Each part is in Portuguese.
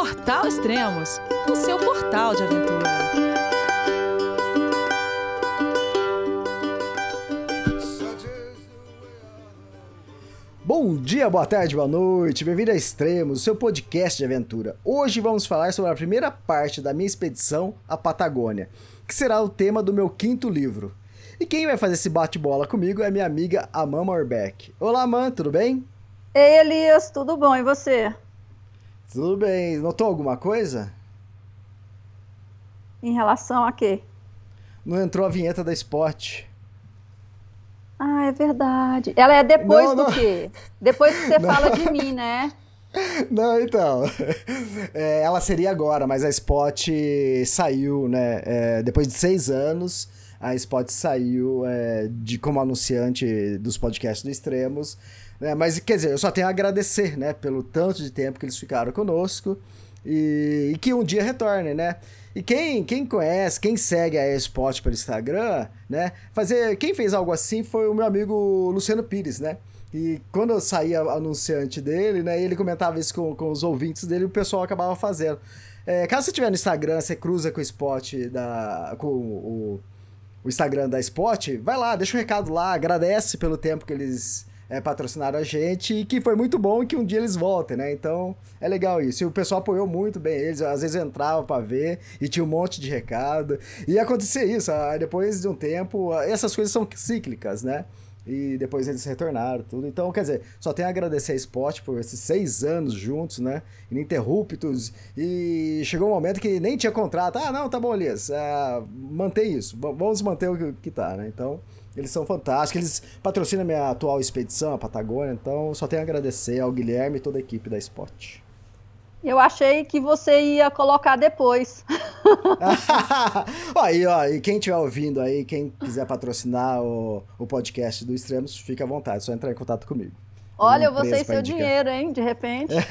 Portal Extremos, o seu portal de aventura. Bom dia, boa tarde, boa noite, bem-vindo a Extremos, o seu podcast de aventura. Hoje vamos falar sobre a primeira parte da minha expedição à Patagônia, que será o tema do meu quinto livro. E quem vai fazer esse bate-bola comigo é minha amiga Amanda Orbeck. Olá, Amanda, tudo bem? Ei, Elias, tudo bom? E você? Tudo bem. Notou alguma coisa? Em relação a quê? Não entrou a vinheta da Spot. Ah, é verdade. Ela é depois não, do não. quê? Depois que você não. fala de mim, né? Não, então. É, ela seria agora, mas a Spot saiu, né? É, depois de seis anos, a Spot saiu é, de como anunciante dos podcasts do Extremos né? Mas, quer dizer, eu só tenho a agradecer, né? Pelo tanto de tempo que eles ficaram conosco e, e que um dia retornem, né? E quem, quem conhece, quem segue a Spot pelo Instagram, né? Fazer, quem fez algo assim foi o meu amigo Luciano Pires, né? E quando eu saía anunciante dele, né? ele comentava isso com, com os ouvintes dele, o pessoal acabava fazendo. É, caso você tiver no Instagram, você cruza com o Spot da. com o, o Instagram da Spot, vai lá, deixa um recado lá, agradece pelo tempo que eles é, patrocinaram a gente e que foi muito bom que um dia eles voltem, né? Então é legal isso. E o pessoal apoiou muito bem eles, às vezes entrava para ver e tinha um monte de recado. E acontecia isso, depois de um tempo, essas coisas são cíclicas, né? E depois eles retornaram, tudo. Então, quer dizer, só tenho a agradecer a Spot por esses seis anos juntos, né? Ininterruptos. E chegou um momento que nem tinha contrato. Ah, não, tá bom, Elias. Uh, mantém isso. Vamos manter o que tá, né? Então, eles são fantásticos. Eles patrocinam a minha atual expedição, a Patagônia. Então, só tenho a agradecer ao Guilherme e toda a equipe da Spot. Eu achei que você ia colocar depois. aí, ó, e quem estiver ouvindo aí, quem quiser patrocinar o, o podcast do Extremos, fica à vontade, só entrar em contato comigo. Olha, eu vou ser seu dinheiro, hein, de repente.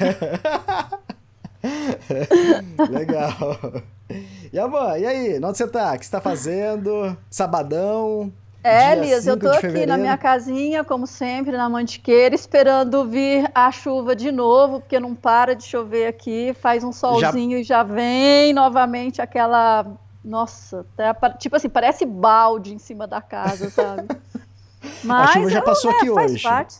Legal. E, Amor, e aí, onde você tá? O que você tá fazendo? Sabadão? É, Elias, eu tô aqui na minha casinha, como sempre, na Mantiqueira, esperando vir a chuva de novo, porque não para de chover aqui, faz um solzinho já... e já vem novamente aquela. Nossa, tá, tipo assim, parece balde em cima da casa, sabe? Mas, a chuva já passou é, aqui hoje. Parte.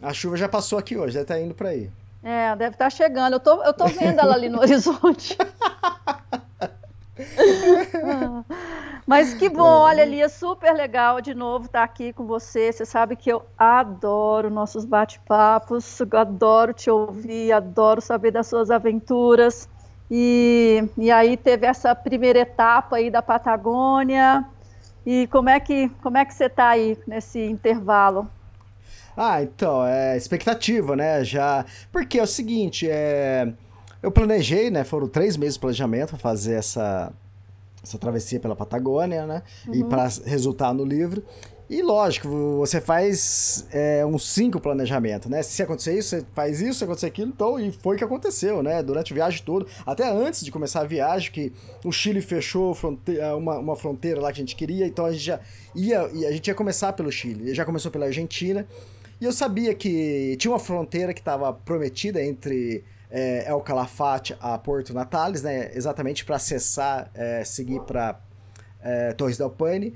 A chuva já passou aqui hoje, deve estar tá indo para aí. É, deve estar tá chegando. Eu tô, eu tô vendo ela ali no horizonte. Mas que bom, olha, Lia, super legal de novo estar aqui com você. Você sabe que eu adoro nossos bate-papos, adoro te ouvir, adoro saber das suas aventuras. E, e aí teve essa primeira etapa aí da Patagônia. E como é que, como é que você está aí nesse intervalo? Ah, então, é expectativa, né? Já. Porque é o seguinte, é. Eu planejei, né? Foram três meses de planejamento para fazer essa, essa travessia pela Patagônia, né? Uhum. E para resultar no livro. E lógico, você faz é, uns cinco planejamentos, né? Se acontecer isso, você faz isso, se acontecer aquilo, então, e foi o que aconteceu, né? Durante a viagem toda, até antes de começar a viagem, que o Chile fechou fronteira, uma, uma fronteira lá que a gente queria, então a gente já ia, a gente ia começar pelo Chile, já começou pela Argentina, e eu sabia que tinha uma fronteira que estava prometida entre é, El Calafate a Porto Natales, né? Exatamente para acessar, é, seguir para é, Torres del Paine.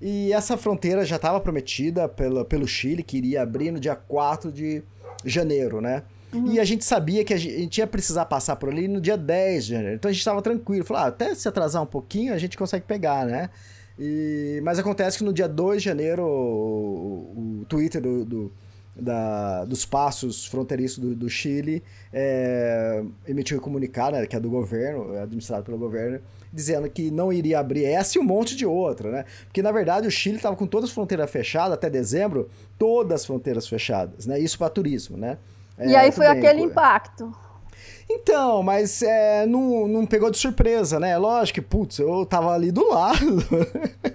E essa fronteira já estava prometida pelo, pelo Chile, que iria abrir no dia 4 de janeiro, né? Uhum. E a gente sabia que a gente ia precisar passar por ali no dia 10 de janeiro. Então a gente estava tranquilo. Falou, ah, até se atrasar um pouquinho, a gente consegue pegar, né? E, mas acontece que no dia 2 de janeiro o, o Twitter do, do da, dos passos fronteiriços do, do Chile é, emitiu um comunicado, né, que é do governo, é administrado pelo governo, dizendo que não iria abrir essa e um monte de outra, né? Porque, na verdade, o Chile estava com todas as fronteiras fechadas até dezembro, todas as fronteiras fechadas, né? Isso para turismo, né? É, e aí foi bem, aquele impacto. Então, mas é, não, não pegou de surpresa, né? Lógico que, putz, eu tava ali do lado.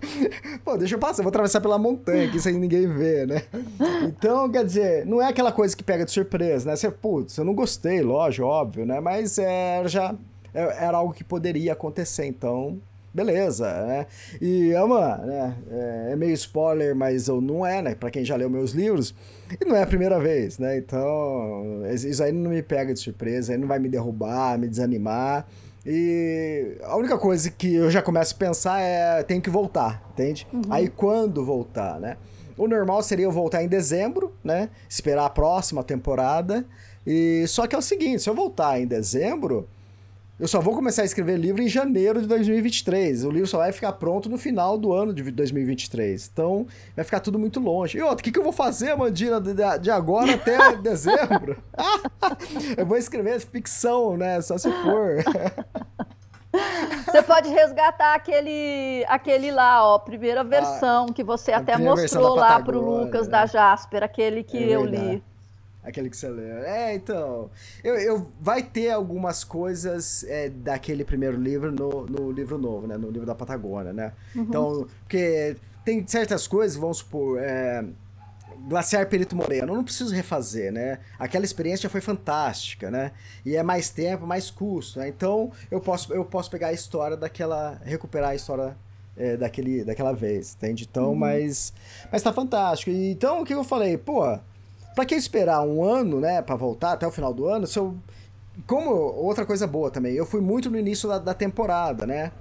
Pô, deixa eu passar, eu vou atravessar pela montanha aqui sem ninguém ver, né? Então, quer dizer, não é aquela coisa que pega de surpresa, né? Você, putz, eu não gostei, lógico, óbvio, né? Mas é, já é, era algo que poderia acontecer, então beleza, né? E é uma, né? É, é meio spoiler, mas eu não é, né? Pra quem já leu meus livros, e não é a primeira vez, né? Então, isso aí não me pega de surpresa, aí não vai me derrubar, me desanimar. E a única coisa que eu já começo a pensar é tem que voltar, entende? Uhum. Aí quando voltar, né? O normal seria eu voltar em dezembro, né? Esperar a próxima temporada. E só que é o seguinte, se eu voltar em dezembro, eu só vou começar a escrever livro em janeiro de 2023. O livro só vai ficar pronto no final do ano de 2023. Então, vai ficar tudo muito longe. E outra, o que, que eu vou fazer, Mandina, de, agora até dezembro? eu vou escrever ficção, né? Só se for. Você pode resgatar aquele, aquele lá, ó, primeira versão a, que você até mostrou lá pro Lucas da Jasper, aquele que é eu li. Aquele que você leu. É, então. Eu, eu, vai ter algumas coisas é, daquele primeiro livro no, no livro novo, né? No livro da Patagônia, né? Uhum. Então, porque tem certas coisas, vamos supor. É, Glaciar Perito Moreno, eu não preciso refazer, né? Aquela experiência já foi fantástica, né? E é mais tempo, mais custo, né? Então eu posso, eu posso pegar a história daquela. recuperar a história é, daquele, daquela vez, entende? Então, uhum. mas. Mas tá fantástico. Então, o que eu falei? Pô, Pra que esperar um ano, né, para voltar até o final do ano, se eu. Como outra coisa boa também, eu fui muito no início da, da temporada, né?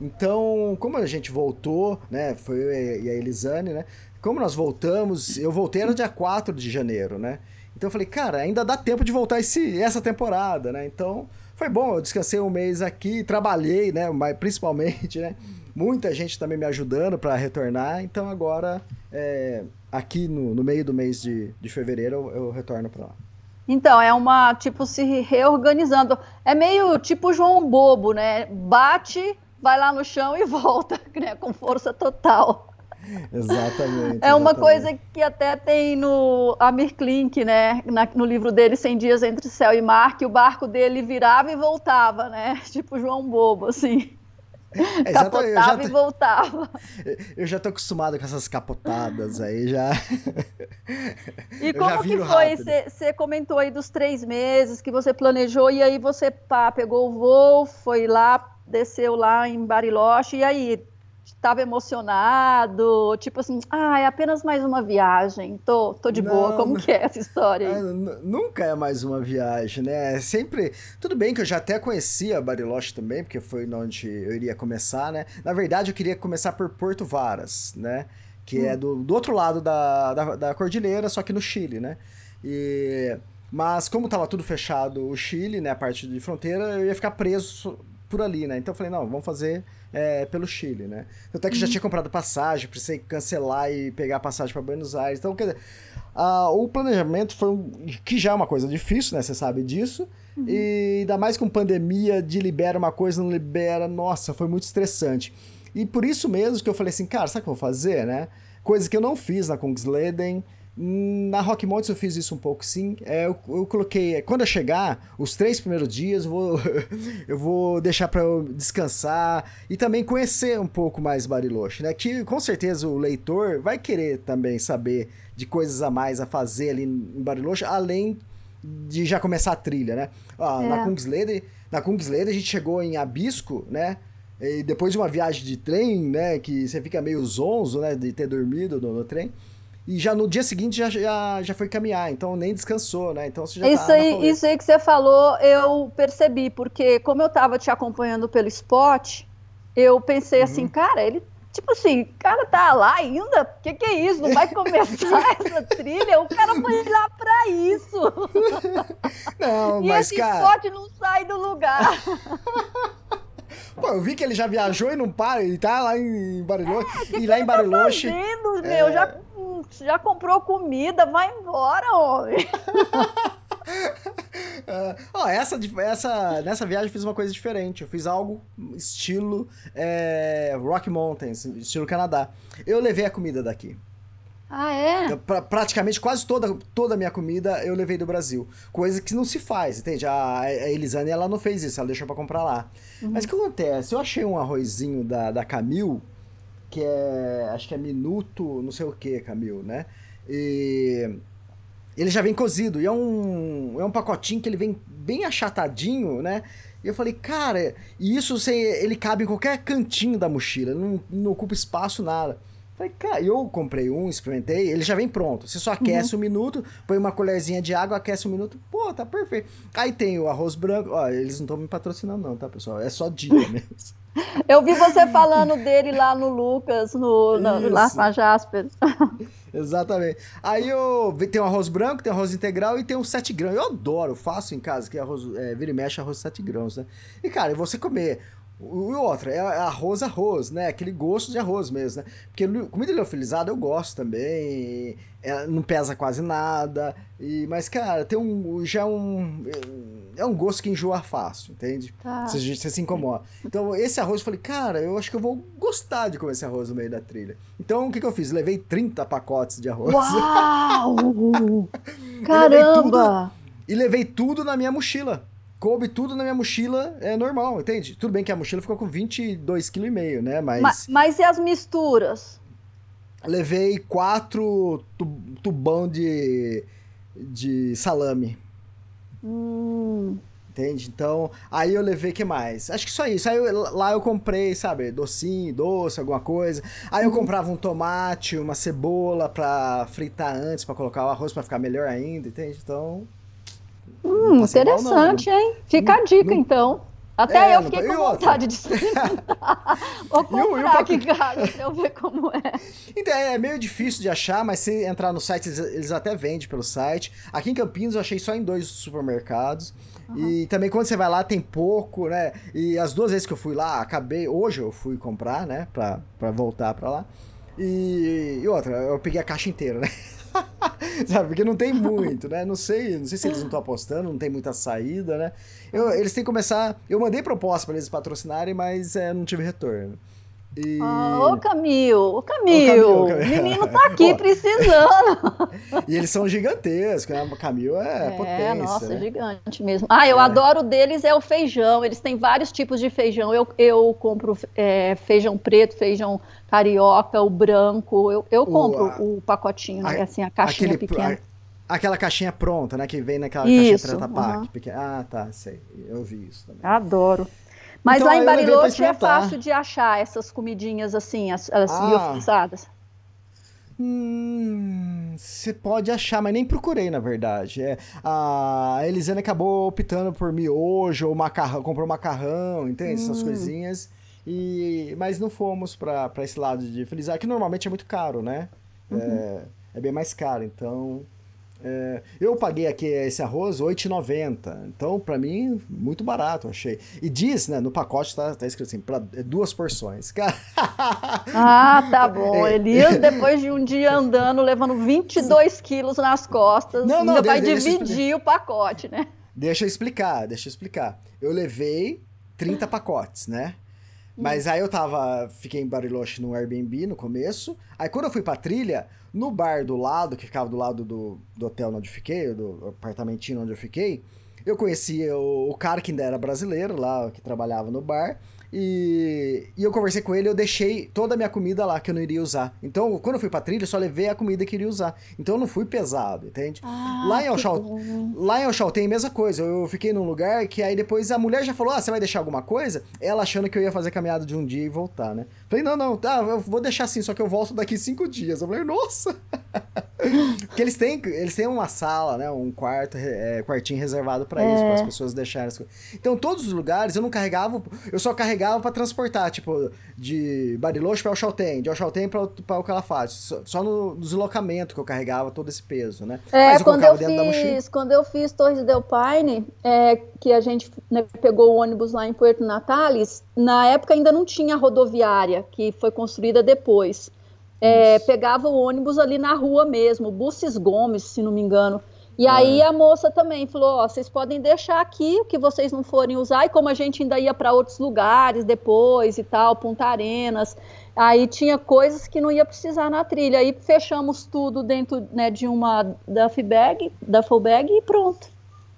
Então, como a gente voltou, né? Foi eu e a Elisane, né? Como nós voltamos, eu voltei no dia 4 de janeiro, né? Então eu falei, cara, ainda dá tempo de voltar esse, essa temporada, né? Então, foi bom, eu descansei um mês aqui, trabalhei, né? Mas principalmente, né? Muita gente também me ajudando para retornar, então agora é, aqui no, no meio do mês de, de fevereiro eu, eu retorno para lá. Então, é uma, tipo, se reorganizando. É meio tipo João Bobo, né? Bate, vai lá no chão e volta, né? Com força total. Exatamente. É uma coisa que até tem no Amir Klink, né? Na, no livro dele, 100 Dias Entre Céu e Mar, que o barco dele virava e voltava, né? Tipo João Bobo, assim. É, Capotava tô, e voltava. Eu já tô acostumado com essas capotadas aí, já. E como que foi? Você comentou aí dos três meses que você planejou, e aí você pá, pegou o voo, foi lá, desceu lá em Bariloche, e aí? Estava emocionado, tipo assim, ah, é apenas mais uma viagem, tô, tô de não, boa, como que é essa história aí? Nunca é mais uma viagem, né? É sempre. Tudo bem que eu já até conhecia Bariloche também, porque foi onde eu iria começar, né? Na verdade, eu queria começar por Porto Varas, né? Que é hum. é do, do outro lado da, da, da cordilheira, só que no Chile, né? E. Mas como tava tudo fechado o Chile, né, a parte de fronteira, eu ia ficar preso por ali, né? Então eu falei, não, vamos fazer é, pelo Chile, né? Tanto é que uhum. já tinha comprado passagem, precisei cancelar e pegar a passagem para Buenos Aires. Então, quer dizer, o planejamento foi um, que já é uma coisa difícil, né? Você sabe disso. Uhum. E ainda mais com pandemia, de libera uma coisa, não libera. Nossa, foi muito estressante. E por isso mesmo que eu falei assim, cara, sabe o que eu vou fazer, né? Coisa que eu não fiz na Kungsleden, na Rock Mountains eu fiz isso um pouco, sim. É, eu, eu, coloquei, quando eu chegar, os três primeiros dias, eu vou, eu vou deixar para eu descansar e também conhecer um pouco mais Bariloche, né? Que com certeza o leitor vai querer também saber de coisas a mais a fazer ali em Bariloche, além de já começar a trilha, né? Ah, é. Na Kungsleden, na Kungsleden a gente chegou em Abisco, né? E depois de uma viagem de trem, né? Que você fica meio zonzo, né? De ter dormido no, no trem e já no dia seguinte já, já, já foi caminhar, então nem descansou, né? Então você já isso tá aí, Isso aí que você falou, eu percebi, porque como eu tava te acompanhando pelo spot, eu pensei assim, uhum. assim, cara, ele tipo assim, o cara tá lá ainda? O que, que é isso? Não vai começar essa trilha? O cara foi lá pra isso. Não, e mas, esse cara... spot não sai do lugar. Pô, eu vi que ele já viajou e não para, ele tá lá em Bariloche. É, e lá em tá Bariloche. Tá fazendo, é... meu? Já já comprou comida, vai embora, homem. uh, oh, essa, essa, nessa viagem eu fiz uma coisa diferente. Eu fiz algo estilo é, Rock Mountains, estilo Canadá. Eu levei a comida daqui. Ah, é? pra, praticamente quase toda, toda a minha comida eu levei do Brasil. Coisa que não se faz, entende? A, a Elisane, ela não fez isso, ela deixou para comprar lá. Uhum. Mas o que acontece? Eu achei um arrozinho da, da Camil que é. Acho que é minuto, não sei o que, Camil, né? E. Ele já vem cozido, e é um, é um pacotinho que ele vem bem achatadinho, né? E eu falei, cara, isso sem, ele cabe em qualquer cantinho da mochila, não, não ocupa espaço, nada. Falei, cara, eu comprei um, experimentei, ele já vem pronto. Você só aquece uhum. um minuto, põe uma colherzinha de água, aquece um minuto, pô, tá perfeito. Aí tem o arroz branco, ó, eles não estão me patrocinando não, tá, pessoal? É só dia mesmo. Eu vi você falando dele lá no Lucas, no, no lá na Jasper. Exatamente. Aí eu tem o arroz branco, tem o arroz integral e tem o 7 grãos. Eu adoro, faço em casa, que é arroz, é, vira e mexe arroz 7 grãos, né? E, cara, você comer o outro é arroz, arroz, né? Aquele gosto de arroz mesmo, né? Porque comida liofilizada eu gosto também, é, não pesa quase nada, e, mas, cara, tem um, já é um, é um gosto que enjoa fácil, entende? Tá. Você, você se incomoda. Então, esse arroz, eu falei, cara, eu acho que eu vou gostar de comer esse arroz no meio da trilha. Então, o que, que eu fiz? Levei 30 pacotes de arroz. Uau! Caramba! e levei tudo na minha mochila coube tudo na minha mochila, é normal, entende? Tudo bem que a mochila ficou com 22,5 kg, né? Mas... mas... Mas e as misturas? Levei quatro tubão de, de salame. Hum. Entende? Então, aí eu levei que mais? Acho que só isso. Aí eu, lá eu comprei, sabe, docinho, doce, alguma coisa. Aí eu uhum. comprava um tomate, uma cebola pra fritar antes, pra colocar o arroz pra ficar melhor ainda, entende? Então, Hum, interessante, não, hein? Fica a dica, não, então. Até é, eu fiquei com vontade de experimentar. Vou comprar aqui, cara, pra eu ver como é. Então, é meio difícil de achar, mas se entrar no site, eles, eles até vendem pelo site. Aqui em Campinas eu achei só em dois supermercados. Uhum. E também quando você vai lá tem pouco, né? E as duas vezes que eu fui lá, acabei. Hoje eu fui comprar, né? Pra, pra voltar pra lá. E, e outra, eu peguei a caixa inteira, né? Sabe, porque não tem muito, né? Não sei, não sei se eles não estão apostando, não tem muita saída, né? Eu, eles têm que começar. Eu mandei proposta para eles patrocinarem, mas é, não tive retorno. E... Oh, ô Camil, ô Camil, o menino tá aqui precisando. e eles são gigantescos, né? O Camil é, é potência. Nossa, né? gigante mesmo. Ah, eu é. adoro deles é o feijão. Eles têm vários tipos de feijão. Eu, eu compro é, feijão preto, feijão carioca, o branco. Eu, eu compro o, a, o pacotinho, né? assim, a caixinha aquele, pequena. A, aquela caixinha pronta, né? Que vem naquela isso, caixinha preta uh -huh. Ah, tá, sei. Eu vi isso também. Adoro. Mas então, lá em Bariloche é fácil de achar essas comidinhas assim, as, as ah. Hum, você pode achar, mas nem procurei, na verdade. É, a Elisane acabou optando por miojo ou macarrão, comprou macarrão, entende? Hum. Essas coisinhas. E, mas não fomos para esse lado de felizar, que normalmente é muito caro, né? Uhum. É, é bem mais caro, então é, eu paguei aqui esse arroz R$ 8,90. Então, para mim, muito barato, achei. E diz, né, no pacote tá, tá escrito assim, para é duas porções. ah, tá bom. É. Elias, depois de um dia andando, levando 22 Sim. quilos nas costas, não, não, ainda vai dividir o pacote, né? Deixa eu explicar, deixa eu explicar. Eu levei 30 pacotes, né? Mas aí eu tava, fiquei em Bariloche no Airbnb no começo. Aí quando eu fui pra trilha, no bar do lado, que ficava do lado do, do hotel onde eu fiquei, do apartamentinho onde eu fiquei, eu conheci o, o cara que ainda era brasileiro lá, que trabalhava no bar. E, e eu conversei com ele, eu deixei toda a minha comida lá que eu não iria usar. Então, quando eu fui pra trilha, eu só levei a comida que iria usar. Então eu não fui pesado, entende? Ah, lá em Oxal, lá em Oxal tem a mesma coisa. Eu fiquei num lugar que aí depois a mulher já falou: "Ah, você vai deixar alguma coisa?" Ela achando que eu ia fazer caminhada de um dia e voltar, né? Falei: "Não, não, tá, eu vou deixar assim, só que eu volto daqui cinco dias." Eu falei: "Nossa!" Porque eles têm, eles têm uma sala, né, um quarto, é, quartinho reservado para é. isso, para as pessoas deixarem as coisas. Então, todos os lugares eu não carregava, eu só carregava para transportar, tipo, de Bariloche para Alchaltén, de Alchaltén para o Calafate. Só, só no deslocamento que eu carregava todo esse peso, né? É, Mas eu quando eu fiz, quando eu fiz Torres del Paine, é, que a gente né, pegou o ônibus lá em Puerto Natales, na época ainda não tinha rodoviária, que foi construída depois. É, pegava o ônibus ali na rua mesmo, Busses Gomes, se não me engano. E aí a moça também falou: ó, vocês podem deixar aqui o que vocês não forem usar, e como a gente ainda ia para outros lugares depois e tal, Punta Arenas, aí tinha coisas que não ia precisar na trilha. Aí fechamos tudo dentro né, de uma duffel bag, duffel bag e pronto.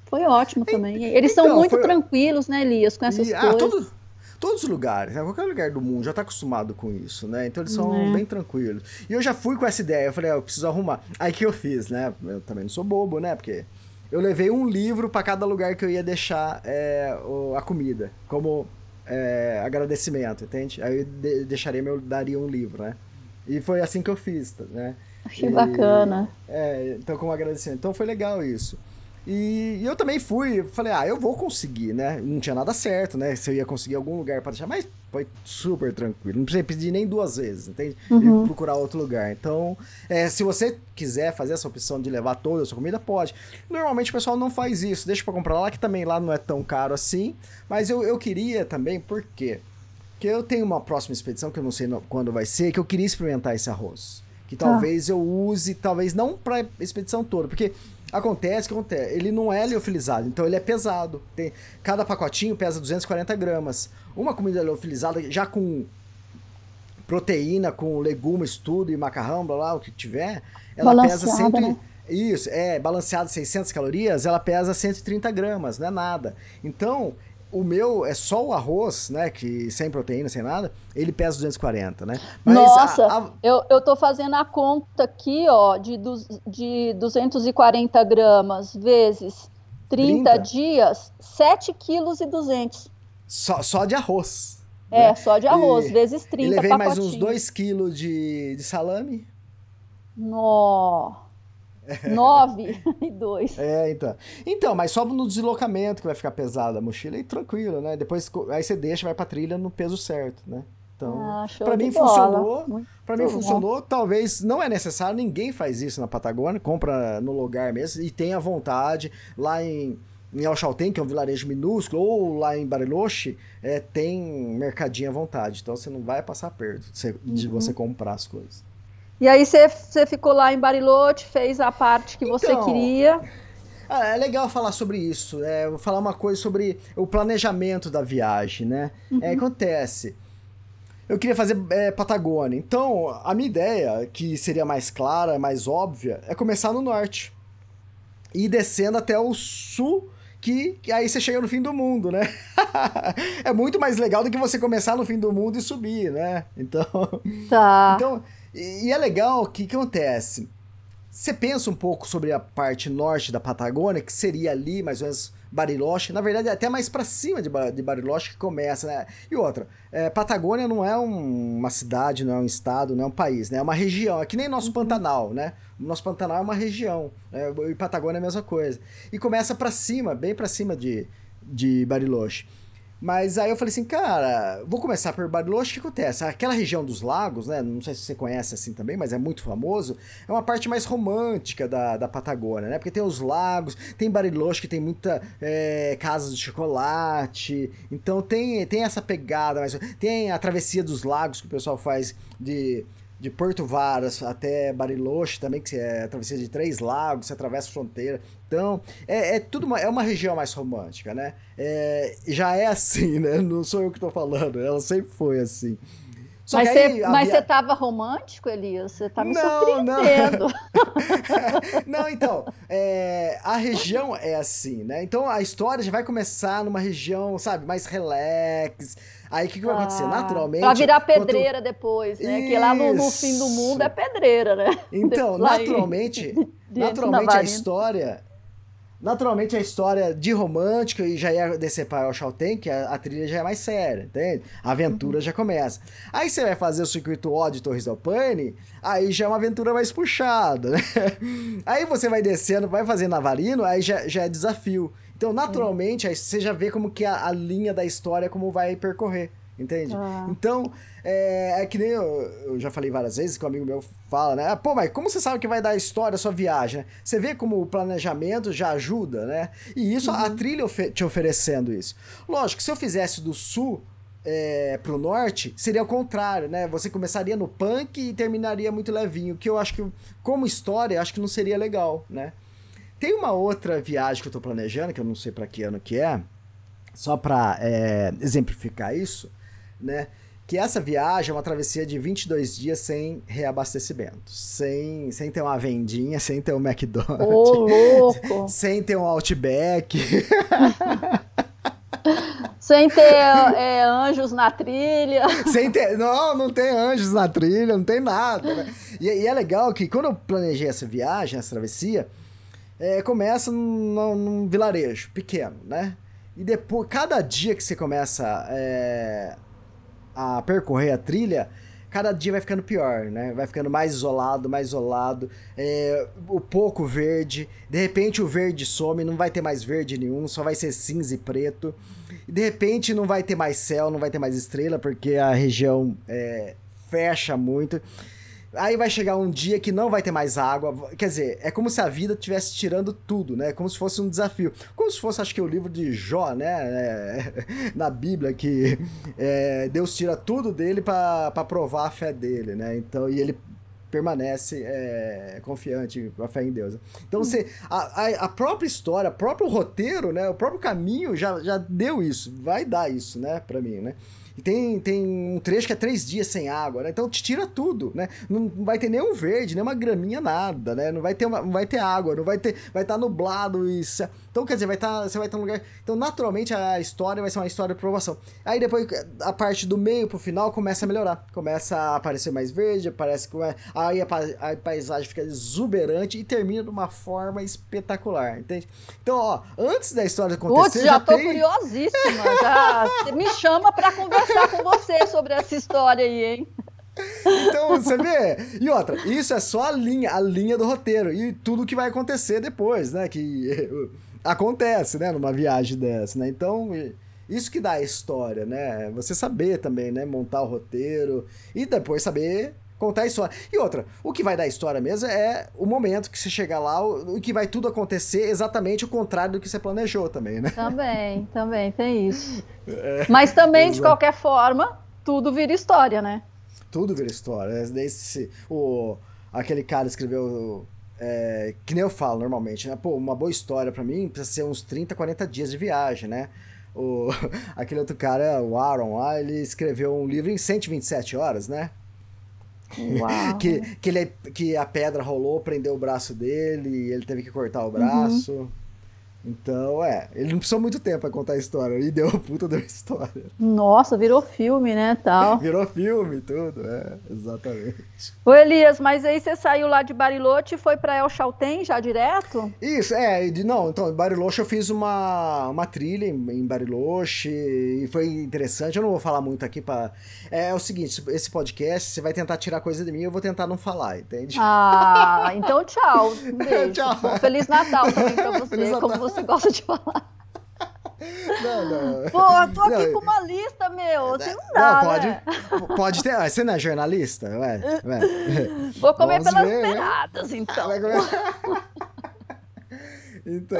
Foi ótimo também. Eles então, são muito foi... tranquilos, né, Elias, com essas e, coisas. Ah, Todos os lugares, né? qualquer lugar do mundo já tá acostumado com isso, né? Então eles são é. bem tranquilos. E eu já fui com essa ideia, eu falei, ah, eu preciso arrumar. Aí que eu fiz, né? Eu também não sou bobo, né? Porque eu levei um livro para cada lugar que eu ia deixar é, a comida, como é, agradecimento, entende? Aí eu de, deixaria meu, daria um livro, né? E foi assim que eu fiz, né? Que e, bacana. É, então como agradecimento. Então foi legal isso. E, e, eu também fui, falei, ah, eu vou conseguir, né? Não tinha nada certo, né? Se eu ia conseguir algum lugar para deixar, mas foi super tranquilo. Não precisei pedir nem duas vezes, entende? Uhum. E procurar outro lugar. Então, é, se você quiser fazer essa opção de levar toda a sua comida, pode. Normalmente o pessoal não faz isso, deixa para comprar lá, que também lá não é tão caro assim. Mas eu, eu queria também, por quê? Porque eu tenho uma próxima expedição, que eu não sei quando vai ser, que eu queria experimentar esse arroz. Que tá. talvez eu use, talvez não pra expedição toda, porque Acontece que acontece, ele não é liofilizado, então ele é pesado. Tem, cada pacotinho pesa 240 gramas. Uma comida liofilizada, já com proteína, com legumes, tudo, e macarrão, blá, blá, o que tiver, ela pesa 100, né? Isso, é, balanceado 600 calorias, ela pesa 130 gramas, não é nada. Então, o meu é só o arroz, né? Que sem proteína, sem nada, ele pesa 240, né? Mas Nossa, a, a... Eu, eu tô fazendo a conta aqui, ó, de, du, de 240 gramas vezes 30, 30? dias, 7 quilos e 200. Só, só de arroz. É, né? só de arroz, e, vezes 30 E levei mais uns 2 quilos de, de salame. Nossa. 9 e 2. É, então. Então, mas só no deslocamento que vai ficar pesado a mochila e tranquilo, né? Depois aí você deixa, vai pra trilha no peso certo, né? Então, ah, para mim bola. funcionou. Para mim funcionou. Talvez não é necessário, ninguém faz isso na Patagônia, compra no lugar mesmo e tenha vontade lá em em Alchalten, que é um vilarejo minúsculo, ou lá em Bariloche, é, tem mercadinho à vontade. Então você não vai passar perto de, uhum. você comprar as coisas. E aí você ficou lá em Bariloche, fez a parte que então, você queria. Ah, é legal falar sobre isso. É, vou falar uma coisa sobre o planejamento da viagem, né? Uhum. É, acontece. Eu queria fazer é, Patagônia. Então, a minha ideia, que seria mais clara, mais óbvia, é começar no norte. E ir descendo até o sul, que, que aí você chega no fim do mundo, né? é muito mais legal do que você começar no fim do mundo e subir, né? Então. Tá. Então, e, é legal o que, que acontece. Você pensa um pouco sobre a parte norte da Patagônia, que seria ali mais ou menos Bariloche, na verdade é até mais para cima de, de Bariloche que começa, né? E outra, é, Patagônia não é um, uma cidade, não é um estado, não é um país, né? É uma região, é que nem nosso Pantanal, né? Nosso Pantanal é uma região, né? e Patagônia é a mesma coisa. E começa para cima, bem para cima de, de Bariloche. Mas aí eu falei assim, cara, vou começar por Bariloche, o que acontece? Aquela região dos lagos, né? Não sei se você conhece assim também, mas é muito famoso. É uma parte mais romântica da, da Patagônia, né? Porque tem os lagos, tem Bariloche que tem muita é, casas de chocolate. Então tem, tem essa pegada, mas tem a travessia dos lagos que o pessoal faz de de Porto Varas até Bariloche também, que é a travessia de três lagos, você atravessa a fronteira. Então, é, é tudo uma, é uma região mais romântica, né? É, já é assim, né? Não sou eu que estou falando, ela sempre foi assim. Só mas você via... estava romântico, Elias? Você está me não, surpreendendo. Não, não então, é, a região é assim, né? Então a história já vai começar numa região, sabe, mais relax. Aí o que, que vai acontecer? Ah, Naturalmente. Pra virar pedreira quanto... depois, né? Isso. Que lá no, no, fim do mundo é pedreira, né? Então, naturalmente, naturalmente a história Naturalmente a história de romântica e já ia descer para o Chalten, que a, a, trilha já é mais séria, entende? A aventura uhum. já começa. Aí você vai fazer o circuito O de Torres del Paine, aí já é uma aventura mais puxada, né? Aí você vai descendo, vai fazer Navarino, aí já, já é desafio. Então, naturalmente, aí você já vê como que a, a linha da história como vai percorrer, entende? Ah. Então, é, é, que nem eu, eu, já falei várias vezes que um amigo meu fala, né? Pô, mas como você sabe que vai dar história a sua viagem? Né? Você vê como o planejamento já ajuda, né? E isso, uhum. a trilha ofe te oferecendo isso. Lógico, se eu fizesse do sul é, pro norte, seria o contrário, né? Você começaria no punk e terminaria muito levinho, que eu acho que, como história, acho que não seria legal, né? Tem uma outra viagem que eu tô planejando, que eu não sei para que ano que é, só para é, exemplificar isso, né? que essa viagem é uma travessia de 22 dias sem reabastecimento, sem, sem ter uma vendinha, sem ter um McDonald's, Ô, louco. sem ter um Outback. sem ter é, anjos na trilha. Sem ter, não, não tem anjos na trilha, não tem nada. Né? E, e, é legal que quando eu planejei essa viagem, essa travessia, é, começa num, num, vilarejo pequeno, né? E depois, cada dia que você começa é, a percorrer a trilha, cada dia vai ficando pior, né? Vai ficando mais isolado, mais isolado. É, o pouco verde. De repente o verde some, não vai ter mais verde nenhum, só vai ser cinza e preto. De repente não vai ter mais céu, não vai ter mais estrela, porque a região é, fecha muito. Aí vai chegar um dia que não vai ter mais água. Quer dizer, é como se a vida estivesse tirando tudo, né? Como se fosse um desafio. Como se fosse, acho que, o livro de Jó, né? É, na Bíblia, que é, Deus tira tudo dele para provar a fé dele, né? Então, e ele permanece é, confiante com a fé em Deus. Então você a, a, própria história, o próprio roteiro, né, o próprio caminho já, já deu isso, vai dar isso, né, para mim, né? E tem, tem um trecho que é três dias sem água, né? Então te tira tudo, né? Não vai ter nenhum verde, nem uma graminha, nada, né? Não vai ter, uma, não vai ter água, não vai ter. Vai estar tá nublado e. Então, quer dizer, vai tá, você vai estar tá num lugar. Então, naturalmente, a história vai ser uma história de provação. Aí depois, a parte do meio pro final começa a melhorar. Começa a aparecer mais verde, parece que. Aí a, paisagem fica exuberante e termina de uma forma espetacular, entende? Então, ó, antes da história acontecer. Putz, já, já tô tem... curiosíssima. Já me chama pra conversar conversar com você sobre essa história aí, hein? Então, você vê. E outra, isso é só a linha, a linha do roteiro. E tudo que vai acontecer depois, né? Que acontece, né? Numa viagem dessa, né? Então, isso que dá a história, né? Você saber também, né? Montar o roteiro e depois saber contar a história. E outra, o que vai dar a história mesmo é o momento que você chegar lá, o, que vai tudo acontecer exatamente o contrário do que você planejou também, né? Também, também tem isso. É, Mas também, exato. de qualquer forma, tudo vira história, né? Tudo vira história. Esse, o, aquele cara escreveu. É, que nem eu falo normalmente, né? Pô, uma boa história para mim precisa ser uns 30, 40 dias de viagem, né? O, aquele outro cara, o Aaron lá, ele escreveu um livro em 127 horas, né? que, que, ele, que a pedra rolou, prendeu o braço dele, e ele teve que cortar o braço. Uhum. Então, é, ele não precisou muito tempo pra contar a história. E deu puta da história. Nossa, virou filme, né, tal. virou filme, tudo, é, exatamente. Ô Elias, mas aí você saiu lá de Bariloche e foi pra El Chaltén já direto? Isso, é, não, então, em Bariloche eu fiz uma, uma trilha em, em Bariloche e foi interessante. Eu não vou falar muito aqui pra... É, é o seguinte, esse podcast, você vai tentar tirar coisa de mim, eu vou tentar não falar, entende? Ah, então tchau. Um beijo. tchau. Feliz Natal também pra você, Feliz Natal. como você gosta de falar. Não, não. Pô, eu tô aqui não, com uma lista, meu. Assim não dá, não, pode, né? pode ter. Você não é jornalista? Ué, ué. Vou comer Vamos pelas né? beiradas, né? então. Então,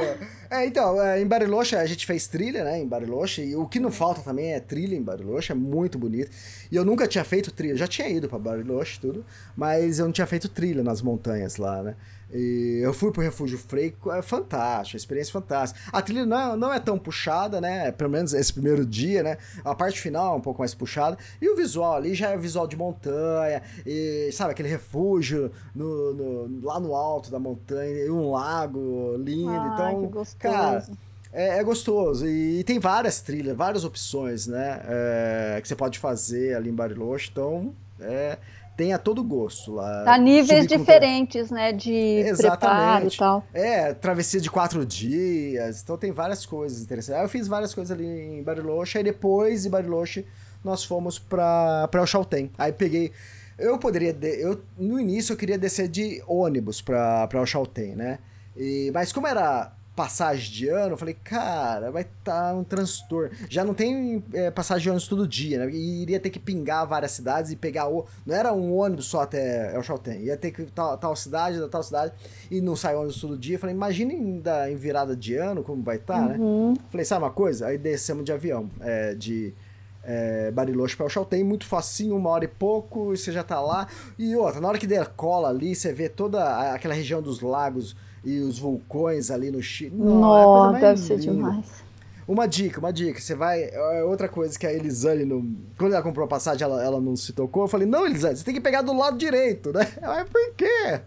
é, então é, em Bariloche a gente fez trilha, né, em Bariloche, e o que não falta também é trilha em Bariloche, é muito bonito. E eu nunca tinha feito trilha, já tinha ido para Bariloche tudo, mas eu não tinha feito trilha nas montanhas lá, né? E eu fui pro Refúgio Frei, é fantástico, experiência fantástica. A trilha não, não é tão puxada, né? Pelo menos esse primeiro dia, né? A parte final é um pouco mais puxada. E o visual ali já é visual de montanha, e sabe, aquele refúgio no, no lá no alto da montanha, e um lago lindo. Ah, então, cara. É, é, gostoso. E, e, tem várias trilhas, várias opções, né? É, que você pode fazer ali em Bariloche. Então, é, tem a todo gosto lá. A níveis diferentes, né? De Exatamente. preparo e tal. É, travessia de quatro dias. Então tem várias coisas interessantes. Aí eu fiz várias coisas ali em Bariloche. Aí depois de Bariloche nós fomos pra, pra Chaltén. Aí peguei... Eu poderia... De, eu, no início eu queria descer de ônibus pra, pra Chaltén, né? E, mas como era passagem de ano, eu falei, cara, vai estar tá um transtorno. Já não tem é, passagem de ônibus todo dia, né? E iria ter que pingar várias cidades e pegar o. Não era um ônibus só até El Chaltén. Ia ter que tal, tal cidade, da tal cidade, e não sai ônibus todo dia. Eu falei, imagina ainda em virada de ano, como vai estar, tá, uhum. né? Falei, sabe uma coisa? Aí descemos de avião, é, de. É, Bariloche para El Chaltén, muito facinho, uma hora e pouco, e você já tá lá. E outra, na hora que der cola ali, você vê toda aquela região dos lagos e os vulcões ali no Chile. Nossa, é deve ser demais. Uma dica, uma dica. Você vai. É outra coisa que a Elisane, não, quando ela comprou a passagem, ela, ela não se tocou. Eu falei, não, Elisane, você tem que pegar do lado direito, né? Mas por quê?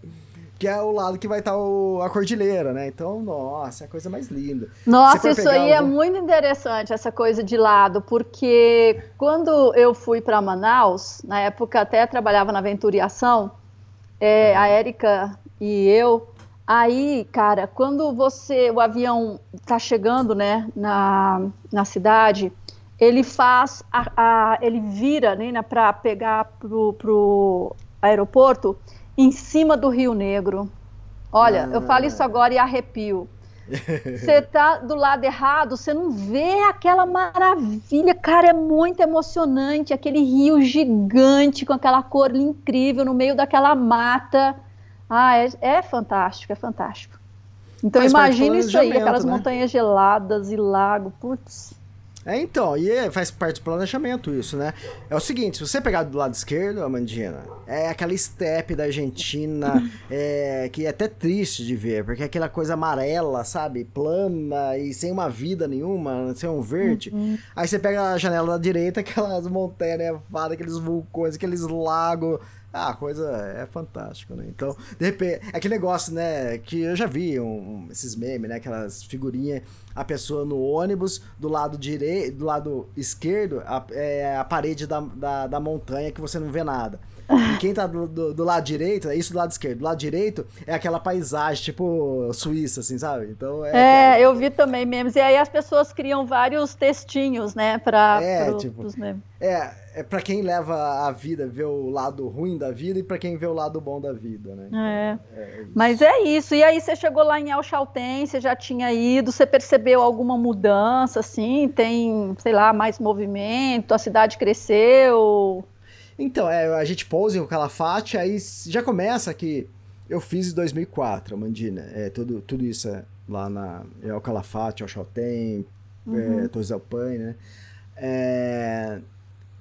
Que é o lado que vai estar o, a cordilheira, né? Então, nossa, é a coisa mais linda. Nossa, isso aí o... é muito interessante, essa coisa de lado, porque quando eu fui para Manaus, na época até trabalhava na Venturiação, é, a Érica e eu, Aí, cara, quando você, o avião tá chegando, né, na, na cidade, ele faz, a, a ele vira, né, para pegar pro, pro aeroporto em cima do Rio Negro. Olha, ah. eu falo isso agora e arrepio. Você tá do lado errado, você não vê aquela maravilha, cara, é muito emocionante, aquele rio gigante com aquela cor incrível no meio daquela mata. Ah, é, é fantástico, é fantástico. Então imagine isso aí, aquelas né? montanhas geladas e lago, putz. É, então, e é, faz parte do planejamento isso, né? É o seguinte, se você pegar do lado esquerdo, Amandina, é aquela estepe da Argentina, é, que é até triste de ver, porque é aquela coisa amarela, sabe? Plana e sem uma vida nenhuma, sem um verde. Uhum. Aí você pega a janela da direita, aquelas montanhas nevadas, aqueles vulcões, aqueles lagos ah, a coisa é fantástica, né? Então, de repente, é aquele negócio, né? Que eu já vi um, esses memes, né? Aquelas figurinhas, a pessoa no ônibus, do lado direito, do lado esquerdo, a, é a parede da, da, da montanha que você não vê nada. E quem tá do, do, do, lado direito, é isso do lado esquerdo. Do lado direito é aquela paisagem, tipo Suíça, assim, sabe? Então é. É, eu vi também memes. E aí as pessoas criam vários textinhos, né, pra, é, pro, tipo, pros memes. É, é pra quem leva a vida, ver o lado ruim da vida e pra quem vê o lado bom da vida, né? é. é, é Mas é isso. E aí você chegou lá em Alchalten, você já tinha ido, você percebeu alguma mudança, assim? Tem, sei lá, mais movimento, a cidade cresceu? Então, é, a gente pousa em Calafate, aí já começa que eu fiz em 2004, a Mandina. É, tudo, tudo isso é lá na El Calafate, El Chaltén, uhum. é, Torres del Paine, né? É,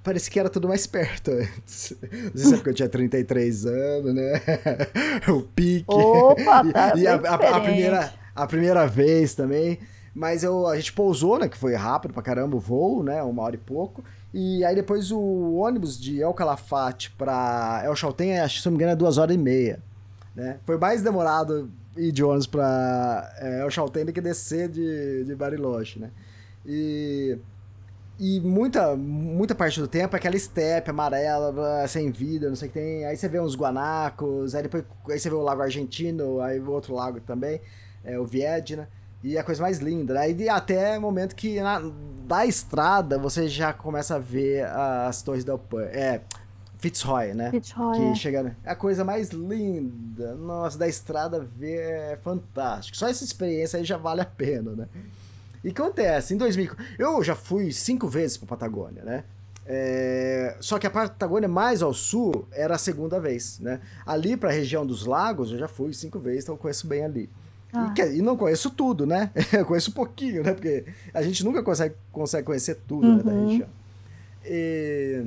parecia que era tudo mais perto antes. Não sei se é porque eu tinha 33 anos, né? o pique. Opa, tá e, e a, a, a, primeira, a primeira vez também. Mas eu, a gente pousou, né? Que foi rápido pra caramba o voo, né? Uma hora e pouco. E aí depois o ônibus de El Calafate para El Chaltén, acho que se não me engano é duas horas e meia. Né? Foi mais demorado ir de ônibus para é, El Chaltén do que descer de, de Bariloche, né? E, e muita, muita parte do tempo é aquela estepe amarela, sem vida, não sei o que tem. Aí você vê uns guanacos, aí depois aí você vê o Lago Argentino, aí o outro lago também, é o Viedna. E a coisa mais linda, né? E até o momento que na, da estrada você já começa a ver as torres da É, Fitzroy, né? Fitzroy. Que é. chega. É a coisa mais linda. Nossa, da estrada ver é fantástico. Só essa experiência aí já vale a pena, né? E acontece, em 2000. Eu já fui cinco vezes pra Patagônia, né? É, só que a Patagônia mais ao sul era a segunda vez, né? Ali para a região dos lagos eu já fui cinco vezes, então eu conheço bem ali. Ah. E, e, não conheço tudo, né? Eu conheço um pouquinho, né? Porque a gente nunca consegue, consegue conhecer tudo uhum. né, da uhum. região. E,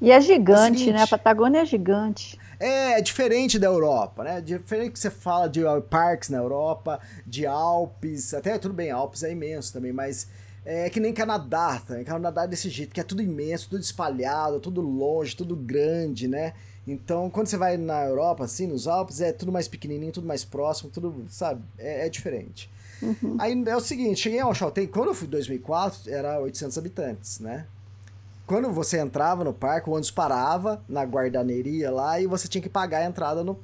e é gigante, é seguinte, né? A Patagônia é gigante. É, é diferente da Europa, né? Diferente que você fala de parques na Europa, de Alpes, até tudo bem, Alpes é imenso também, mas é que nem Canadá, tá? Canadá é desse jeito, que é tudo imenso, tudo espalhado, tudo longe, tudo grande, né? Então, quando você vai na Europa, assim, nos Alpes, é tudo mais pequenininho, tudo mais próximo, tudo, sabe? É, é diferente. Uhum. Aí é o seguinte, cheguei ao Chaltén, quando eu fui em 2004, era 800 habitantes, né? Quando você entrava no parque, o ônibus parava na guardaneria lá e você tinha que pagar a entrada no,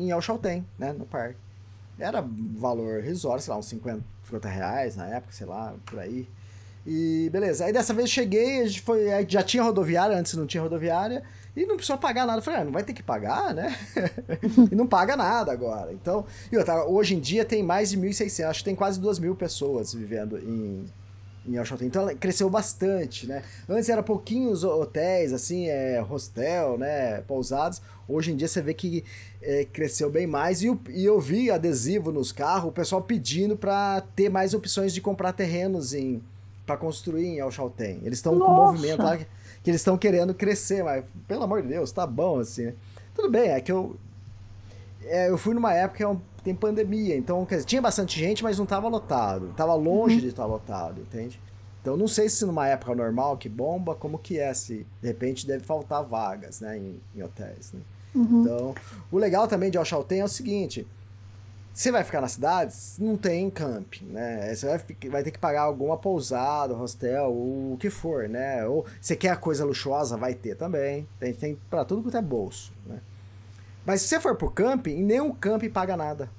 em El Chaltén, né? No parque. Era valor risório, sei lá, uns 50, 50 reais na época, sei lá, por aí. E beleza. Aí dessa vez cheguei, a gente foi, já tinha rodoviária, antes não tinha rodoviária. E não precisou pagar nada. Eu falei, ah, não vai ter que pagar, né? e não paga nada agora. Então, e outra, hoje em dia tem mais de 1.600, acho que tem quase 2 mil pessoas vivendo em, em Alchotem. Então ela cresceu bastante, né? Antes era pouquinhos hotéis, assim, é, hostel, né? Pousados. Hoje em dia você vê que é, cresceu bem mais. E, e eu vi adesivo nos carros, o pessoal pedindo para ter mais opções de comprar terrenos em para construir em El Chaltén. Eles estão com movimento lá que eles estão querendo crescer, mas pelo amor de Deus, tá bom assim, né? Tudo bem, é que eu. É, eu fui numa época que é tem pandemia, então quer dizer, tinha bastante gente, mas não estava lotado. Tava longe uhum. de estar lotado, entende? Então não sei se numa época normal que bomba, como que é, se de repente deve faltar vagas, né, em, em hotéis, né? Uhum. Então, o legal também de Alchalten é o seguinte, você vai ficar na cidade, não tem camping, né? Você vai, vai, ter que pagar alguma pousada, hostel, o que for, né? Ou você quer a coisa luxuosa, vai ter também. Tem, tem para tudo quanto é bolso, né? Mas se você for pro camping, nenhum camping paga nada.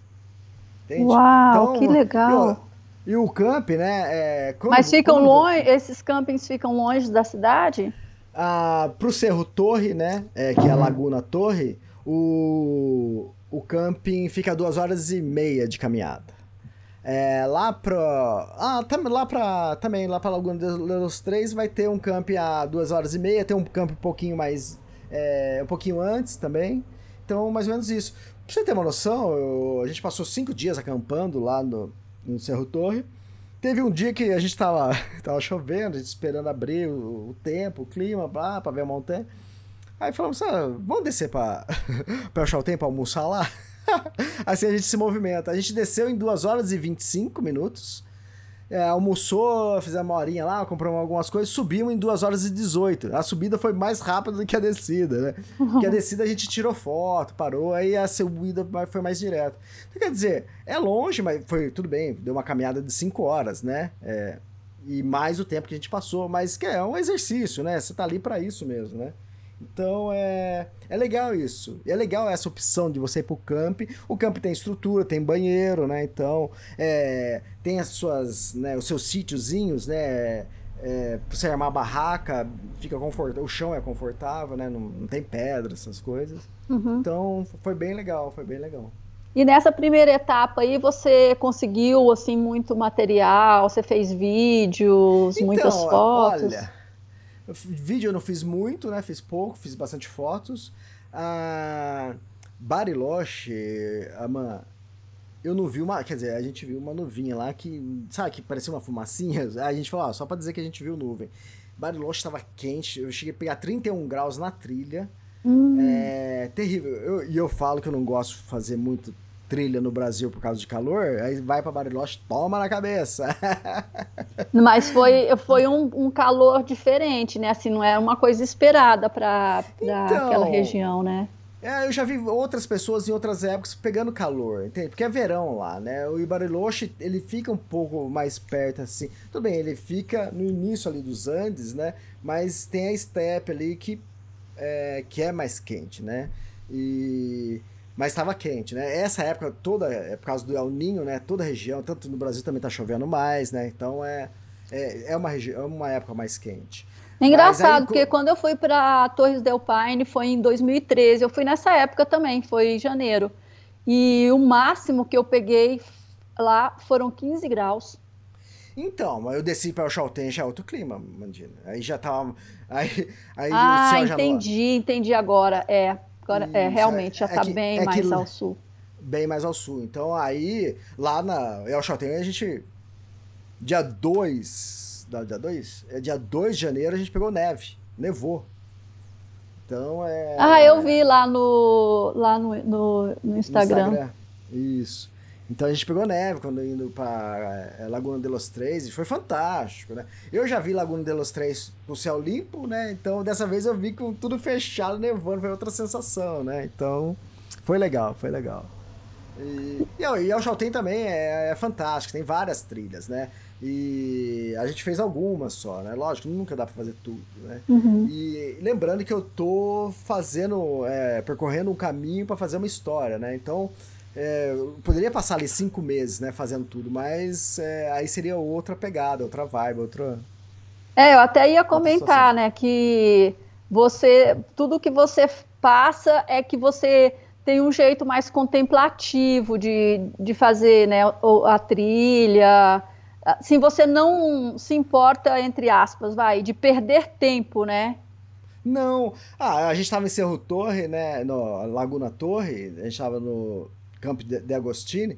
Entende? Uau, então, que legal! E o camp, né? É, quando, Mas ficam longe, esses campings ficam longe da cidade? Ah, pro Cerro Torre, né? É, que é a Laguna Torre, o, o camping fica duas horas e meia de caminhada. É, lá pro. Ah, tam, lá pra. Também, lá pra Laguna dos Três vai ter um camp a duas horas e meia, tem um camp um pouquinho mais. É, um pouquinho antes também. Então, mais ou menos isso. Pra você ter uma noção, eu, a gente passou cinco dias acampando lá no, no Cerro Torre. Teve um dia que a gente tava, tava chovendo, a gente esperando abrir o, o tempo, o clima, pra, pra ver a montanha. Aí falamos, ah, vamos descer pra, pra achar o tempo, almoçar lá? assim a gente se movimenta. A gente desceu em 2 horas e 25 minutos. É, almoçou, fizemos uma horinha lá, compramos algumas coisas, subimos em 2 horas e 18. A subida foi mais rápida do que a descida, né? Porque a descida a gente tirou foto, parou, aí a subida foi mais direta. Então, quer dizer, é longe, mas foi tudo bem, deu uma caminhada de 5 horas, né? É, e mais o tempo que a gente passou, mas que é um exercício, né? Você tá ali para isso mesmo, né? Então é, é legal isso. E é legal essa opção de você ir pro camp. O camp tem estrutura, tem banheiro, né? Então é, tem as suas, né, os seus sítiozinhos, né? É, pra você armar barraca, fica confortável, o chão é confortável, né? Não, não tem pedra, essas coisas. Uhum. Então foi bem legal, foi bem legal. E nessa primeira etapa aí você conseguiu assim muito material, você fez vídeos, então, muitas fotos. Olha, Vídeo eu não fiz muito, né? Fiz pouco, fiz bastante fotos. Ah, Bariloche, Ama, eu não vi uma. Quer dizer, a gente viu uma nuvinha lá que. Sabe, que parecia uma fumacinha? A gente falou, ah, só pra dizer que a gente viu nuvem. Bariloche estava quente, eu cheguei a pegar 31 graus na trilha. Hum. É terrível. E eu, eu falo que eu não gosto de fazer muito trilha no Brasil por causa de calor, aí vai para Bariloche, toma na cabeça. Mas foi, foi um, um, calor diferente, né? Assim, não era uma coisa esperada para então, aquela região, né? É, eu já vi outras pessoas em outras épocas pegando calor, entende? Porque é verão lá, né? O Bariloche, ele fica um pouco mais perto, assim. Tudo bem, ele fica no início ali dos Andes, né? Mas tem a estepe ali que é, que é mais quente, né? E mas estava quente, né? Essa época toda, é por causa do El Ninho, né? Toda a região, tanto no Brasil também está chovendo mais, né? Então é, é, é, uma, é uma época mais quente. É engraçado, aí, porque quando eu fui para Torres del Paine foi em 2013, eu fui nessa época também, foi em janeiro. E o máximo que eu peguei lá foram 15 graus. Então, eu desci para o Chaltén, já é outro clima, Mandina. Aí já tava. Aí, aí ah, entendi, entendi agora. É. Agora, é, realmente, já está é bem é mais que, ao sul. Bem mais ao sul. Então, aí, lá na El Chaltén, a gente. Dia 2. Dia 2? É dia 2 de janeiro a gente pegou neve. Nevou. Então é. Ah, eu vi lá no, lá no, no, no Instagram. No Instagram. Isso. Então a gente pegou neve quando indo para é, Laguna de los Três e foi fantástico, né? Eu já vi Laguna de los Três com céu limpo, né? Então dessa vez eu vi com tudo fechado, nevando, foi outra sensação, né? Então foi legal, foi legal. E, e, e El Chaltén também é, é, fantástico, tem várias trilhas, né? E a gente fez algumas só, né? Lógico, nunca dá para fazer tudo, né? Uhum. E lembrando que eu tô fazendo, é, percorrendo um caminho para fazer uma história, né? Então é, poderia passar ali cinco meses, né, fazendo tudo, mas é, aí seria outra pegada, outra vibe, outra. É, eu até ia comentar, né, que você, tudo que você passa é que você tem um jeito mais contemplativo de, de fazer, né, a trilha. Assim, você não se importa, entre aspas, vai, de perder tempo, né? Não. Ah, a gente estava em Cerro Torre, né, no Laguna Torre, a gente estava no Campo de Agostini,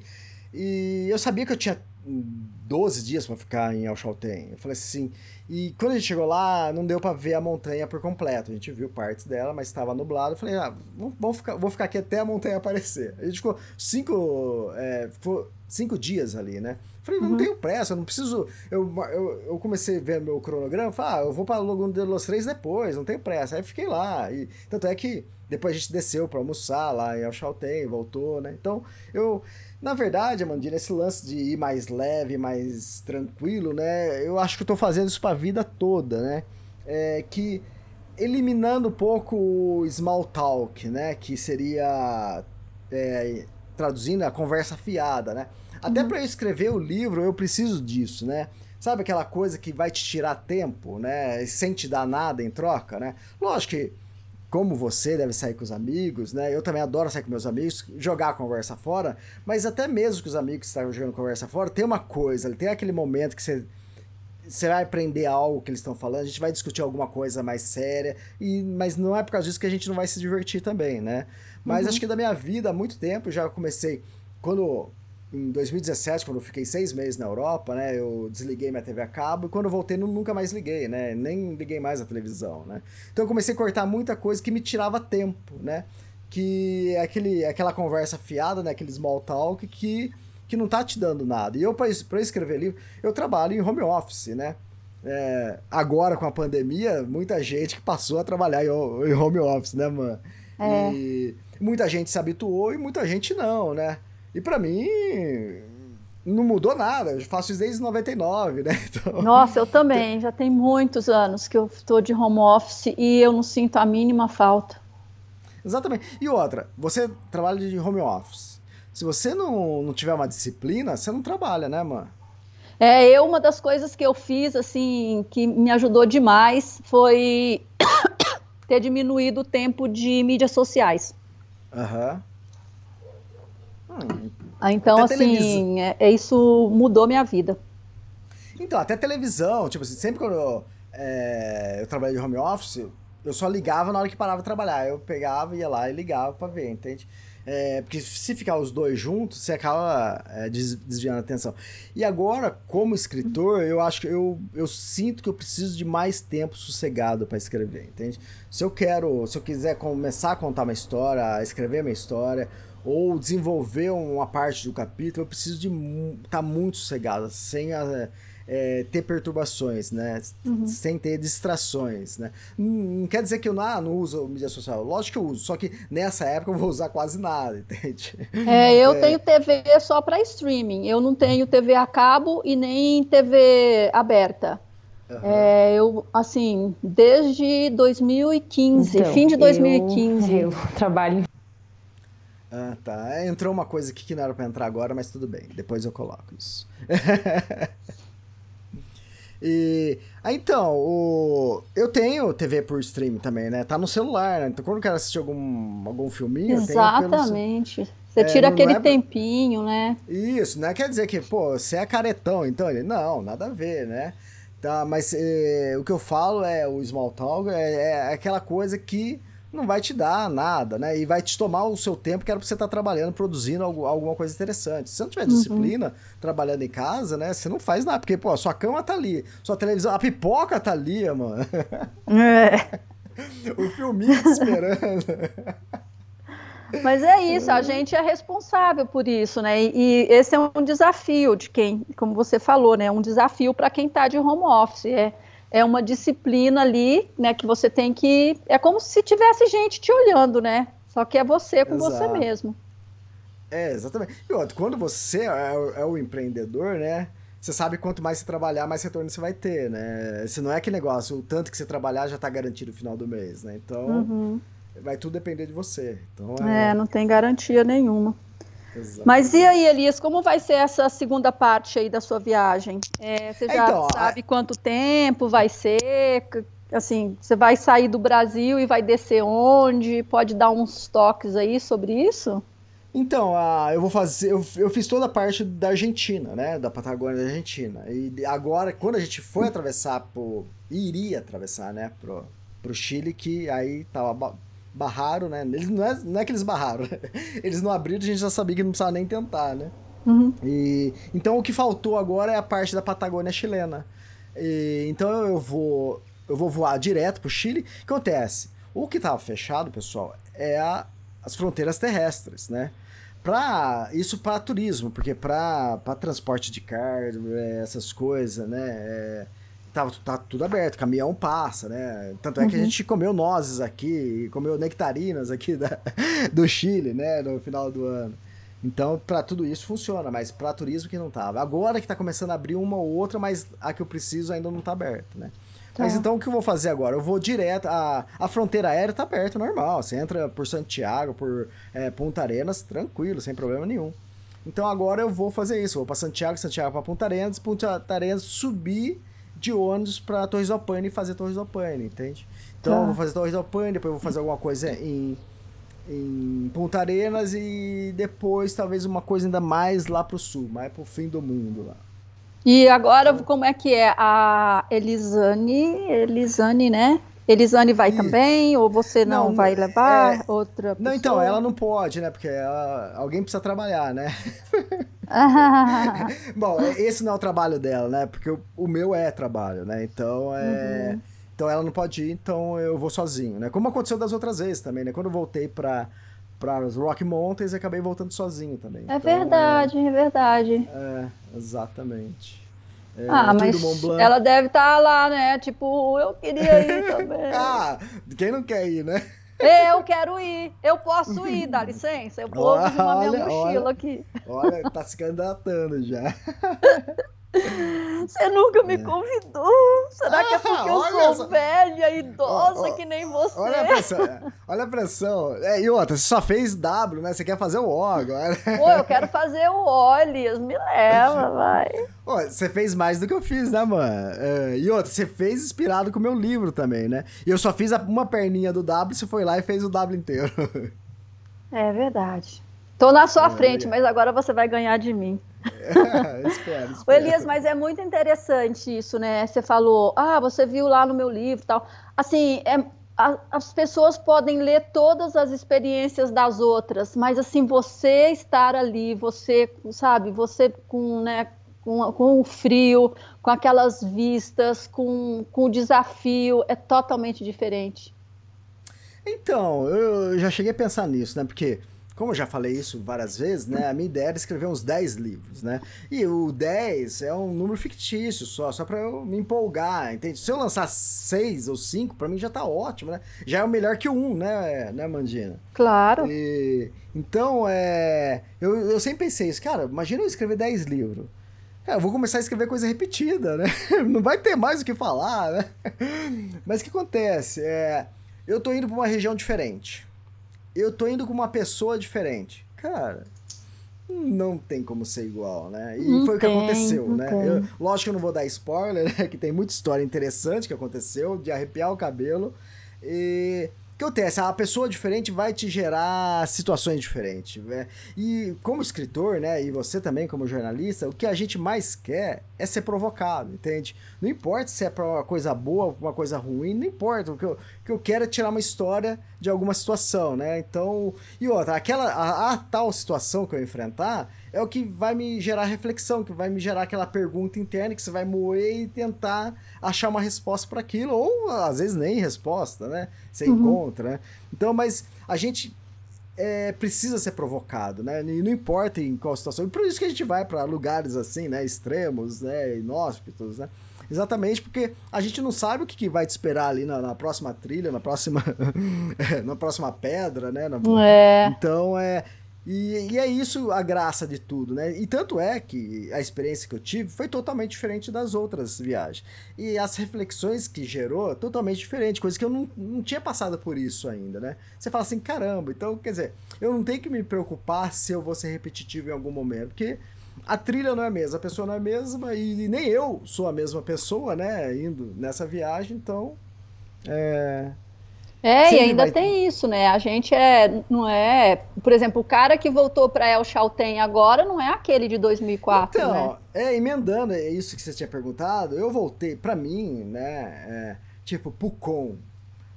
e eu sabia que eu tinha 12 dias para ficar em El Chaltén. Eu falei assim, e quando a gente chegou lá, não deu para ver a montanha por completo. A gente viu partes dela, mas estava nublado. Eu falei, ah, vamos ficar, vou ficar aqui até a montanha aparecer. A gente ficou cinco, é, ficou cinco dias ali, né? Eu falei, não uhum. tenho pressa, não preciso. Eu, eu, eu comecei a ver meu cronograma, falei, ah, eu vou para Laguna de los Três depois, não tenho pressa. Aí fiquei lá. E, tanto é que depois a gente desceu para almoçar lá em El Chaltén, voltou, né? Então, eu, na verdade, Amandina, esse lance de ir mais leve, mais tranquilo, né? Eu acho que eu tô fazendo isso para a vida toda, né? É que eliminando um pouco o small talk, né? Que seria é, traduzindo a conversa fiada, né? Até para eu escrever o livro eu preciso disso, né? Sabe aquela coisa que vai te tirar tempo, né? Sem te dar nada em troca, né? Lógico que como você deve sair com os amigos, né? Eu também adoro sair com meus amigos, jogar a conversa fora, mas até mesmo com os amigos que estão jogando conversa fora, tem uma coisa, tem aquele momento que você você vai aprender algo que eles estão falando, a gente vai discutir alguma coisa mais séria, e, mas não é por causa disso que a gente não vai se divertir também, né? Mas uhum. acho que da minha vida, há muito tempo, já comecei. Quando. Em 2017, quando eu fiquei seis meses na Europa, né? Eu desliguei minha TV a cabo e quando eu voltei, nunca mais liguei, né? Nem liguei mais a televisão, né? Então eu comecei a cortar muita coisa que me tirava tempo, né? Que é aquele, aquela conversa fiada, né? Aquele small talk que que não tá te dando nada. E eu, para escrever livro, eu trabalho em home office, né? É, agora, com a pandemia, muita gente que passou a trabalhar em, home office, né, mano? É. E muita gente se habituou e muita gente não, né? E para mim, não mudou nada. Eu faço isso desde 99, né? Então... Nossa, eu também. Já tem muitos anos que eu estou de home office e eu não sinto a mínima falta. Exatamente. E outra, você trabalha de home office. Se você não, não tiver uma disciplina, você não trabalha, né, mano? É, eu, uma das coisas que eu fiz, assim, que me ajudou demais foi ter diminuído o tempo de mídias sociais. Aham. Hum, ah, então, assim, é, é, isso mudou minha vida. Então, até televisão, tipo assim, sempre quando eu, é, eu trabalhei de home office, eu só ligava na hora que parava de trabalhar. Eu pegava, ia lá e ligava pra ver, entende? É, porque se ficar os dois juntos, você acaba é, desviando a atenção. E agora, como escritor, eu acho que eu, eu sinto que eu preciso de mais tempo sossegado para escrever, entende? Se eu quero, se eu quiser começar a contar uma história, a escrever uma história, ou desenvolver uma parte do capítulo, eu preciso de estar tá muito sossegado, sem a, é, ter perturbações, né? Uhum. Sem ter distrações, né? Não, quer dizer que eu não, ah, não uso mídia social. Lógico que eu uso, só que nessa época eu vou usar quase nada, entende? É, eu é... tenho TV só para streaming. Eu não tenho TV a cabo e nem TV aberta. Uhum. É, eu, assim, desde 2015, então, fim de 2015. Eu, eu trabalho. Ah, tá. Entrou uma coisa aqui que não era pra entrar agora, mas tudo bem. Depois eu coloco isso. E ah, então, o, eu tenho TV por stream também, né? Tá no celular, né? Então quando eu quero assistir algum, algum filminho, Exatamente. Você é, tira é, aquele é... tempinho, né? Isso, não quer dizer que, pô, você é caretão, então ele. Não, nada a ver, né? Tá, mas é, o que eu falo é o small talk, é, é aquela coisa que não vai te dar nada, né? E vai te tomar o seu tempo que era pra você estar tá trabalhando, produzindo algo, alguma coisa interessante. Se você não tiver uhum. disciplina trabalhando em casa, né? Você não faz nada, porque, pô, sua cama tá ali, sua televisão, a pipoca tá ali, mano. É. o filminho te esperando. Mas é isso, a gente é responsável por isso, né? E, e esse é um desafio de quem, como você falou, né? Um desafio para quem está de home office. É, é uma disciplina ali, né, que você tem que. É como se tivesse gente te olhando, né? Só que é você com Exato. você mesmo. É, exatamente. E outro, quando você é o, é o, empreendedor, né? Você sabe quanto mais você trabalhar, mais retorno você vai ter, né? Se não é que negócio, o tanto que você trabalhar já está garantido no final do mês, né? Então, uhum. vai tudo depender de você. Então, é... é, não tem garantia nenhuma. Mas e aí, Elias, como vai ser essa segunda parte aí da sua viagem? É, você já então, sabe a... quanto tempo vai ser? Assim, você vai sair do Brasil e vai descer onde? Pode dar uns toques aí sobre isso? Então, eu vou fazer. Eu, eu, fiz toda a parte da Argentina, né? Da Patagônia da Argentina. E agora, quando a gente foi atravessar pro. iria atravessar, né? Pro, pro Chile, que aí tava barraram, né? Eles não é, não é que eles barraram, né? eles não abriram, a gente já sabia que não precisava nem tentar, né? Uhum. E, então o que faltou agora é a parte da Patagônia chilena. E, então eu vou eu vou voar direto pro Chile. O que acontece? O que estava fechado, pessoal, é a, as fronteiras terrestres, né? Pra, isso para turismo, porque para transporte de carga, essas coisas, né? É, tava tá tudo aberto, caminhão passa, né? Tanto é que a uhum. gente comeu nozes aqui, comeu nectarinas aqui da, do Chile, né? No final do ano. Então, para tudo isso funciona, mas para turismo que não tava. Agora que tá começando a abrir uma ou outra, mas a que eu preciso ainda não tá aberta, né? Tá. Mas então o que eu vou fazer agora? Eu vou direto. A, a fronteira aérea tá aberta, normal. Você entra por Santiago, por é, Punta Arenas, tranquilo, sem problema nenhum. Então agora eu vou fazer isso. Vou para Santiago, Santiago para Punta Arenas, Punta Arenas subir de ônibus para Torres do Paine e fazer Torres do Paine, entende? Então tá. eu vou fazer Torres do Paine, depois eu vou fazer alguma coisa em em Punta Arenas e depois talvez uma coisa ainda mais lá pro sul, mais pro fim do mundo lá. E agora como é que é a Elisane, Elisane, né? Elisane vai e... também ou você não, não vai levar é... outra pessoa? Não, então ela não pode, né? Porque ela... alguém precisa trabalhar, né? Bom, esse não é o trabalho dela, né? Porque o, o meu é trabalho, né? Então é uhum. Então ela não pode ir, então eu vou sozinho, né? Como aconteceu das outras vezes também, né? Quando eu voltei para para os Rock Mountains, acabei voltando sozinho também. É então, verdade, é, é, verdade. É, exatamente. É, ah, mas ela deve estar tá lá, né? Tipo, eu queria ir também. ah, quem não quer ir, né? Eu quero ir, eu posso ir, dá licença, eu vou arrumar minha mochila olha, aqui. Olha, tá se candidatando já. Você nunca me é. convidou. Será que é porque eu sou essa... velha, idosa, oh, oh, que nem você? Olha a pressão. Olha a pressão. É, e outra, você só fez W, né? Você quer fazer o O agora. Pô, eu quero fazer o Olias. Me leva, vai. Você fez mais do que eu fiz, né, mano? É, e outra, você fez inspirado com o meu livro também, né? E eu só fiz uma perninha do W, você foi lá e fez o W inteiro. É verdade. Tô na sua é, frente, mas agora você vai ganhar de mim. É, espero, espero. Elias, mas é muito interessante isso, né? Você falou, ah, você viu lá no meu livro tal. Assim, é, a, as pessoas podem ler todas as experiências das outras, mas assim, você estar ali, você, sabe, você com, né, com, com o frio, com aquelas vistas, com, com o desafio, é totalmente diferente. Então, eu já cheguei a pensar nisso, né? Porque como eu já falei isso várias vezes, né? A minha ideia era escrever uns 10 livros, né? E o 10 é um número fictício só, só para eu me empolgar, entende? Se eu lançar 6 ou 5, para mim já tá ótimo, né? Já é o melhor que o 1, né, né Mandina? Claro. E, então, é... Eu, eu sempre pensei isso, cara, imagina eu escrever 10 livros. Cara, eu vou começar a escrever coisa repetida, né? Não vai ter mais o que falar, né? Mas o que acontece? É... Eu tô indo para uma região diferente eu tô indo com uma pessoa diferente. Cara, não tem como ser igual, né? E não foi o que aconteceu, né? Eu, lógico que eu não vou dar spoiler, né? Que tem muita história interessante que aconteceu, de arrepiar o cabelo. E que acontece? A pessoa diferente vai te gerar situações diferentes. Né? E como escritor, né, e você também como jornalista, o que a gente mais quer é ser provocado, entende? Não importa se é para uma coisa boa ou uma coisa ruim, não importa. O que eu, o que eu quero é tirar uma história de alguma situação, né? Então, e outra, aquela a, a tal situação que eu enfrentar, é o que vai me gerar reflexão, que vai me gerar aquela pergunta interna que você vai moer e tentar achar uma resposta para aquilo, ou às vezes nem resposta, né? Você uhum. encontra, né? Então, mas a gente é, precisa ser provocado, né? E não importa em qual situação. E por isso que a gente vai para lugares assim, né? Extremos, né? Inóspitos, né? Exatamente porque a gente não sabe o que, que vai te esperar ali na, na próxima trilha, na próxima, na próxima pedra, né? Na... É. Então é e, e, é isso a graça de tudo, né? E tanto é que a experiência que eu tive foi totalmente diferente das outras viagens. E as reflexões que gerou, totalmente diferente, coisa que eu não, não tinha passado por isso ainda, né? Você fala assim, caramba, então, quer dizer, eu não tenho que me preocupar se eu vou ser repetitivo em algum momento, porque a trilha não é a mesma, a pessoa não é a mesma, e nem eu sou a mesma pessoa, né? Indo nessa viagem, então. É, é, e ainda tem isso, né? A gente é, não é, por exemplo, o cara que voltou para El Chaltén agora não é aquele de 2004, então, né? é emendando é isso que você tinha perguntado. Eu voltei para mim, né? É, tipo Pucon,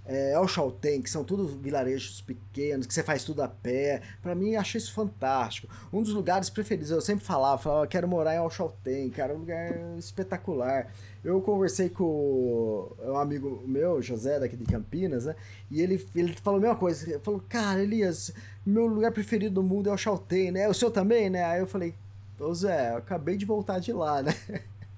é, El Chaltén, que são tudo vilarejos pequenos, que você faz tudo a pé. Para mim, achei isso fantástico. Um dos lugares preferidos, eu sempre falava, falava, quero morar em El Chaltén, cara, um lugar espetacular. Eu conversei com um amigo meu, José, daqui de Campinas, né? E ele, ele falou a mesma coisa. Ele falou, cara, Elias, meu lugar preferido do mundo é o Chaltén, né? O seu também, né? Aí eu falei, ô Zé, eu acabei de voltar de lá, né?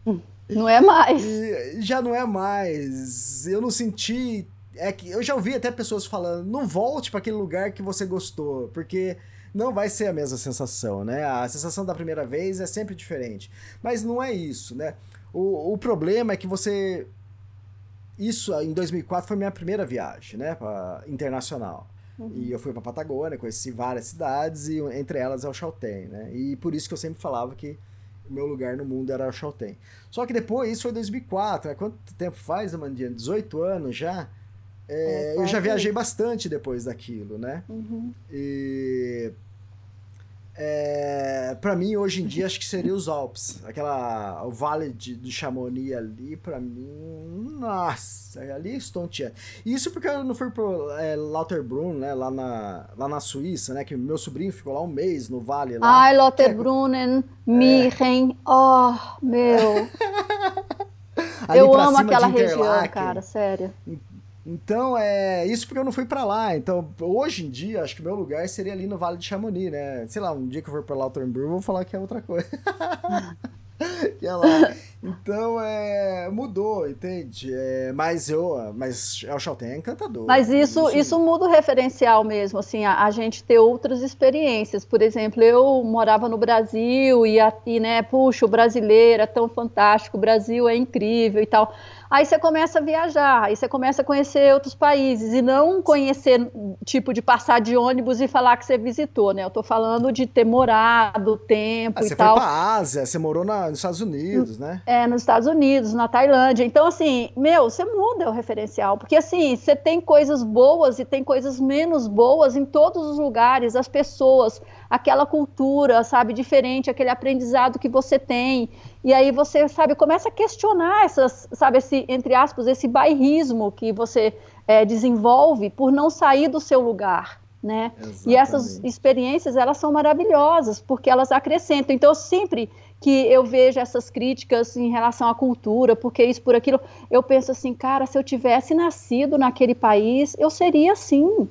Não é mais. E já não é mais. Eu não senti. É que eu já ouvi até pessoas falando, não volte para aquele lugar que você gostou, porque não vai ser a mesma sensação, né? A sensação da primeira vez é sempre diferente. Mas não é isso, né? O, o problema é que você isso em 2004 foi minha primeira viagem, né, pra, internacional. Uhum. E eu fui para Patagônia, conheci várias cidades e entre elas é o Chaltén, né? E por isso que eu sempre falava que o meu lugar no mundo era o Chaltén. Só que depois, isso foi 2004, né? Quanto tempo faz, Amandinha? 18 anos já? É, é, eu já viajei bastante depois daquilo, né? Uhum. E é, para mim, hoje em dia, acho que seria os Alpes. Aquela, o Vale de, do Chamonix ali, para mim, nossa, ali estonteante. Isso porque eu não fui pro é, Lauterbrunnen, né, lá na, lá na Suíça, né, que meu sobrinho ficou lá um mês no Vale lá. Ai, Lauterbrunnen, é, Mirren, oh, meu... eu amo aquela região, cara, sério. Então, é isso porque eu não fui para lá. Então, hoje em dia, acho que o meu lugar seria ali no Vale de Chamonix, né? Sei lá, um dia que eu for para Lauterbrunnen, eu vou falar que é outra coisa. que é lá. Então, é, mudou, entende? É, mas eu, mas El Chaltén é encantador. Mas isso, isso, isso muda o referencial mesmo, assim, a, a, gente ter outras experiências. Por exemplo, eu morava no Brasil e, e, né, puxa, o brasileiro é tão fantástico, o Brasil é incrível e tal. Aí você começa a viajar, aí você começa a conhecer outros países e não conhecer tipo de passar de ônibus e falar que você visitou, né? Eu tô falando de ter morado, tempo ah, e tal. Você foi pra Ásia, você morou na, nos Estados Unidos, né? É, nos Estados Unidos, na Tailândia. Então, assim, meu, você muda o referencial, porque assim, você tem coisas boas e tem coisas menos boas em todos os lugares, as pessoas, aquela cultura, sabe, diferente, aquele aprendizado que você tem. E aí você, sabe, começa a questionar essas, sabe, esse, entre aspas, esse bairrismo que você é, desenvolve por não sair do seu lugar, né? Exatamente. E essas experiências, elas são maravilhosas, porque elas acrescentam. Então, sempre que eu vejo essas críticas em relação à cultura, porque isso, por aquilo, eu penso assim, cara, se eu tivesse nascido naquele país, eu seria assim.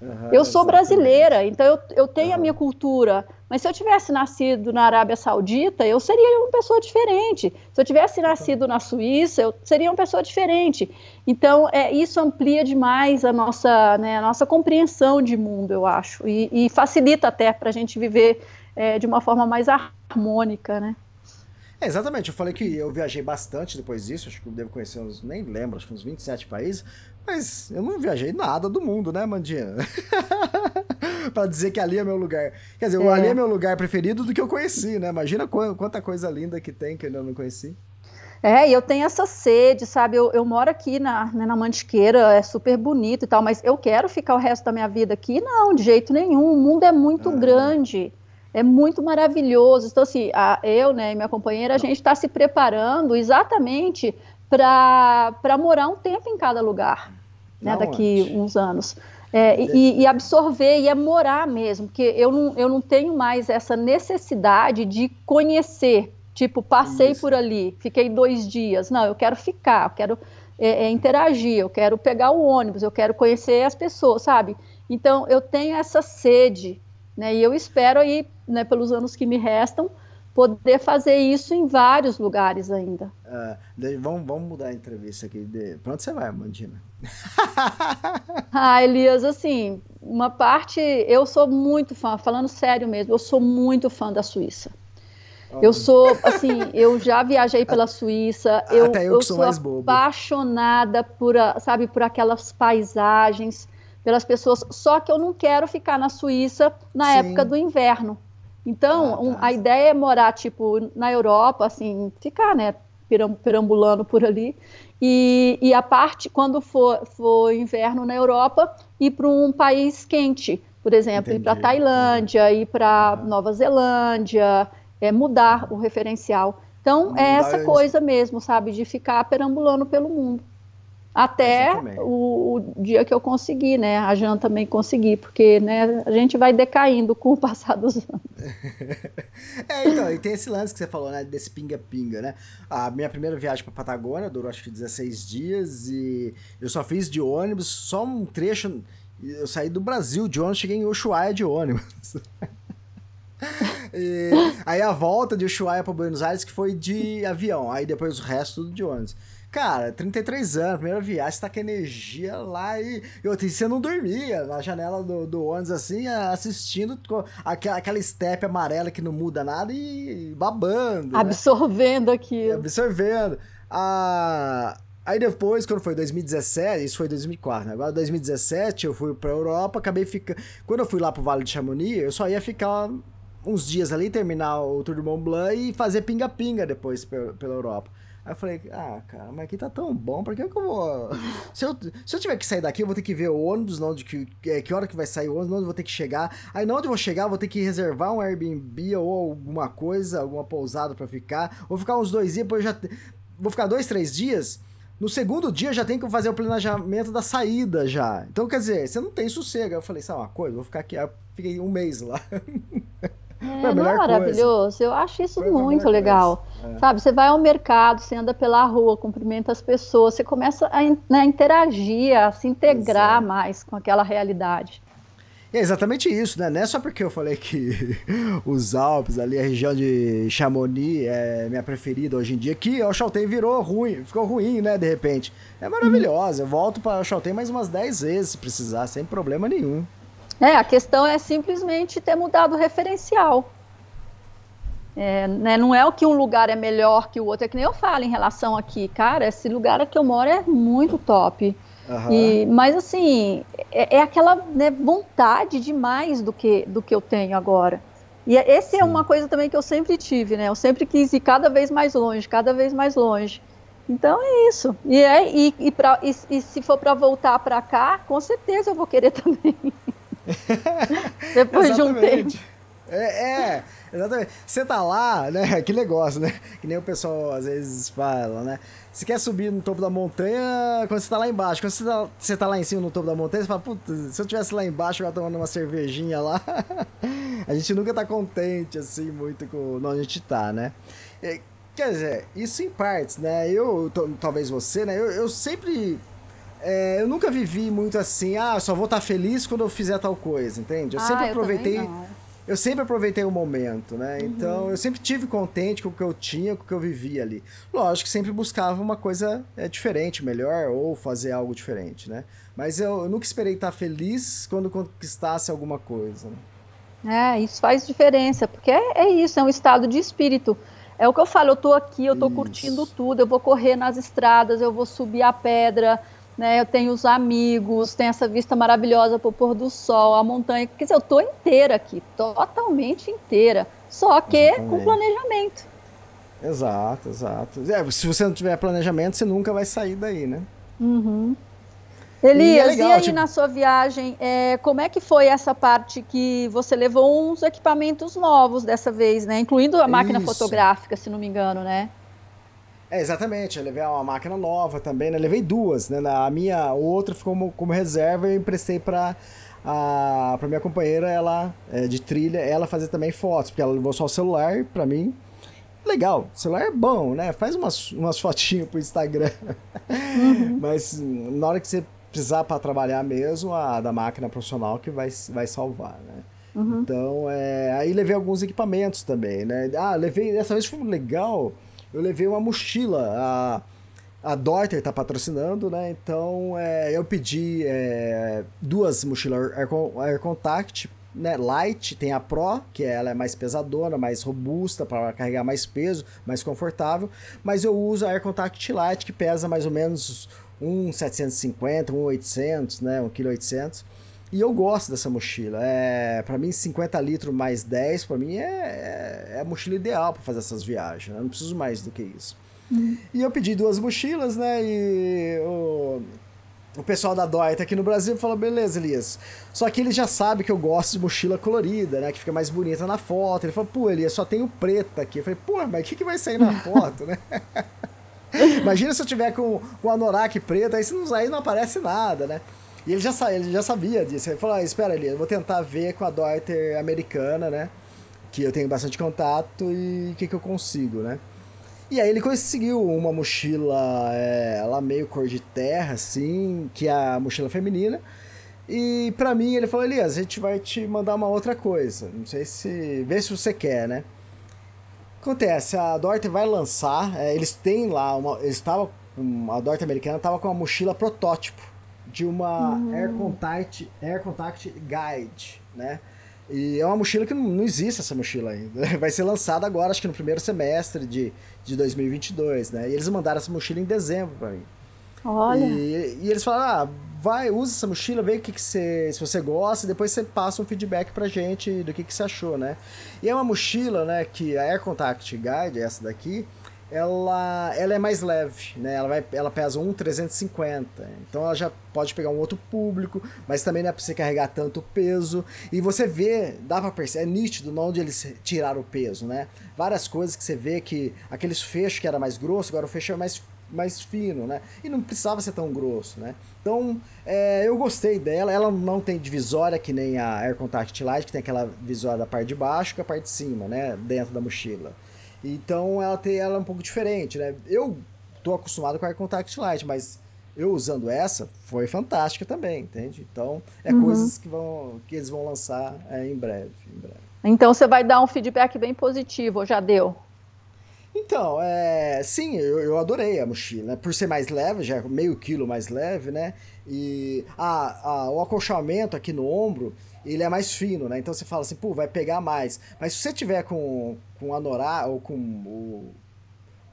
Uhum, eu sou brasileira, então eu, eu tenho uhum. a minha cultura, mas se eu tivesse nascido na Arábia Saudita, eu seria uma pessoa diferente. Se eu tivesse nascido na Suíça, eu seria uma pessoa diferente. Então, é, isso amplia demais a nossa, né, a nossa compreensão de mundo, eu acho, e, e facilita até para a gente viver é, de uma forma mais harmônica, né? É, exatamente, eu falei que eu viajei bastante depois disso, acho que eu devo conhecer uns, nem lembro, acho que uns 27 países, mas eu não viajei nada do mundo, né, Mandinha? pra dizer que ali é meu lugar. Quer dizer, é. ali é meu lugar preferido do que eu conheci, né? Imagina quanta coisa linda que tem que eu ainda não conheci. É, e eu tenho essa sede, sabe? Eu, eu moro aqui na, né, na Mantiqueira, é super bonito e tal, mas eu quero ficar o resto da minha vida aqui? Não, de jeito nenhum. O mundo é muito ah. grande é muito maravilhoso. Então, assim, a, eu né, e minha companheira, a gente está se preparando exatamente para morar um tempo em cada lugar, né, daqui uns anos. É, e, e, absorver e é morar mesmo, porque eu não, eu não tenho mais essa necessidade de conhecer, tipo, passei Isso. por ali, fiquei dois dias. Não, eu quero ficar, eu quero é, é, interagir, eu quero pegar o ônibus, eu quero conhecer as pessoas, sabe? Então, eu tenho essa sede né? E eu espero aí, né, pelos anos que me restam, poder fazer isso em vários lugares ainda. Uh, vamos, vamos mudar a entrevista aqui. De... Pra onde você vai, Amandina? ah, Elias, assim, uma parte. Eu sou muito fã, falando sério mesmo, eu sou muito fã da Suíça. Oh. Eu sou, assim, eu já viajei pela Suíça. Eu, Até eu, eu sou, sou apaixonada por, sabe, por aquelas paisagens pelas pessoas, só que eu não quero ficar na Suíça na Sim. época do inverno. Então, ah, um, tá. a ideia é morar, tipo, na Europa, assim, ficar, né, perambulando por ali. E, e a parte, quando for, for inverno na Europa, ir para um país quente, por exemplo, Entendi. ir para Tailândia, ir para ah. Nova Zelândia, é, mudar o referencial. Então, é essa coisa mesmo, sabe, de ficar perambulando pelo mundo. Até o, o, dia que eu consegui, né? A Jan também consegui, porque né, a gente vai decaindo com o passar dos anos. é, então, e tem esse lance que você falou, né? Desse pinga-pinga, né? A minha primeira viagem para Patagônia durou acho que 16 dias e eu só fiz de ônibus, só um trecho. Eu saí do Brasil de ônibus, cheguei em Ushuaia de ônibus. E aí a volta de Ushuaia para Buenos Aires que foi de avião, aí depois o resto de ônibus. Cara, 33 anos, primeira viagem, você tá com energia lá e, e você não dormia na janela do, do ônibus assim, assistindo aquela, aquela estepe amarela que não muda nada e babando. Absorvendo né? aquilo. Absorvendo. A, Aí depois, quando foi 2017, isso foi 2004, né? Agora 2017 eu fui pra Europa, acabei ficando... Quando eu fui lá pro Vale de Chamonix, eu só ia ficar uns dias ali, terminar o Tour de Mont Blanc e fazer pinga-pinga depois pela Europa. Aí eu falei, ah, cara, mas aqui tá tão bom, por que, eu vou. Se eu, se eu tiver que sair daqui, eu vou ter que ver o ônibus, não, de que, que hora que vai sair o ônibus, onde eu vou ter que chegar. Aí não onde eu vou chegar, eu vou ter que reservar um Airbnb ou alguma coisa, alguma pousada para ficar. Vou ficar uns dois dias, depois eu já. Vou ficar dois, três dias. No segundo dia já tem que fazer o planejamento da saída já. Então, quer dizer, você não tem sossego. Eu falei, sabe uma coisa? Vou ficar aqui. Aí eu fiquei um mês lá. É, não é maravilhoso? Coisa. Eu acho isso Foi muito legal. É. Sabe, você vai ao mercado, você anda pela rua, cumprimenta as pessoas, você começa a, né, interagir, a se integrar mais com aquela realidade. É exatamente isso, né? Não é só porque eu falei que os Alpes, ali, a região de Chamonix é minha preferida hoje em dia, que o Chaltén virou ruim, ficou ruim, né, de repente. É maravilhosa, eu volto para o Chaltén mais umas 10 vezes se precisar, sem problema nenhum. É, a questão é simplesmente ter mudado o referencial. É, né, não é o que um lugar é melhor que o outro, é que nem eu falo em relação aqui, cara, esse lugar que eu moro é muito top. Uhum. E, mas assim, é, é aquela né, vontade demais do que, do que eu tenho agora. E é, esse é uma coisa também que eu sempre tive, né? Eu sempre quis ir cada vez mais longe, cada vez mais longe. Então é isso. E, é, e, e, pra, e, e se for para voltar para cá, com certeza eu vou querer também. Depois de um tempo. É, é, exatamente. Você tá lá, né? Que negócio, né? Que nem o pessoal às vezes fala, né? Você quer subir no topo da montanha quando você tá lá embaixo. Quando você tá, você tá lá em cima no topo da montanha, você fala, puta, se eu tivesse lá embaixo, eu tomando uma cervejinha lá. a gente nunca tá contente, assim, muito com onde a gente tá, né? Quer dizer, isso em partes, né? Eu, talvez você, né? Eu, eu sempre é, eu nunca vivi muito assim, ah, só vou estar feliz quando eu fizer tal coisa, entende? Eu ah, sempre aproveitei. Eu, eu, sempre aproveitei o momento, né? Uhum. Então eu sempre tive contente com o que eu tinha, com o que eu vivia ali. Lógico que sempre buscava uma coisa é, diferente, melhor, ou fazer algo diferente, né? Mas eu, eu nunca esperei estar feliz quando conquistasse alguma coisa. Né? É, isso faz diferença, porque é, é isso, é um estado de espírito. É o que eu falo, eu tô aqui, eu tô isso. curtindo tudo, eu vou correr nas estradas, eu vou subir a pedra, né? Eu tenho os amigos, tenho essa vista maravilhosa para o pôr do sol, a montanha. Quer dizer, eu estou inteira aqui, totalmente inteira. Só que Exatamente. com planejamento. Exato, exato. É, se você não tiver planejamento, você nunca vai sair daí, né? Uhum. Elias, e, é legal, e aí tipo... na sua viagem, é, como é que foi essa parte que você levou uns equipamentos novos dessa vez, né? Incluindo a máquina Isso. fotográfica, se não me engano, né? É, exatamente. Eu levei uma máquina nova também, né? Levei duas, né? A minha, outra ficou como, como reserva e eu emprestei para a pra minha companheira, ela é, de trilha, ela fazer também fotos, porque ela levou só o celular para mim. Legal, o celular é bom, né? Faz umas, umas fotinhas pro Instagram. Uhum. Mas na hora que você precisar para trabalhar mesmo, a da máquina profissional que vai, vai salvar, né? Uhum. Então, é, aí levei alguns equipamentos também, né? Ah, levei, dessa vez foi legal eu levei uma mochila. A, a Dorter tá patrocinando, né? Então é, eu pedi é, duas mochilas Air, Air Contact né, Light, tem a Pro, que ela é mais pesadona, mais robusta para carregar mais peso, mais confortável, mas eu uso a Air Contact Light que pesa mais ou menos 1,750, 1,800, né, 1,8 kg. E eu gosto dessa mochila. É, para mim, 50 litros mais 10, para mim é, é, é, a mochila ideal para fazer essas viagens. Né? Eu não preciso mais do que isso. Uhum. E eu pedi duas mochilas, né? E o, o pessoal da Doita aqui no Brasil falou: beleza, Elias. Só que ele já sabe que eu gosto de mochila colorida, né? Que fica mais bonita na foto. Ele falou: pô, Elias, só tenho preta aqui. Eu falei: pô, mas o que, que vai sair na foto, né? Imagina se eu tiver com, com a Norak preta, aí, não, aí não aparece nada, né? E ele já, ele já sabia disso. Ele falou: ah, espera ali, eu vou tentar ver com a Deuter americana, né? Que eu tenho bastante contato e o que, que eu consigo, né? E aí ele conseguiu uma mochila, é, ela meio cor de terra, assim, que é a mochila feminina. E pra mim ele falou, Elias, a gente vai te mandar uma outra coisa. Não sei se. Vê se você quer, né? Acontece, a Dorte vai lançar, é, eles têm lá uma. Eles. A Dorte americana estava com uma mochila protótipo de uma uhum. Air, Contact, Air Contact Guide, né? E é uma mochila que não, existe essa mochila ainda. Vai ser lançada agora, acho que no primeiro semestre de, de 2022, né? E eles mandaram essa mochila em dezembro para mim. Olha. E, e eles falaram, ah, vai, usa essa mochila, vê o que, que você, se você gosta, e depois você passa um feedback pra gente do que, que você achou, né? E é uma mochila, né, que a Air Contact Guide, essa daqui, ela, ela é mais leve, né? Ela, vai, ela pesa 1,350. Então ela já pode pegar um outro público, mas também não é pra você carregar tanto peso. E você vê, dá pra perceber, é nítido onde eles tiraram o peso, né? Várias coisas que você vê que aqueles fechos que era mais grosso, agora o fecho é mais mais fino, né? E não precisava ser tão grosso, né? Então, é, eu gostei dela. Ela não tem divisória que nem a Air Contact Light, que tem aquela divisória da parte de baixo com a parte de cima, né? Dentro da mochila. Então, ela tem ela é um pouco diferente, né? Eu tô acostumado com a Contact Light, mas eu usando essa foi fantástica também, entende? Então, é uhum. coisas que, vão, que eles vão lançar é, em breve, em breve. Então, você vai dar um feedback bem positivo, já deu? Então, é, sim, eu, eu adorei a mochila, né? Por ser mais leve, já é meio quilo mais leve, né? E a, a, o acolchamento aqui no ombro, ele é mais fino, né? Então você fala assim, pô, vai pegar mais. Mas se você tiver com, com anorá ou com o,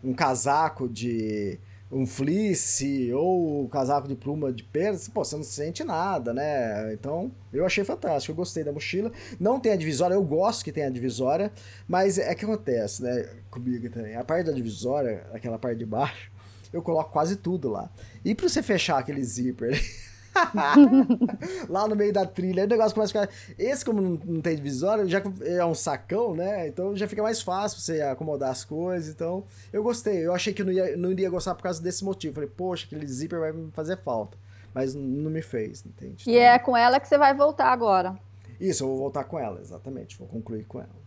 um casaco de um fleece ou um casaco de pluma de pera, pô, você não sente nada, né? Então, eu achei fantástico, eu gostei da mochila. Não tem a divisória, eu gosto que tenha a divisória, mas é que acontece, né, comigo também. A parte da divisória, aquela parte de baixo, eu coloco quase tudo lá. E para você fechar aquele zíper lá no meio da trilha. Aí o negócio começa a ficar. Esse, como não, não tem divisória, já é um sacão, né? Então já fica mais fácil você acomodar as coisas. Então eu gostei. Eu achei que não, ia, não iria gostar por causa desse motivo. Falei, poxa, aquele zíper vai me fazer falta. Mas não me fez, entende? E então... é com ela que você vai voltar agora. Isso, eu vou voltar com ela, exatamente. Vou concluir com ela.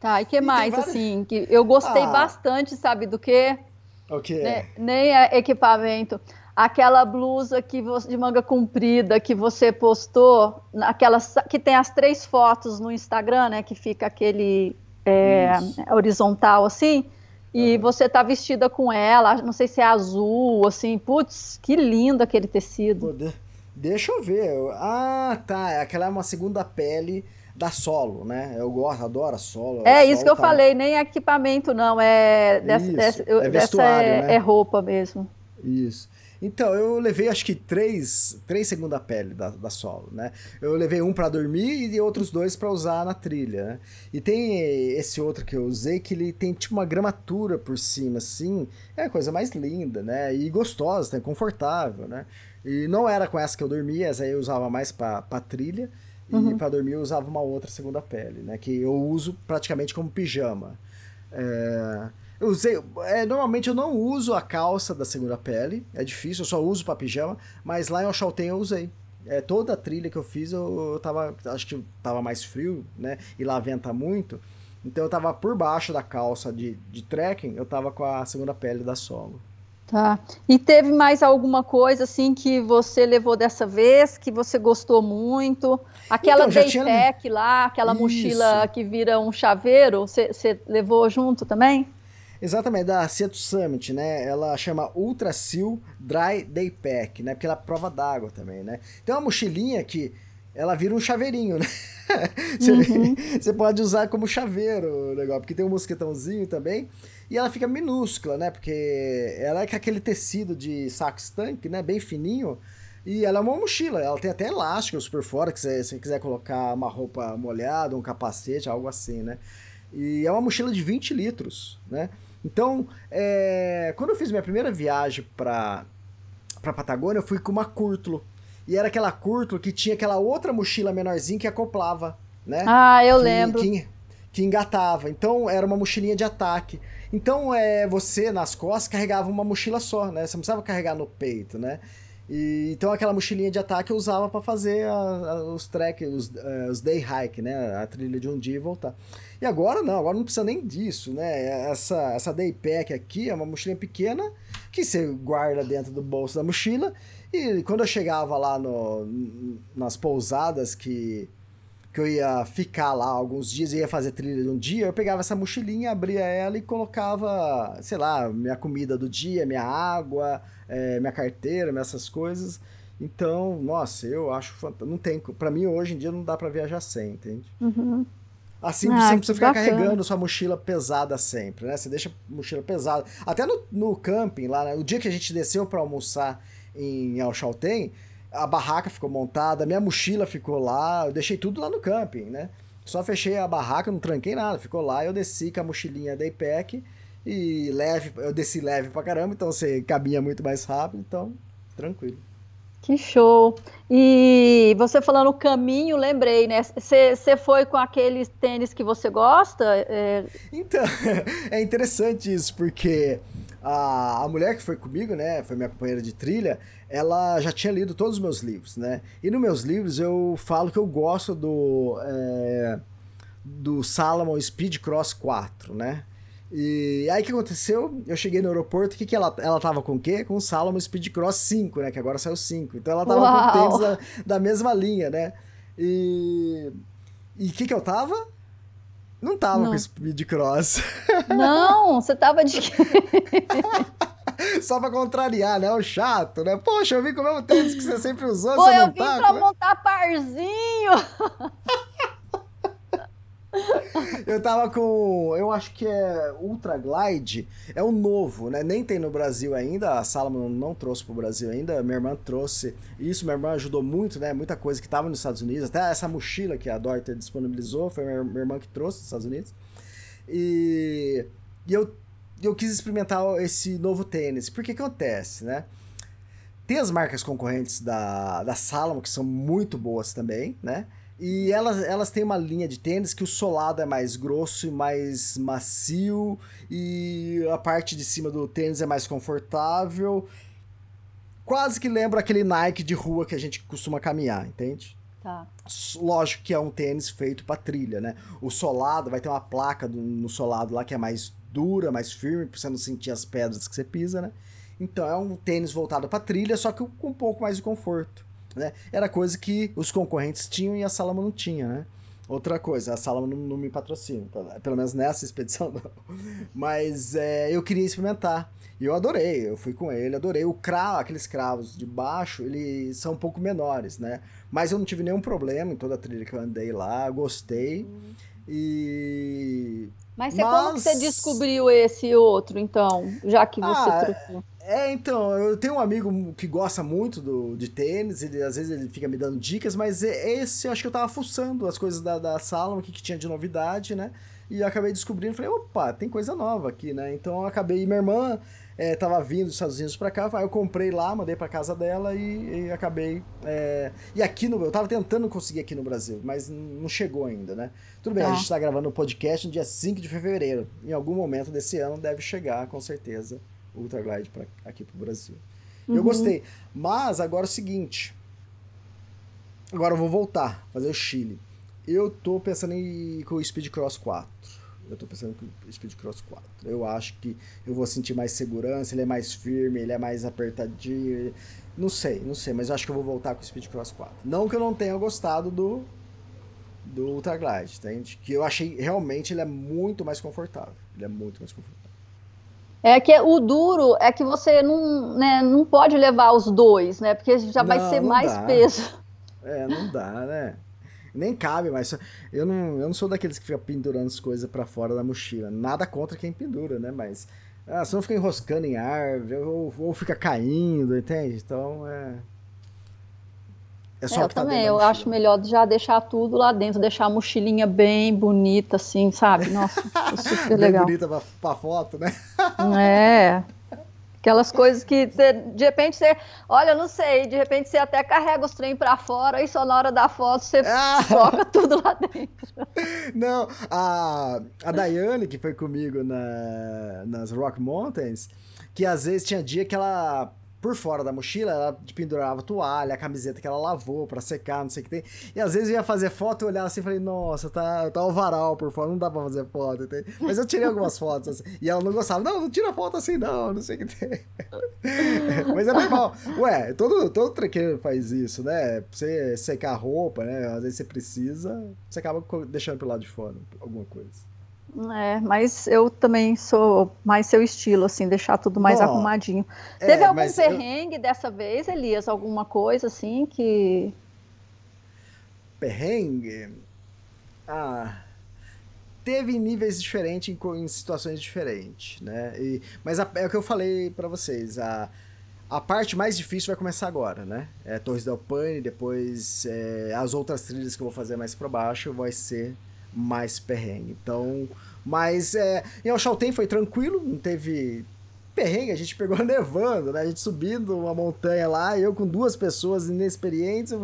Tá, e que e mais, várias... assim, que eu gostei ah. bastante, sabe do quê? O quê? Nem é equipamento aquela blusa que você, de manga comprida que você postou, aquela que tem as três fotos no Instagram, né? Que fica aquele é, horizontal assim. E você tá vestida com ela, não sei se é azul, assim, putz, que lindo aquele tecido. Pô, de, deixa eu ver. Ah, tá. Aquela é uma segunda pele da solo, né? Eu gosto, adoro a solo. É isso que eu tá... falei, nem equipamento não, é dessa, dessa, é dessa é, né? é roupa mesmo. Isso. Então, eu levei acho que três, três segunda pele da, da solo, né? Eu levei um para dormir e outros dois para usar na trilha, né? E tem esse outro que eu usei que ele tem tipo uma gramatura por cima, assim. É a coisa mais linda, né? E gostosa, né? confortável, né? E não era com essa que eu dormia, essa aí eu usava mais para trilha. E uhum. para dormir eu usava uma outra segunda pele, né? Que eu uso praticamente como pijama. É... Eu usei. É, normalmente eu não uso a calça da segunda pele. É difícil, eu só uso pra pijama. Mas lá em Oxalten eu usei. É, toda a trilha que eu fiz, eu, eu tava. Acho que tava mais frio, né? E lá venta muito. Então eu tava por baixo da calça de, de trekking, eu tava com a segunda pele da solo. Tá. E teve mais alguma coisa assim que você levou dessa vez, que você gostou muito? Aquela então, tinha... lá, aquela Isso. mochila que vira um chaveiro, você levou junto também? Exatamente, da Seattle Summit, né? Ela chama Ultra Seal Dry Day Pack, né? Porque ela é prova d'água também, né? Então é uma mochilinha que ela vira um chaveirinho, né? você, uhum. você pode usar como chaveiro o negócio, porque tem um mosquetãozinho também. E ela fica minúscula, né? Porque ela é com aquele tecido de saco estanque, né? Bem fininho. E ela é uma mochila, ela tem até elásticos por fora, que se você quiser colocar uma roupa molhada, um capacete, algo assim, né? E é uma mochila de 20 litros, né? Então, é, quando eu fiz minha primeira viagem para para Patagônia, eu fui com uma Curtlo. E era aquela Curtlo que tinha aquela outra mochila menorzinha que acoplava, né? Ah, eu que, lembro. Que, que engatava. Então, era uma mochilinha de ataque. Então, é, você nas costas carregava uma mochila só, né? Você não precisava carregar no peito, né? E, então aquela mochilinha de ataque eu usava para fazer a, a, os trek, os, uh, os day hike, né? A trilha de um dia e voltar. E agora não, agora não precisa nem disso, né? Essa, essa day pack aqui é uma mochilinha pequena que você guarda dentro do bolso da mochila. E quando eu chegava lá no, nas pousadas que, que eu ia ficar lá alguns dias, ia fazer trilha de um dia, eu pegava essa mochilinha, abria ela e colocava, sei lá, minha comida do dia, minha água, é, minha carteira, essas coisas. Então, nossa, eu acho fantástico. Não tem, para mim hoje em dia não dá para viajar sem, entende? Uhum. Assim ah, você precisa ficar bacana. carregando sua mochila pesada sempre, né? Você deixa a mochila pesada. Até no, no camping lá, né? o dia que a gente desceu para almoçar em Alchalten, a barraca ficou montada, minha mochila ficou lá, eu deixei tudo lá no camping, né? Só fechei a barraca, não tranquei nada, ficou lá, eu desci com a mochilinha da IPEC e leve, eu desci leve pra caramba, então você cabia muito mais rápido, então tranquilo. Que show! E você falando o caminho, lembrei, né? Você foi com aqueles tênis que você gosta? É... Então, é interessante isso, porque a, a mulher que foi comigo, né, foi minha companheira de trilha, ela já tinha lido todos os meus livros, né? E nos meus livros eu falo que eu gosto do, é, do Salomon Speed Cross 4, né? E aí o que aconteceu? Eu cheguei no aeroporto, o que, que ela, ela tava com o quê? Com o Salomon Speed Cross 5, né? Que agora saiu 5. Então ela tava Uau. com tênis da, da mesma linha, né? E o que que eu tava? Não tava Não. com Speed Cross. Não, você tava de Só pra contrariar, né? O chato, né? Poxa, eu vim com o mesmo tênis que você sempre usou, Pô, você eu não vim tá, pra montar parzinho. eu tava com. Eu acho que é Ultra Glide. É o novo, né? Nem tem no Brasil ainda. A Salomon não trouxe pro Brasil ainda. Minha irmã trouxe. Isso, minha irmã ajudou muito, né? Muita coisa que tava nos Estados Unidos. Até essa mochila que a Dorter disponibilizou. Foi minha, irmã que trouxe dos Estados Unidos. E, e eu, eu quis experimentar esse novo tênis. Porque que acontece, né? Tem as marcas concorrentes da, da Salomon, que são muito boas também, né? E elas, elas têm uma linha de tênis que o solado é mais grosso e mais macio, e a parte de cima do tênis é mais confortável. Quase que lembra aquele Nike de rua que a gente costuma caminhar, entende? Tá. Lógico que é um tênis feito para trilha, né? O solado vai ter uma placa do, no solado lá que é mais dura, mais firme, para você não sentir as pedras que você pisa, né? Então é um tênis voltado para trilha, só que com um pouco mais de conforto. Né? Era coisa que os concorrentes tinham e a Salama não tinha, né? Outra coisa, a Salama não, não, me patrocina, tá? pelo menos nessa expedição não. Mas é, eu queria experimentar. E eu adorei, eu fui com ele, adorei. O cravo, aqueles cravos de baixo, eles são um pouco menores, né? Mas eu não tive nenhum problema em toda a trilha que eu andei lá, gostei. Hum. E. Mas, você, Mas como que você descobriu esse outro, então? Já que você ah, trocou? É, então, eu tenho um amigo que gosta muito do, de tênis, ele às vezes ele fica me dando dicas, mas esse acho que eu tava fuçando as coisas da, da Salomon, o que, que tinha de novidade, né? E acabei descobrindo, falei, opa, tem coisa nova aqui, né? Então eu acabei, minha irmã é, tava vindo dos Estados Unidos pra cá, aí eu comprei lá, mandei pra casa dela e, e acabei. É... E aqui no. Eu tava tentando conseguir aqui no Brasil, mas não chegou ainda, né? Tudo bem, a gente tá gravando o podcast no dia 5 de fevereiro. Em algum momento desse ano deve chegar, com certeza Ultra Glide pra, aqui pro Brasil. Uhum. Eu gostei. Mas agora é o seguinte. Agora eu vou voltar, fazer o Chile. Eu tô pensando em com o Speed Cross 4. Eu tô pensando com o Speed Cross 4. Eu acho que eu vou sentir mais segurança, ele é mais firme, ele é mais apertadinho. Não sei, não sei, mas eu acho que eu vou voltar com o Speed Cross 4. Não que eu não tenha gostado do do Ultra Glide, entende? Que eu achei realmente ele é muito mais confortável. Ele é muito mais confortável. É que o duro é que você não, né, não pode levar os dois, né? Porque já não, vai ser mais dá. peso. É, não dá, né? Nem cabe, mas eu não, eu não sou daqueles que fica pendurando as coisas para fora da mochila. Nada contra quem pendura, né? Mas ah, você não fica enroscando em árvore ou, ou fica caindo, entende? Então é. É só é, eu tá também, eu acho melhor já deixar tudo lá dentro, deixar a mochilinha bem bonita, assim, sabe? Nossa, super bem legal. bonita pra, pra, foto, né? É. Aquelas coisas que você, de repente você, olha, eu não sei, de repente você até carrega os trem para fora e só na hora da foto você ah. tudo lá dentro. Não, a, a Daiane, que foi comigo na, nas Rock Mountains, que às vezes tinha dia que ela por fora da mochila, ela pendurava toalha, a camiseta que ela lavou para secar, não sei o que tem. E às vezes eu ia fazer foto, eu olhava assim e falei, nossa, tá, tá o varal por fora, não dá pra fazer foto. Mas eu tirei algumas fotos assim, e ela não gostava, não, não tira foto assim não, não sei o que tem. Mas é normal. Ué, todo, todo trequeiro faz isso, né? Pra você secar a roupa, né? Às vezes você precisa, você acaba deixando pro lado de fora alguma coisa. É, mas eu também sou mais seu estilo, assim, deixar tudo mais Bom, arrumadinho. É, Teve algum perrengue eu... dessa vez, Elias? Alguma coisa assim que. Perrengue? Ah. Teve níveis diferentes em, em situações diferentes, né? E, mas a, é o que eu falei para vocês. A, a parte mais difícil vai começar agora, né? É Torres del Paine, depois é, as outras trilhas que eu vou fazer mais para baixo vai ser mais perrengue. Então, mas é, em Alchaltén foi tranquilo, não teve perrengue, a gente pegou nevando, né? A gente subindo uma montanha lá, eu com duas pessoas inexperientes,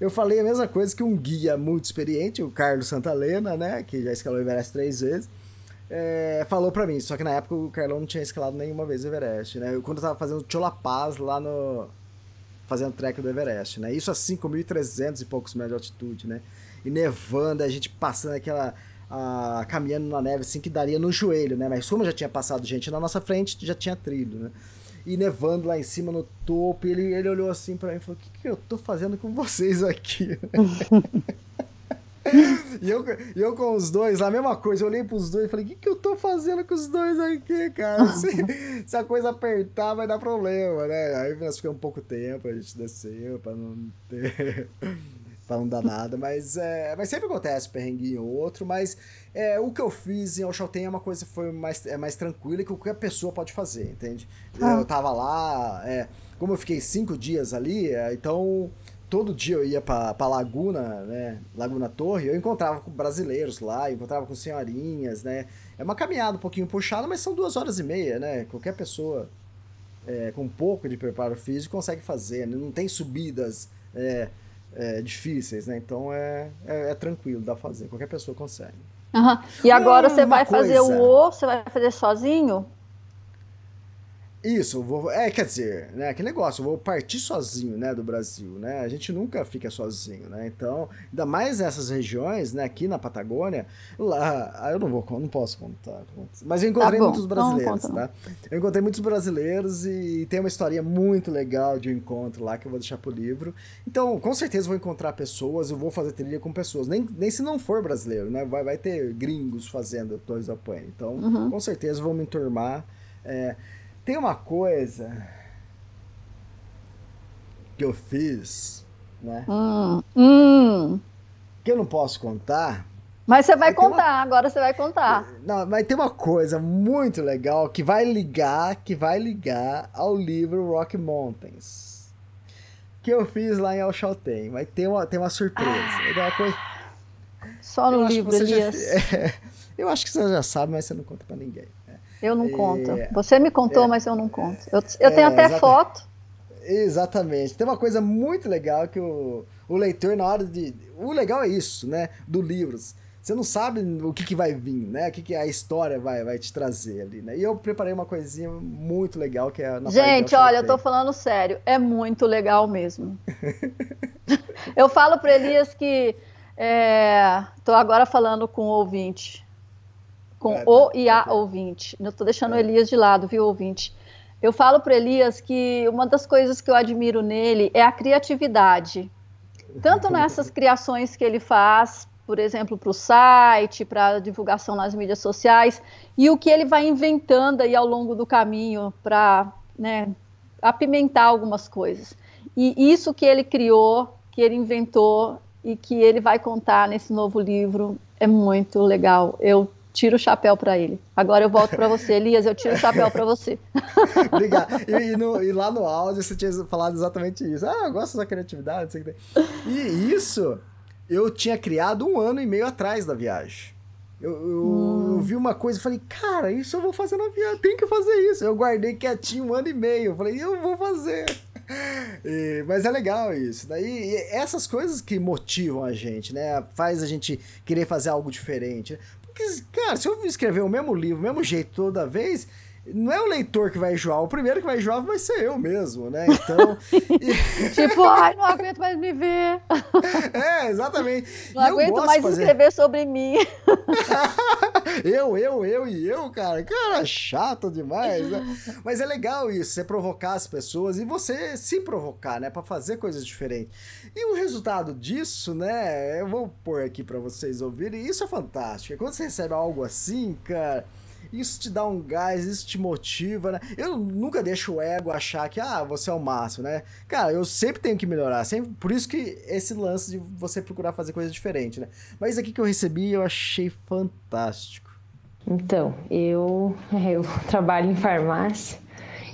eu falei a mesma coisa que um guia muito experiente, o Carlos Santalena, né? Que já escalou o Everest três vezes é, falou pra mim. Só que na época o Carlão não tinha escalado nenhuma vez o Everest, né? Eu, quando eu tava fazendo Cholapaz lá no. fazendo trek do Everest, né? Isso a 5.300 e poucos metros de altitude, né? E nevando, a gente passando aquela. A, caminhando na neve assim que daria no joelho, né? Mas como já tinha passado gente na nossa frente, já tinha trilho, né? E nevando lá em cima no topo, e ele, ele olhou assim para mim e falou: O que, que eu tô fazendo com vocês aqui? e, eu, eu com os dois, a mesma coisa, eu olhei pros dois e falei, o que, que eu tô fazendo com os dois aqui, cara? Se, se, a coisa apertar, vai dar problema, né? Aí nós ficamos um pouco tempo, a gente desceu pra não ter. Pra não dar nada, mas, é, mas sempre acontece perrenguinho ou outro, mas é, o que eu fiz em Oxalten é uma coisa que foi mais, é mais tranquila e que qualquer pessoa pode fazer, entende? Ah. Eu tava lá, é, como eu fiquei cinco dias ali, é, então todo dia eu ia pra, pra Laguna, né? Laguna Torre, eu encontrava com brasileiros lá, encontrava com senhorinhas, né? É uma caminhada um pouquinho puxada, mas são duas horas e meia, né? Qualquer pessoa é, com um pouco de preparo físico consegue fazer, né? Não tem subidas é, é, difíceis, né? Então é, é, é, tranquilo, dá pra fazer. Qualquer pessoa consegue. Uhum. E agora você vai coisa... fazer o O, você vai fazer sozinho? Isso, vou, é, quer dizer, né, que negócio, eu vou partir sozinho, né, do Brasil, né, a gente nunca fica sozinho, né, então, ainda mais nessas regiões, né, aqui na Patagônia, lá, ah, eu não vou, não posso contar, mas eu encontrei tá muitos brasileiros, não, tá, eu encontrei muitos brasileiros e tem uma história muito legal de um encontro lá que eu vou deixar pro livro, então, com certeza vou encontrar pessoas, eu vou fazer trilha com pessoas, nem, nem se não for brasileiro, né, vai, vai ter gringos fazendo Torres da Pane, então, uhum. com certeza vou me enturmar, é, tem uma coisa que eu fiz, né? Hum, hum. Que eu não posso contar. Mas você vai contar, uma... agora você vai contar. Não, mas tem uma coisa muito legal que vai ligar, que vai ligar ao livro Rock Mountains. Que eu fiz lá em Alchalten. Vai ter uma, tem uma surpresa. Ah, uma coisa... Só no livro, Elias. Já... Eu acho que você já sabe, mas você não conta para ninguém. Eu não conto. É, Você me contou, é, mas eu não conto. Eu, eu tenho é, até exatamente. foto. Exatamente. Tem uma coisa muito legal que o, o leitor, na hora de. O legal é isso, né? Do livros. Você não sabe o que, que vai vir, né? O que, que a história vai, vai te trazer ali, né? E eu preparei uma coisinha muito legal que é na Gente, olha, eu tô falando sério. É muito legal mesmo. eu falo para Elias que. É, tô agora falando com o ouvinte com é, o e a ouvinte. Não estou deixando o é. Elias de lado, viu, ouvinte? Eu falo para Elias que uma das coisas que eu admiro nele é a criatividade. Tanto nessas criações que ele faz, por exemplo, para o site, para divulgação nas mídias sociais, e o que ele vai inventando aí ao longo do caminho para né, apimentar algumas coisas. E isso que ele criou, que ele inventou e que ele vai contar nesse novo livro é muito legal. Eu tiro o chapéu para ele. Agora eu volto para você, Elias, eu tiro o chapéu para você. Obrigado. E, e, no, e, lá no áudio você tinha falado exatamente isso. Ah, eu gosto da criatividade. Sei que E isso eu tinha criado um ano e meio atrás da viagem. Eu, eu, hum. eu, vi uma coisa e falei, cara, isso eu vou fazer na viagem, tem que fazer isso. Eu guardei quietinho um ano e meio. Eu falei, eu vou fazer. E, mas é legal isso. Daí essas coisas que motivam a gente, né? Faz a gente querer fazer algo diferente. Cara, se eu escrever o mesmo livro, o mesmo jeito toda vez, não é o leitor que vai enjoar, o primeiro que vai enjoar vai ser eu mesmo, né? Então. e... tipo, ai, não aguento mais me ver. É, exatamente. Não e aguento mais fazer... escrever sobre mim. eu, eu, eu e eu, cara. Cara, chato demais, né? Mas é legal isso, você provocar as pessoas e você se provocar, né? Pra fazer coisas diferentes. E o resultado disso, né? Eu vou pôr aqui para vocês ouvirem. Isso é fantástico. Quando você recebe algo assim, cara isso te dá um gás, isso te motiva, né? Eu nunca deixo o ego achar que, ah, você é o máximo, né? Cara, eu sempre tenho que melhorar, sempre, por isso que esse lance de você procurar fazer coisa diferente, né? Mas isso aqui que eu recebi, eu achei fantástico. Então, eu, eu trabalho em farmácia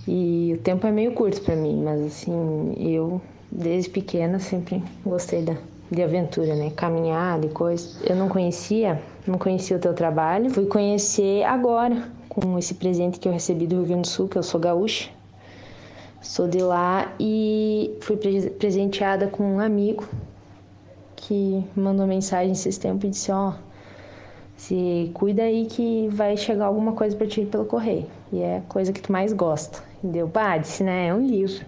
E o tempo é meio curto para mim, mas assim, eu desde pequena sempre gostei da, de aventura, né? Caminhada e coisa. Eu não conhecia, não conhecia o teu trabalho. Fui conhecer agora com esse presente que eu recebi do Rio Grande do Sul, que eu sou gaúcha. Sou de lá e fui presenteada com um amigo que mandou mensagem esses tempos e disse: Ó, oh, se cuida aí que vai chegar alguma coisa para ti pelo correio. E é a coisa que tu mais gosta. E deu, pá, disse, né? É um livro.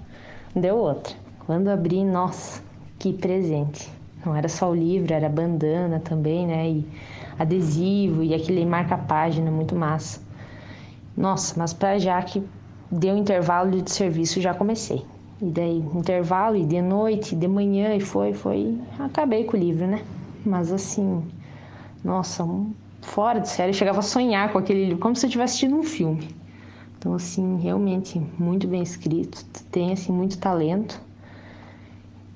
Deu outra. Quando abri, nossa, que presente. Não era só o livro, era bandana também, né? E adesivo e aquele marca-página muito massa. Nossa, mas para já que deu intervalo de serviço, já comecei. E daí, intervalo, e de noite, de manhã, e foi, foi. Acabei com o livro, né? Mas assim, nossa, fora de série, eu chegava a sonhar com aquele livro, como se eu estivesse assistindo um filme. Então, assim, realmente muito bem escrito, tem, assim, muito talento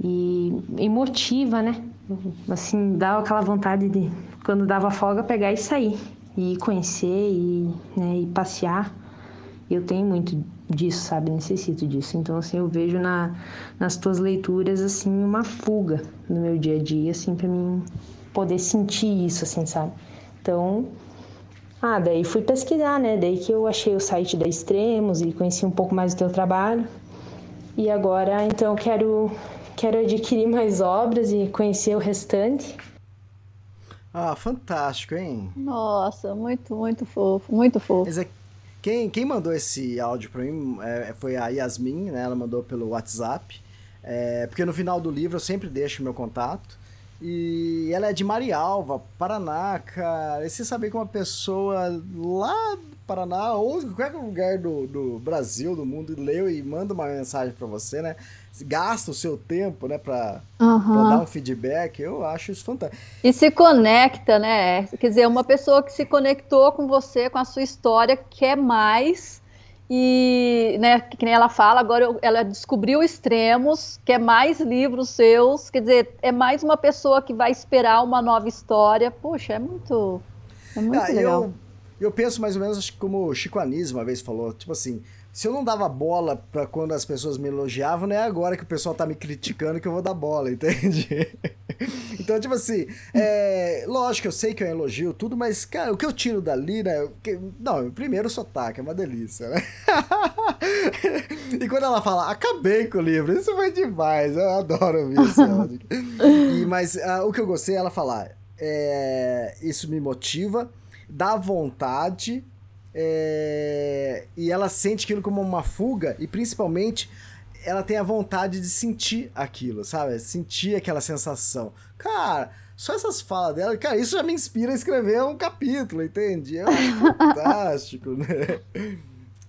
e, e motiva, né? Assim, dá aquela vontade de, quando dava folga, pegar e sair, e conhecer e, né, e passear. Eu tenho muito disso, sabe? Necessito disso. Então, assim, eu vejo na, nas tuas leituras, assim, uma fuga no meu dia a dia, assim, para mim poder sentir isso, assim, sabe? Então, ah, daí fui pesquisar, né? Daí que eu achei o site da Extremos e conheci um pouco mais do teu trabalho. E agora, então, quero Quero adquirir mais obras e conhecer o restante. Ah, fantástico, hein? Nossa, muito, muito fofo, muito fofo. Quem, quem mandou esse áudio para mim é, foi a Yasmin, né? Ela mandou pelo WhatsApp. É, porque no final do livro eu sempre deixo meu contato. E ela é de Marialva, Paraná, cara. E você saber que uma pessoa lá do Paraná, ou qualquer lugar do, do Brasil, do mundo, leu e manda uma mensagem para você, né? Gasta o seu tempo, né, pra, uhum. pra, dar um feedback, eu acho isso fantástico. E se conecta, né? Quer dizer, uma pessoa que se conectou com você, com a sua história, quer mais e, né, que nem ela fala, agora ela descobriu extremos, quer mais livros seus, quer dizer, é mais uma pessoa que vai esperar uma nova história. Poxa, é muito, é muito ah, legal. Eu, eu penso mais ou menos como o Chico Anísio uma vez falou, tipo assim, se eu não dava bola para quando as pessoas me elogiavam, não é agora que o pessoal tá me criticando que eu vou dar bola, entende? então, tipo assim, é, lógico, eu sei que eu elogio tudo, mas, cara, o que eu tiro dali, né? Que, não, primeiro o sotaque, é uma delícia, né? e quando ela fala, acabei com o livro, isso foi demais, eu adoro ouvir isso. e, mas uh, o que eu gostei é ela falar, é, isso me motiva, dá vontade é, e ela sente aquilo como uma fuga e principalmente ela tem a vontade de sentir aquilo, sabe? Sentir aquela sensação. Cara, só essas falas dela, cara, isso já me inspira a escrever um capítulo, entende? É fantástico, né?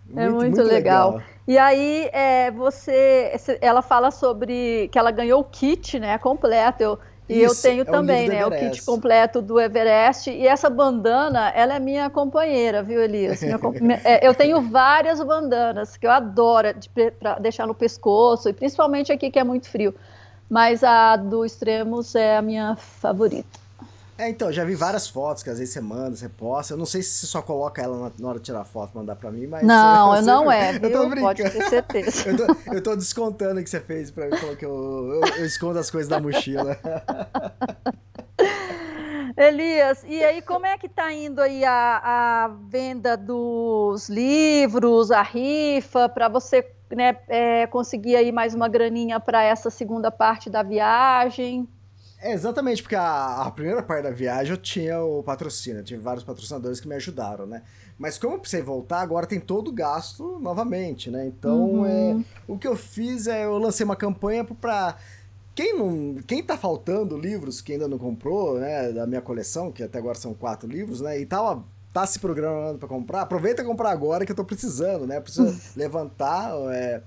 Muito, é muito, muito legal. legal. E aí, é, você, ela fala sobre que ela ganhou o kit, né, completo. Eu, e Isso, eu tenho é também, né, o kit completo do Everest. E essa bandana, ela é minha companheira, viu, Elias? Minha, é, eu tenho várias bandanas que eu adoro de, pra deixar no pescoço, e principalmente aqui que é muito frio. Mas a do Extremos é a minha favorita. É, então, já vi várias fotos que às vezes você manda, você posta. Eu não sei se você só coloca ela na, hora de tirar foto mandar pra mim, mas. Não, eu não é? Eu tô brincando. Pode ter certeza. eu, tô, eu tô descontando o que você fez pra mim, falou que eu, eu, eu escondo as coisas da mochila. Elias, e aí como é que tá indo aí a, a venda dos livros, a rifa, para você né, é, conseguir aí mais uma graninha para essa segunda parte da viagem? É, exatamente, porque a, a, primeira parte da viagem eu tinha o patrocínio, tive vários patrocinadores que me ajudaram, né? Mas como eu precisei voltar, agora tem todo o gasto novamente, né? Então, uhum. é, o que eu fiz é, eu lancei uma campanha para quem não, quem tá faltando livros que ainda não comprou, né, da minha coleção, que até agora são quatro livros, né, e tava tá se programando para comprar, aproveita e comprar agora que eu tô precisando, né? Preciso levantar é,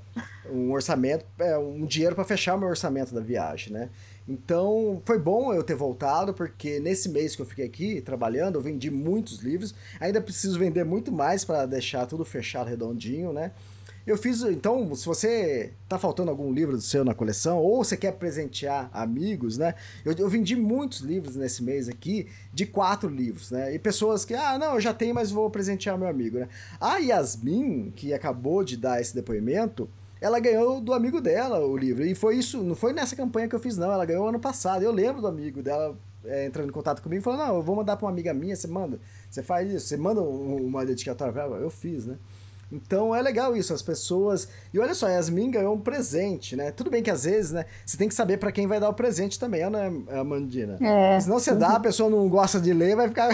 um orçamento, é, um dinheiro para fechar o meu orçamento da viagem, né? Então, foi bom eu ter voltado, porque nesse mês que eu fiquei aqui trabalhando, eu vendi muitos livros. Ainda preciso vender muito mais para deixar tudo fechado redondinho, né? Eu fiz, então, se você tá faltando algum livro do seu na coleção, ou você quer presentear amigos, né? Eu, eu, vendi muitos livros nesse mês aqui, de quatro livros, né? E pessoas que, ah, não, eu já tenho, mas vou presentear meu amigo, né? A Yasmin, que acabou de dar esse depoimento, ela ganhou do amigo dela o livro. E foi isso, não foi nessa campanha que eu fiz, não. Ela ganhou ano passado. Eu lembro do amigo dela é, entrando em contato comigo e falando, não, eu vou mandar para uma amiga minha, você manda. Você faz isso, você manda uma dedicatória para ela. Eu fiz, né? Então é legal isso, as pessoas. E olha só, Yasmin ganhou um presente, né? Tudo bem que às vezes, né? Você tem que saber para quem vai dar o presente também, né, Amandina? É. Senão você dá, a pessoa não gosta de ler, vai ficar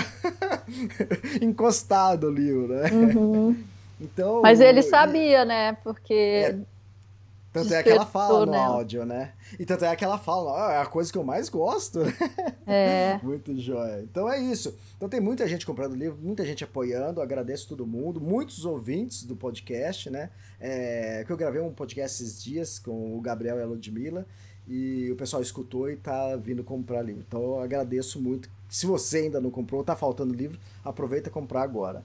encostado o livro, né? Uhum. Então, Mas ele sabia, né? Porque. É tanto é que ela fala no nela. áudio, né? E tanto é que ela fala, é a coisa que eu mais gosto. É. Muito jóia. Então é isso. Então tem muita gente comprando livro, muita gente apoiando, agradeço todo mundo, muitos ouvintes do podcast, né? É, que eu gravei um podcast esses dias com o Gabriel e a Ludmilla e o pessoal escutou e tá vindo comprar livro. Então eu agradeço muito. Se você ainda não comprou, tá faltando livro, aproveita e comprar agora.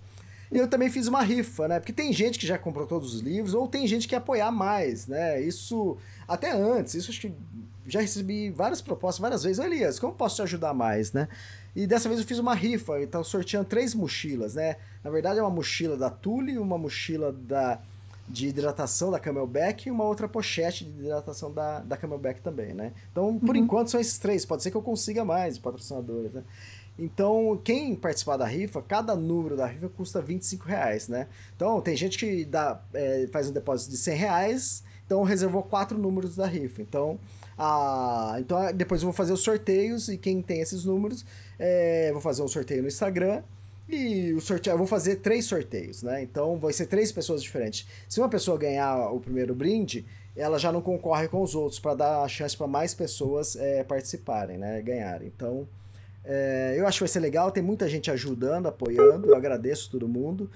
E eu também fiz uma rifa, né? Porque tem gente que já comprou todos os livros, ou tem gente que quer apoiar mais, né? Isso até antes, isso acho que já recebi várias propostas várias vezes. Elias, como posso te ajudar mais, né? E dessa vez eu fiz uma rifa, então sorteando três mochilas, né? Na verdade é uma mochila da Tule, uma mochila da de hidratação da Camelback e uma outra pochete de hidratação da, da Camelback também, né? Então, por uhum. enquanto, são esses três. Pode ser que eu consiga mais patrocinadores, né? Então, quem participar da rifa, cada número da rifa custa 25 reais, né? Então, tem gente que dá, é, faz um depósito de 100 reais, então reservou quatro números da rifa. Então, a, então depois eu vou fazer os sorteios e quem tem esses números, é, vou fazer um sorteio no Instagram e o sorteio, eu vou fazer três sorteios, né? Então, vai ser três pessoas diferentes. Se uma pessoa ganhar o primeiro brinde, ela já não concorre com os outros para dar a chance para mais pessoas é, participarem, né? Ganharem. Então, é, eu acho que vai ser legal, tem muita gente ajudando, apoiando, eu agradeço todo mundo.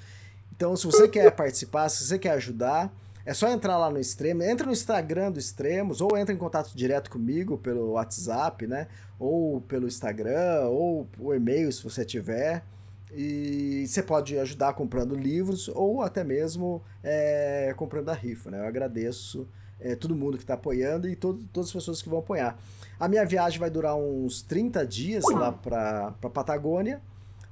Então, se você quer participar, se você quer ajudar, é só entrar lá no Extremo, entra no Instagram do Extremos, ou entra em contato direto comigo pelo WhatsApp, né? Ou pelo Instagram, ou o e-mail se você tiver. E você pode ajudar comprando livros ou até mesmo é, comprando a rifa, né? Eu agradeço é, todo mundo que está apoiando e todo, todas as pessoas que vão apoiar. A minha viagem vai durar uns 30 dias lá para Patagônia.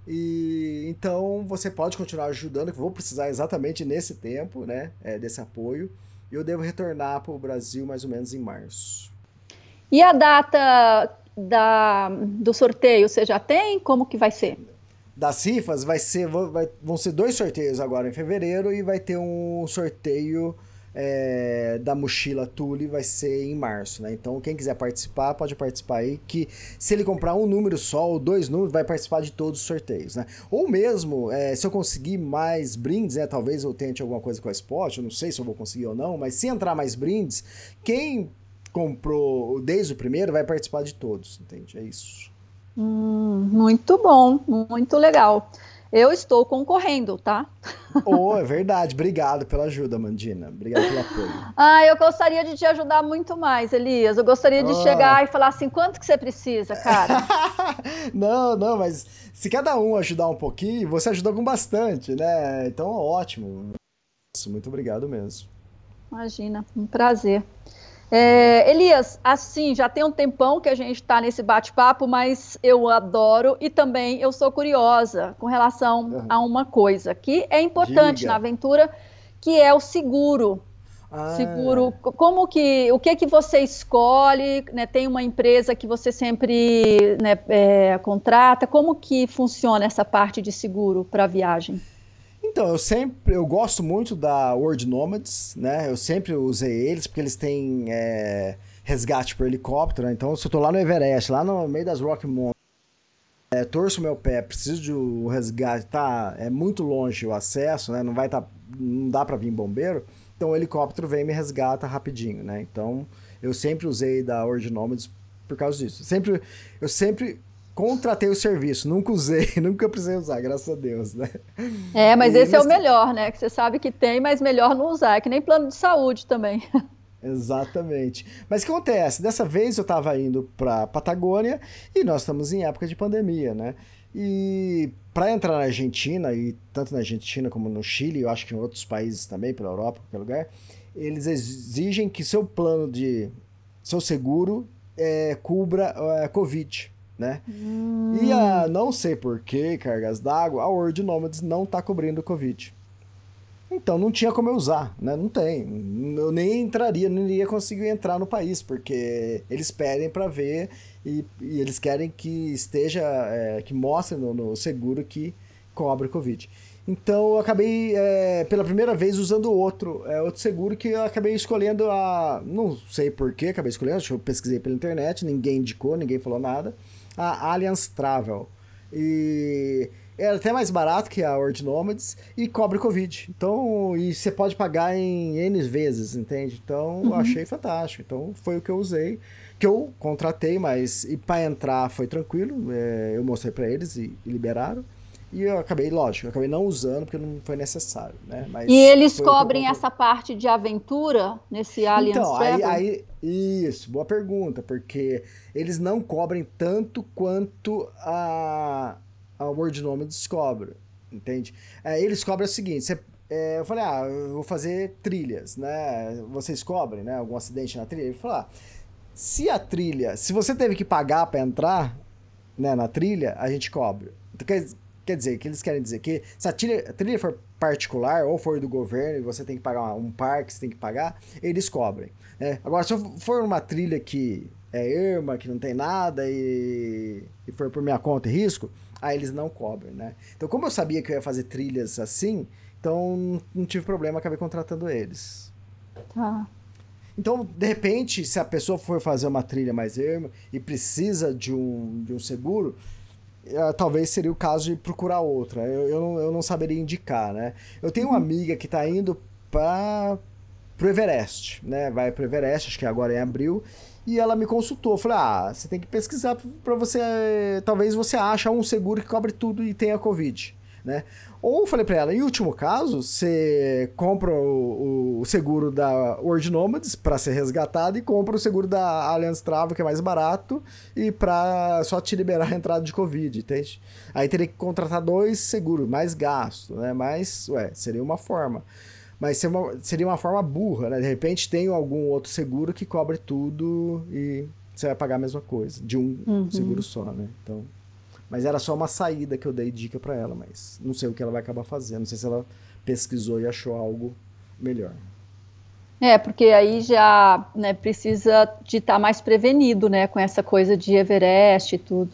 E então você pode continuar ajudando, que eu vou precisar exatamente nesse tempo, né, é, desse apoio. Eu devo retornar para o Brasil mais ou menos em março. E a data da, do sorteio você já tem? Como que vai ser? Das rifas vai ser, vai, vão ser dois sorteios agora em fevereiro e vai ter um sorteio é, da mochila Tule vai ser em março, né? Então, quem quiser participar, pode participar aí, que se ele comprar um número só ou dois números, vai participar de todos os sorteios, né? Ou mesmo, é, se eu conseguir mais brindes, né? Talvez eu tente alguma coisa com a Spot, eu não sei se eu vou conseguir ou não, mas se entrar mais brindes, quem comprou desde o primeiro vai participar de todos, entende? É isso. Hum, muito bom, muito legal. Eu estou concorrendo, tá? Oh, é verdade. Obrigado pela ajuda, Mandina. Obrigado pelo apoio. Ah, eu gostaria de te ajudar muito mais, Elias. Eu gostaria de oh. chegar e falar assim, quanto que você precisa, cara? não, não, mas se cada um ajudar um pouquinho, você ajuda com bastante, né? Então, ótimo. Muito obrigado mesmo. Imagina, um prazer. É, Elias, assim, já tem um tempão que a gente está nesse bate-papo, mas eu adoro e também eu sou curiosa com relação a uma coisa que é importante Diga. na aventura, que é o seguro. Ah. Seguro, como que, o que que você escolhe, né, tem uma empresa que você sempre né, é, contrata, como que funciona essa parte de seguro para viagem? Então, eu sempre, eu gosto muito da World Nomads, né? Eu sempre usei eles porque eles têm é, resgate por helicóptero, né? Então, se eu tô lá no Everest, lá no meio das Rock Mountains, é, torço meu pé, preciso de um resgate, tá? É muito longe o acesso, né? Não vai tá, não dá para vir bombeiro. Então, o helicóptero vem e me resgata rapidinho, né? Então, eu sempre usei da World Nomads por causa disso. Sempre, eu sempre contratei o serviço, nunca usei, nunca precisei usar, graças a Deus, né? É, mas e esse é o melhor, né? Que você sabe que tem, mas melhor não usar. É que nem plano de saúde também. Exatamente. Mas o que acontece? Dessa vez eu estava indo para Patagônia e nós estamos em época de pandemia, né? E para entrar na Argentina, e tanto na Argentina como no Chile, eu acho que em outros países também, pela Europa, qualquer lugar, eles exigem que seu plano de. seu seguro é, cubra é, Covid. Né? Hum. E a não sei por que, cargas d'água, a World Nomads não está cobrindo Covid. Então não tinha como eu usar, né? Não tem. Eu nem entraria, não iria conseguir entrar no país, porque eles pedem para ver e, e, eles querem que esteja, é, que mostre no, no, seguro que cobre Covid. Então eu acabei, é, pela primeira vez, usando outro, é, outro seguro que eu acabei escolhendo a. Não sei porquê, acabei escolhendo, eu pesquisei pela internet, ninguém indicou, ninguém falou nada. A Allianz Travel. E é até mais barato que a Word Nomads e cobre Covid. Então, e você pode pagar em N vezes, entende? Então, uhum. eu achei fantástico. Então, foi o que eu usei, que eu contratei, mas e para entrar foi tranquilo. É, eu mostrei para eles e, e, liberaram. E eu acabei, lógico, eu acabei não usando porque não foi necessário, né? Mas e eles cobrem essa parte de aventura nesse Allianz Então, aí, aí, isso, boa pergunta, porque eles não cobrem tanto quanto a a Word Nome descobre, entende? É, eles cobram o seguinte, você, é, eu falei, ah, eu vou fazer trilhas, né? Vocês cobrem, né? Algum acidente na trilha? Ele falou, ah, se a trilha, se você teve que pagar para entrar né, na trilha, a gente cobra. Então, quer, quer dizer, que eles querem dizer que se a trilha, a trilha for particular ou for do governo e você tem que pagar um parque, você tem que pagar, eles cobrem. Né? Agora, se for uma trilha que é Irma, que não tem nada e, e for por minha conta e risco, aí eles não cobrem, né? Então, como eu sabia que eu ia fazer trilhas assim, então não tive problema, acabei contratando eles. Tá. Então, de repente, se a pessoa for fazer uma trilha mais erma e precisa de um, de um seguro, talvez seria o caso de procurar outra. Eu, eu, não, eu não saberia indicar, né? Eu tenho uma amiga que está indo para pro Everest, né? Vai pro Everest, acho que agora é em abril, e ela me consultou. Falei, ah, você tem que pesquisar para você. Talvez você ache um seguro que cobre tudo e tenha Covid. Né? Ou eu falei para ela, em último caso, você compra o, o seguro da World Nomads para ser resgatado e compra o seguro da Allianz Travel, que é mais barato, e para só te liberar a entrada de Covid, entende? Aí teria que contratar dois seguros, mais gasto, né? Mas, ué, seria uma forma. Mas seria uma forma burra, né? De repente tem algum outro seguro que cobre tudo e você vai pagar a mesma coisa, de um uhum. seguro só, né? Então, mas era só uma saída que eu dei dica para ela, mas não sei o que ela vai acabar fazendo, não sei se ela pesquisou e achou algo melhor. É, porque aí já né, precisa de estar tá mais prevenido, né, com essa coisa de Everest e tudo.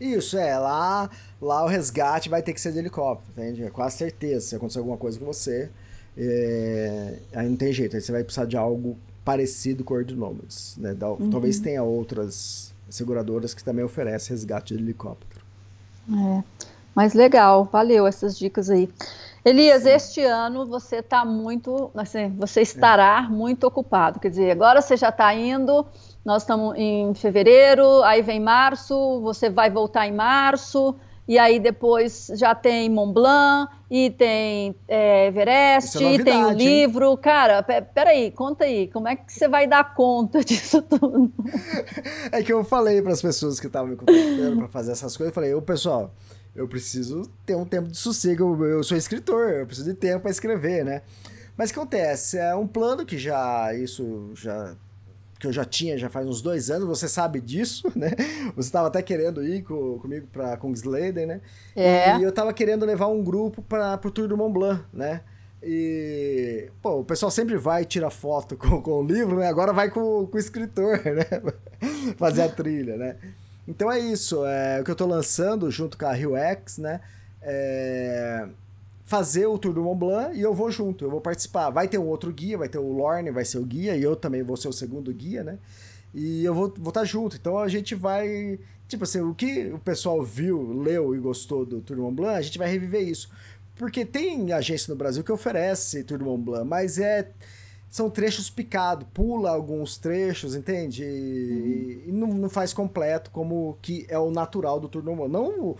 Isso, é, lá, lá o resgate vai ter que ser de helicóptero, entende? É quase certeza, se acontecer alguma coisa com você, é, aí não tem jeito, aí você vai precisar de algo parecido com o Ordinomads. Né? Uhum. Talvez tenha outras seguradoras que também oferecem resgate de helicóptero. É, mas legal, valeu essas dicas aí. Elias, Sim. este ano você está muito, assim, você estará é. muito ocupado. Quer dizer, agora você já está indo, nós estamos em fevereiro, aí vem março, você vai voltar em março, e aí depois já tem Mont Blanc, e tem é, Everest, é e tem o livro. Hein? Cara, peraí, conta aí, como é que você vai dar conta disso tudo? É que eu falei para as pessoas que estavam me contactando para fazer essas coisas, eu falei, ô pessoal, eu preciso ter um tempo de sossego, eu sou escritor, eu preciso de tempo para escrever, né? Mas o que acontece? É um plano que já, isso já que eu já tinha já faz uns dois anos, você sabe disso, né? Você estava até querendo ir com, comigo para Kungsleden, né? É. E eu estava querendo levar um grupo para o Tour do Mont Blanc, né? E, pô, o pessoal sempre vai e tira foto com, com o livro, né? Agora vai com, com o escritor, né? Fazer a trilha, né? Então é isso, é o que eu estou lançando junto com a Rio X, né? É, fazer o Tour do Mont Blanc e eu vou junto, eu vou participar. Vai ter um outro guia, vai ter o Lorne, vai ser o guia, e eu também vou ser o segundo guia, né? E eu vou estar vou tá junto. Então a gente vai. Tipo assim, o que o pessoal viu, leu e gostou do Tour do Mont Blanc, a gente vai reviver isso. Porque tem agência no Brasil que oferece Tour do Mont Blanc, mas é. São trechos picados, pula alguns trechos, entende? E, uhum. e não, não, faz completo como que é o natural do Tour do Mont Blanc. Não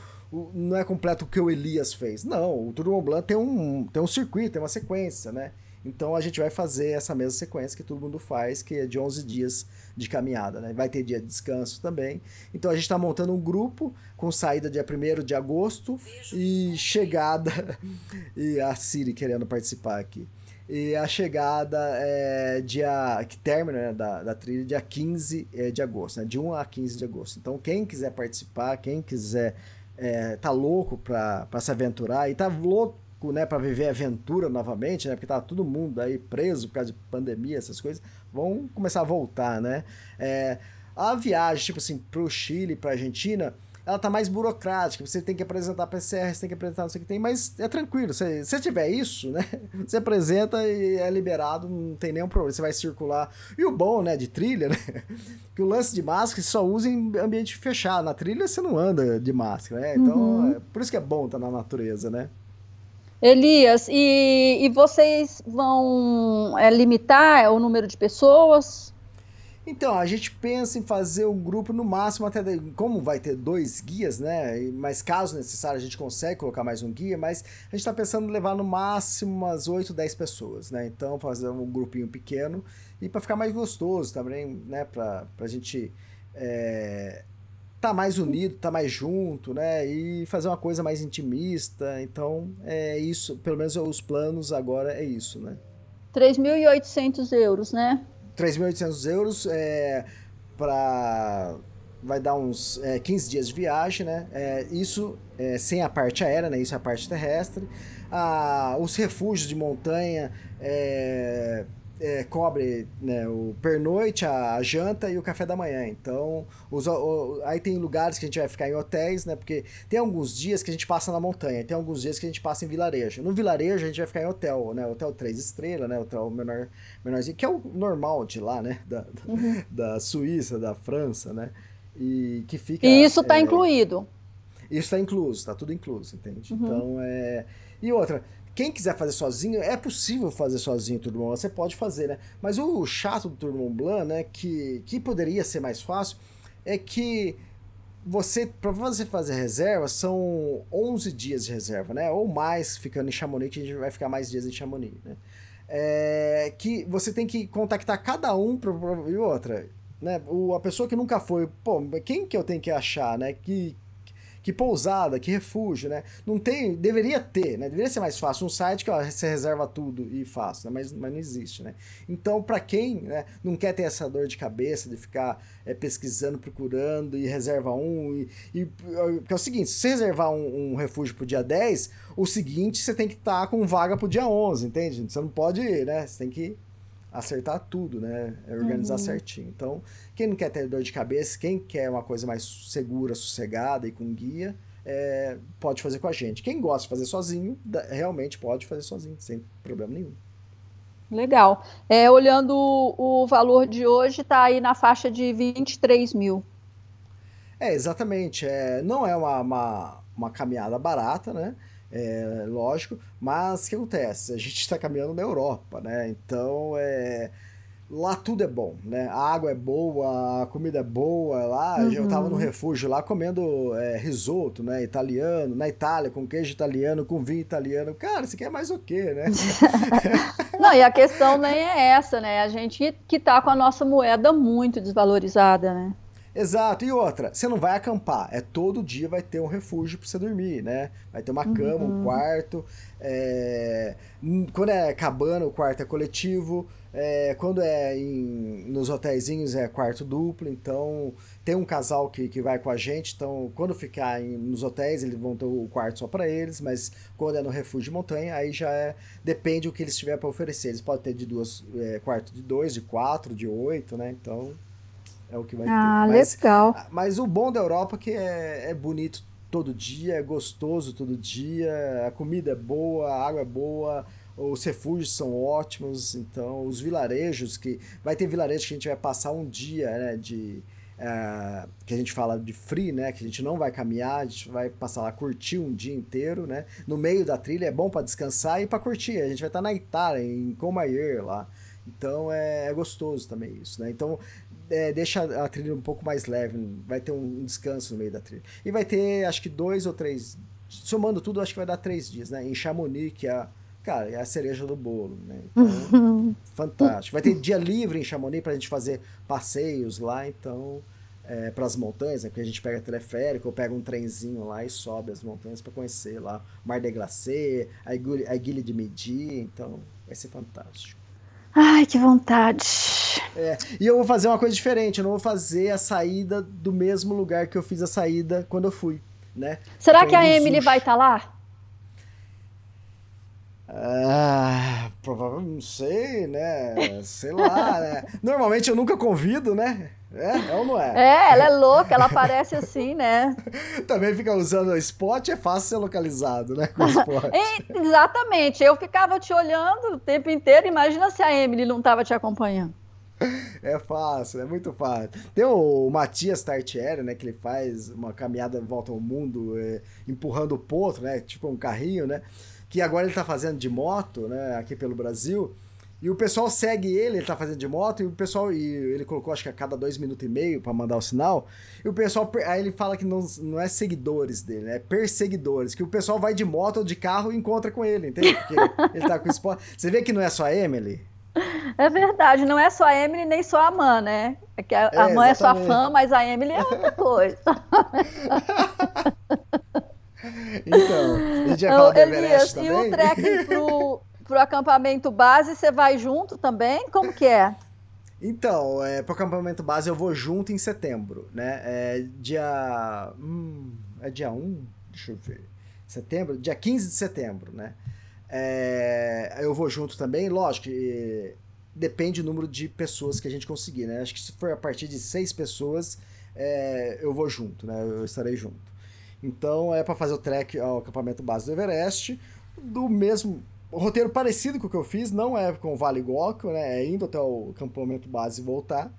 não é completo o que o Elias fez. Não, o Tour Mont Blanc tem um, tem um circuito, tem uma sequência, né? Então a gente vai fazer essa mesma sequência que todo mundo faz, que é de 11 dias de caminhada, né? Vai ter dia de descanso também. Então a gente está montando um grupo com saída dia 1 de agosto e chegada. e a Siri querendo participar aqui. E a chegada é dia. que termina né, da, da trilha dia 15 é, de agosto, né? De 1 a 15 de agosto. Então, quem quiser participar, quem quiser é, tá louco para se aventurar e tá louco né, para viver aventura novamente, né, porque tá todo mundo aí preso por causa de pandemia, essas coisas, vão começar a voltar, né? É, a viagem, tipo assim, pro Chile, pra Argentina, ela tá mais burocrática, você tem que apresentar PCR, você tem que apresentar não sei o que tem, mas é tranquilo, se você tiver isso, né, você apresenta e é liberado, não tem nenhum problema, você vai circular. E o bom, né, de trilha, né, que o lance de máscara você só usa em ambiente fechado, na trilha você não anda de máscara, né, então uhum. é, por isso que é bom estar tá na natureza, né. Elias, e, e vocês vão é, limitar o número de pessoas? Então, a gente pensa em fazer um grupo no máximo até. Como vai ter dois guias, né? Mas caso necessário, a gente consegue colocar mais um guia, mas a gente está pensando em levar no máximo umas 8, 10 pessoas, né? Então, fazer um grupinho pequeno e para ficar mais gostoso também, né? Para a gente. É, tá mais unido, tá mais junto, né? E fazer uma coisa mais intimista. Então, é isso, pelo menos os planos agora é isso, né? 3.800 euros, né? 3.800 euros é, para vai dar uns é, 15 dias de viagem, né? É, isso é, sem a parte aérea, né? Isso é a parte terrestre. Ah, os refúgios de montanha é, cobre né, o pernoite, a, a, janta e o café da manhã. Então, os, o, aí tem lugares que a gente vai ficar em hotéis, né? Porque tem alguns dias que a gente passa na montanha, tem alguns dias que a gente passa em vilarejo. No vilarejo a gente vai ficar em hotel, né? Hotel três estrelas, né? Hotel menor, menorzinho, que é o normal de lá, né? Da, uhum. da Suíça, da França, né? E que fica. E isso está é, incluído. Isso está incluso, está tudo incluso, entende? Uhum. Então é. E outra, quem quiser fazer sozinho, é possível fazer sozinho o Tour você pode fazer, né? Mas o chato do Tour Blanc, né, que, que poderia ser mais fácil, é que você, para você fazer reserva, são 11 dias de reserva, né? Ou mais ficando em Chamonix, que a gente vai ficar mais dias em Chamonix, né? É, que você tem que contactar cada um pra, pra, e outra, né? O, a pessoa que nunca foi, pô, quem que eu tenho que achar, né? Que, que pousada, que refúgio, né? Não tem, deveria ter, né? Deveria ser mais fácil um site que ó, você reserva tudo e faz, né? mas, mas não existe, né? Então, para quem né, não quer ter essa dor de cabeça de ficar é, pesquisando, procurando e reserva um, e, e é o seguinte, se você reservar um, um refúgio pro dia 10, o seguinte você tem que estar tá com vaga pro dia 11, entende? Você não pode, né? Você tem que acertar tudo, né? É organizar uhum. certinho. Então, quem não quer ter dor de cabeça, quem quer uma coisa mais segura, sossegada e com guia, é, pode fazer com a gente. Quem gosta de fazer sozinho, realmente pode fazer sozinho, sem problema nenhum. Legal. É, olhando o, o valor de hoje, está aí na faixa de 23 mil. É, exatamente. É, não é uma, uma, uma caminhada barata, né? É, lógico, mas o que acontece? A gente está caminhando na Europa, né? Então, é, lá tudo é bom, né? A água é boa, a comida é boa. Lá uhum. eu tava no refúgio lá comendo é, risoto, né? Italiano, na Itália, com queijo italiano, com vinho italiano. Cara, você quer mais o quê, né? Não, e a questão nem é essa, né? A gente que tá com a nossa moeda muito desvalorizada, né? Exato. E outra, você não vai acampar. É todo dia vai ter um refúgio para você dormir, né? Vai ter uma cama, uhum. um quarto. É... Quando é cabana, o quarto é coletivo. É... Quando é em... nos hotéisinhos é quarto duplo. Então tem um casal que, que vai com a gente. Então quando ficar em... nos hotéis eles vão ter o quarto só para eles. Mas quando é no refúgio de montanha aí já é depende do que eles tiverem para oferecer. Eles podem ter de duas é, quarto de dois, de quatro, de oito, né? Então é o que vai ah, ter. Mas, legal. Mas o bom da Europa é que é, é bonito todo dia, é gostoso todo dia, a comida é boa, a água é boa, os refúgios são ótimos, então os vilarejos que vai ter vilarejos que a gente vai passar um dia, né, de uh, que a gente fala de free, né, que a gente não vai caminhar, a gente vai passar lá curtir um dia inteiro, né, no meio da trilha é bom para descansar e para curtir. A gente vai estar na Itália, em Comayer lá. Então é, é, gostoso também isso, né? Então é, deixa a trilha um pouco mais leve, vai ter um descanso no meio da trilha. E vai ter, acho que dois ou três, somando tudo, acho que vai dar três dias, né? Em Chamonix, que é cara, é a cereja do bolo, né? Então, fantástico. Vai ter dia livre em Chamonix pra gente fazer passeios lá, então, é, para as montanhas, né? Porque a gente pega teleférico, ou pega um trenzinho lá e sobe as montanhas para conhecer lá Mar de Glacé, a Guilha de Midi, então vai ser fantástico. Ai, que vontade. É, e eu vou fazer uma coisa diferente, eu não vou fazer a saída do mesmo lugar que eu fiz a saída quando eu fui, né? Será Foi que a Emily vai estar tá lá? Ah, provavelmente, não sei, né? Sei lá, né? Normalmente eu nunca convido, né? É, é ou não é? É, ela é louca, ela aparece assim, né? Também fica usando o spot, é fácil ser localizado, né? Com o spot. É, exatamente, eu ficava te olhando o tempo inteiro, imagina se a Emily não estava te acompanhando. É fácil, é muito fácil. Tem o Matias Tartieri, né? Que ele faz uma caminhada em volta ao mundo, é, empurrando o potro, né? Tipo um carrinho, né? Que agora ele tá fazendo de moto, né? Aqui pelo Brasil. E o pessoal segue ele, ele tá fazendo de moto, e o pessoal. E ele colocou, acho que a cada dois minutos e meio para mandar o sinal. E o pessoal. Aí ele fala que não, não é seguidores dele, é perseguidores. Que o pessoal vai de moto ou de carro e encontra com ele, entende? Porque ele tá com esporte. Você vê que não é só a Emily? É verdade, não é só a Emily nem só a Man, né? É que a, é, Man é sua fã, mas a Emily é outra coisa. então, a gente vai falar do Everest Elias, também? E o trekking pro, pro acampamento base, você vai junto também? Como que é? Então, é, pro acampamento base eu vou junto em setembro, né? É dia... Hum, é dia 1? Deixa eu ver. Setembro? Dia 15 de setembro, né? É, eu vou junto também, lógico depende do número de pessoas que a gente conseguir, né? Acho que se for a partir de seis pessoas, é, eu vou junto, né? Eu estarei junto. Então é para fazer o trek ao acampamento base do Everest, do mesmo roteiro parecido com o que eu fiz, não é com o Vale Goku, né? É indo até o acampamento base e voltar.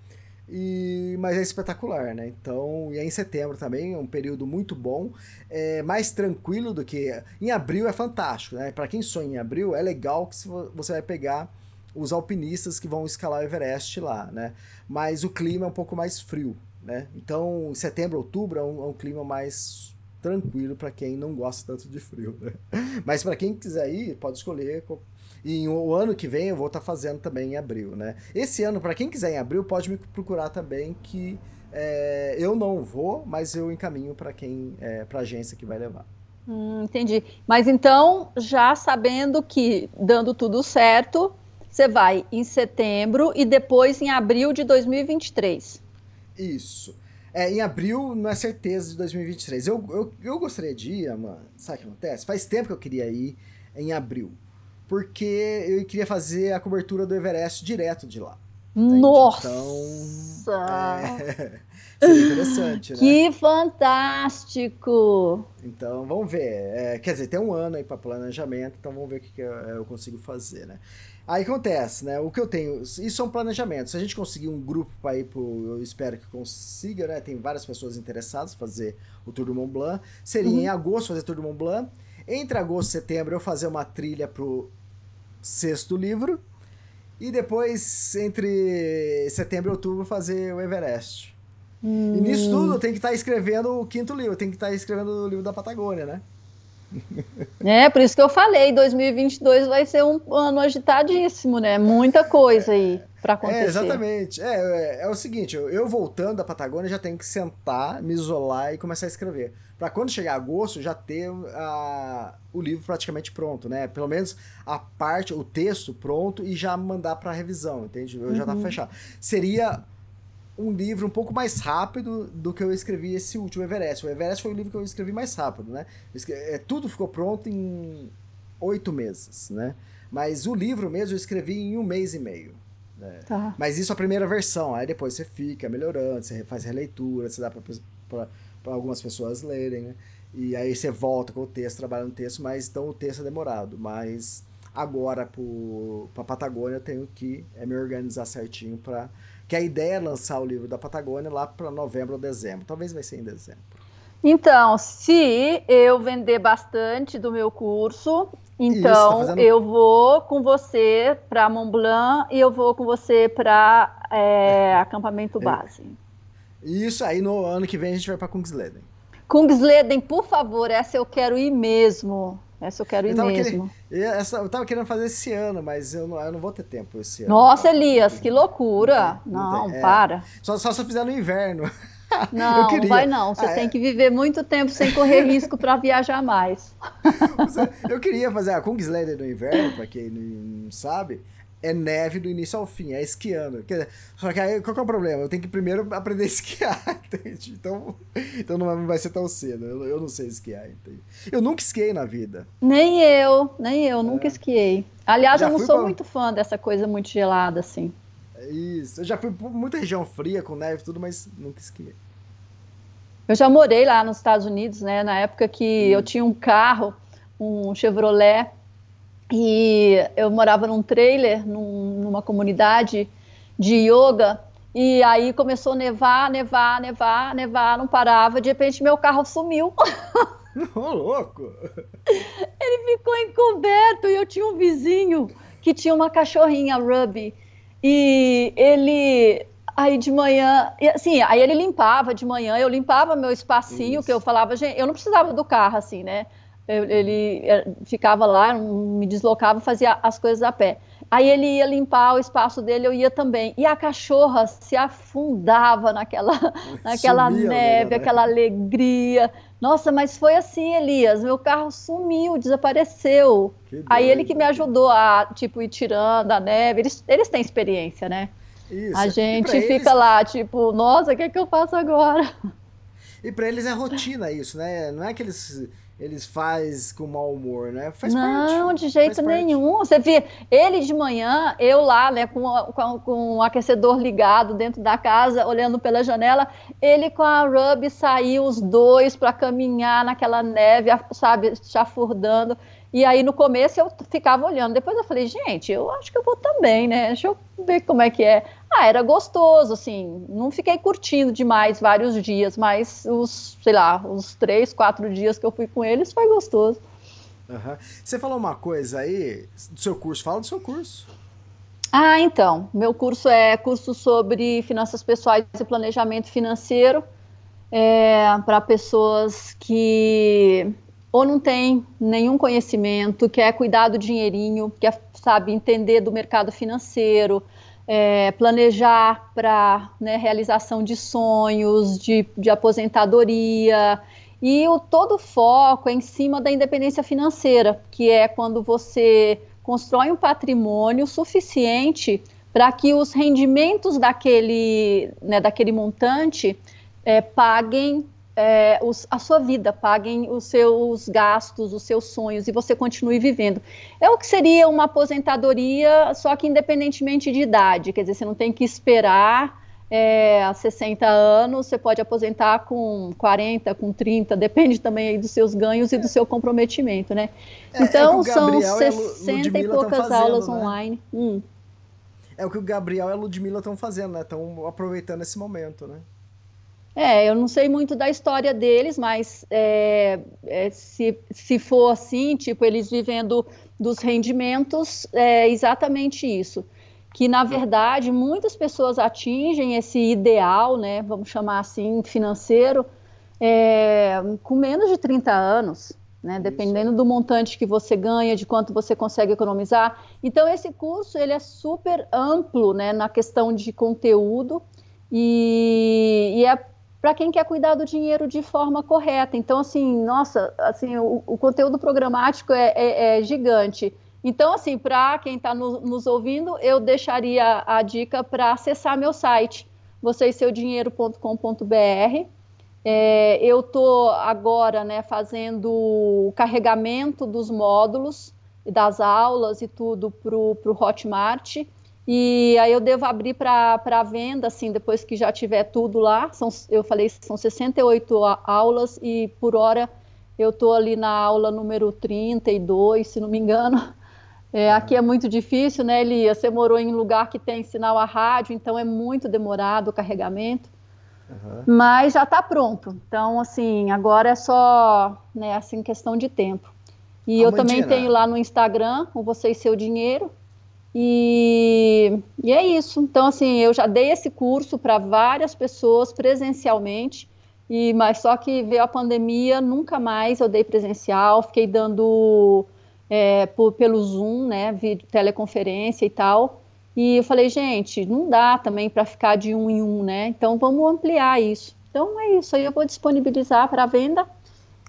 E, mas é espetacular, né? Então, e é em setembro também, é um período muito bom, é mais tranquilo do que. Em abril é fantástico, né? Para quem sonha em abril, é legal que você vai pegar os alpinistas que vão escalar o Everest lá, né? Mas o clima é um pouco mais frio, né? Então, setembro, outubro é um, é um clima mais tranquilo para quem não gosta tanto de frio, né? Mas para quem quiser ir, pode escolher e o ano que vem eu vou estar tá fazendo também em abril, né? Esse ano, para quem quiser em abril, pode me procurar também que é, eu não vou, mas eu encaminho para quem, é, para agência que vai levar. Hum, entendi. Mas então, já sabendo que dando tudo certo, você vai em setembro e depois em abril de 2023. Isso. É, em abril não é certeza de 2023. Eu, eu, eu gostaria de ir, mano. Sabe o que acontece? Faz tempo que eu queria ir em abril porque eu queria fazer a cobertura do Everest direto de lá. Nossa! Então, é, seria interessante, né? Que fantástico! Então, vamos ver. É, quer dizer, tem um ano aí para planejamento, então vamos ver o que, que eu, eu, consigo fazer, né? Aí acontece, né? O que eu tenho, isso é um planejamento. Se a gente conseguir um grupo para ir pro, eu espero que consiga, né? Tem várias pessoas interessadas em fazer o Tour do Mont Blanc. Seria uhum. em agosto fazer o Tour do Mont Blanc entre agosto e setembro eu fazer uma trilha pro sexto livro. E depois, entre setembro e outubro, fazer o Everest. Hum. E nisso tudo eu tenho que estar tá escrevendo o quinto livro, eu tenho que estar tá escrevendo o livro da Patagônia, né? É, por isso que eu falei, 2022 vai ser um ano agitadíssimo, né? Muita coisa aí para é, acontecer. É, exatamente. É, é, é, o seguinte, eu, voltando da Patagônia já tenho que sentar, me isolar e começar a escrever. Para quando chegar agosto já ter a, o livro praticamente pronto, né? Pelo menos a parte, o texto pronto e já mandar para revisão, entende? Eu uhum. já tá uhum. fechado. Seria um livro um pouco mais rápido do que eu escrevi esse último Everest. O Everest foi o livro que eu escrevi mais rápido, né? É, tudo ficou pronto em oito meses, né? Mas o livro mesmo eu escrevi em um mês e meio. Né? Tá. Mas isso é a primeira versão. Aí depois você fica melhorando, você faz releitura, você dá para algumas pessoas lerem, né? E aí você volta com o texto, trabalha no texto, mas então o texto é demorado. Mas agora para Patagônia eu tenho que é, me organizar certinho para que a ideia é lançar o livro da Patagônia lá para novembro ou dezembro. Talvez vai ser em dezembro. Então, se eu vender bastante do meu curso, então Isso, tá fazendo... eu vou com você para Mont Blanc e eu vou com você para é, acampamento base. Isso aí no ano que vem a gente vai para Kungsleden. Kungsleden, por favor, essa eu quero ir mesmo. Essa eu quero ir eu mesmo. Querendo, essa, eu tava querendo fazer esse ano, mas eu não, eu não vou ter tempo esse ano. Nossa, Elias, que loucura! Não, não, não é, para. Só, só se eu fizer no inverno. Não, não vai não. Você ah, tem é? que viver muito tempo sem correr risco para viajar mais. eu queria fazer a Kungsleder no inverno, para quem não sabe é neve do início ao fim, é esquiando. Só que aí, qual que é o problema? Eu tenho que primeiro aprender a esquiar, entende? Então, então não vai ser tão cedo. Eu, eu não sei esquiar, entende? Eu nunca esquiei na vida. Nem eu, nem eu, é. nunca esquiei. Aliás, já eu não sou pra... muito fã dessa coisa muito gelada, assim. Isso. Eu já fui pra muita região fria, com neve e tudo, mas nunca esquiei. Eu já morei lá nos Estados Unidos, né? Na época que hum. eu tinha um carro, um Chevrolet e eu morava num trailer, num, numa comunidade de yoga, e aí começou a nevar, nevar, nevar, nevar, não parava. De repente, meu carro sumiu. Ô, louco! Ele ficou encoberto e eu tinha um vizinho que tinha uma cachorrinha, Ruby. E ele. Aí de manhã, assim, aí ele limpava de manhã, eu limpava meu espacinho, Isso. que eu falava, gente, eu não precisava do carro, assim, né? Ele eh, ficava lá, me deslocava, fazia as coisas a pé. Aí ele ia limpar o espaço dele, eu ia também. E a cachorra se afundava naquela, naquela Sumia, neve, né? aquela alegria. Nossa, mas foi assim, Elias. Meu carro sumiu, desapareceu. Aí ele que me ajudou a, tipo, ir tirando a neve. Eles, eles têm experiência, né? Isso. A gente fica eles... lá, tipo, nossa, o que é que eu faço agora? E para eles é rotina isso, né? Não é que eles eles faz com mau humor, né? Faz não, parte, de jeito nenhum. Você vê ele de manhã, eu lá, né, com, com, com o aquecedor ligado dentro da casa, olhando pela janela, ele com a Ruby saiu os dois para caminhar naquela neve, sabe, chafurdando. E aí no começo eu ficava olhando, depois eu falei, gente, eu acho que eu vou também, né? Deixa eu ver como é que é. Ah, era gostoso, assim, não fiquei curtindo demais vários dias, mas os, sei lá, os três, quatro dias que eu fui com eles foi gostoso. Uhum. Você falou uma coisa aí do seu curso, fala do seu curso. Ah, então, meu curso é curso sobre finanças pessoais e planejamento financeiro é, para pessoas que ou não tem nenhum conhecimento, quer cuidar do dinheirinho, quer, sabe, entender do mercado financeiro, é, planejar para né, realização de sonhos, de, de aposentadoria. E o todo o foco é em cima da independência financeira, que é quando você constrói um patrimônio suficiente para que os rendimentos daquele, né, daquele montante é, paguem é, os, a sua vida, paguem os seus gastos, os seus sonhos e você continue vivendo. É o que seria uma aposentadoria, só que independentemente de idade, quer dizer, você não tem que esperar é, a 60 anos, você pode aposentar com 40, com 30, depende também aí dos seus ganhos e do seu comprometimento, né? É, é então, são 60 e poucas fazendo, aulas né? online. Hum. É o que o Gabriel e a Ludmilla estão fazendo, né? Estão aproveitando esse momento, né? É, eu não sei muito da história deles, mas é, é, se, se for assim, tipo, eles vivendo dos rendimentos, é exatamente isso. Que, na verdade, muitas pessoas atingem esse ideal, né, vamos chamar assim, financeiro, é, com menos de 30 anos, né, dependendo do montante que você ganha, de quanto você consegue economizar. Então, esse curso, ele é super amplo, né, na questão de conteúdo, e, e é para quem quer cuidar do dinheiro de forma correta. Então, assim, nossa, assim, o, o conteúdo programático é, é, é, gigante. Então, assim, para quem está no, nos ouvindo, eu deixaria a dica para acessar meu site, vocêseudinheiro.com.br. É, eu estou agora né, fazendo o carregamento dos módulos, das aulas e tudo para o Hotmart. E aí eu devo abrir para venda, assim, depois que já tiver tudo lá. São, eu falei, são 68 aulas e por hora eu estou ali na aula número 32, se não me engano. É, aqui é muito difícil, né, Elias? Você morou em um lugar que tem sinal a rádio, então é muito demorado o carregamento. Uhum. Mas já está pronto. Então, assim, agora é só, né, assim, questão de tempo. E eu também tenho lá no Instagram, o Você e Seu Dinheiro, e, e é isso. Então, assim, eu já dei esse curso para várias pessoas presencialmente. E, mas só que veio a pandemia, nunca mais eu dei presencial, fiquei dando é, por, pelo Zoom, né, teleconferência e tal. E eu falei, gente, não dá também para ficar de um em um, né? Então vamos ampliar isso. Então é isso, aí eu vou disponibilizar para venda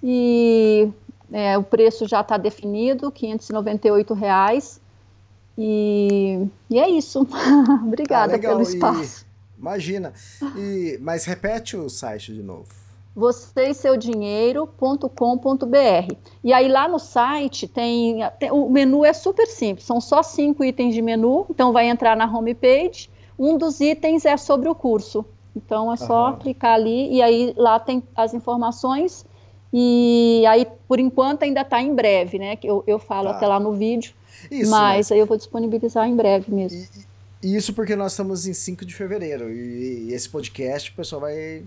e é, o preço já está definido, R$ reais. E, e é isso. Obrigada ah, pelo espaço. E, imagina. E, mas repete o site de novo vocêseudinheiro.com.br. E aí lá no site tem, tem, o menu é super simples, são só cinco itens de menu, então vai entrar na homepage. Um dos itens é sobre o curso. Então é só clicar ali e aí lá tem as informações. E aí, por enquanto, ainda está em breve, né? Eu, eu falo tá. até lá no vídeo. Isso, mas, aí eu vou disponibilizar em breve mesmo. E, isso porque nós estamos em 5 de fevereiro. E, e esse podcast o pessoal vai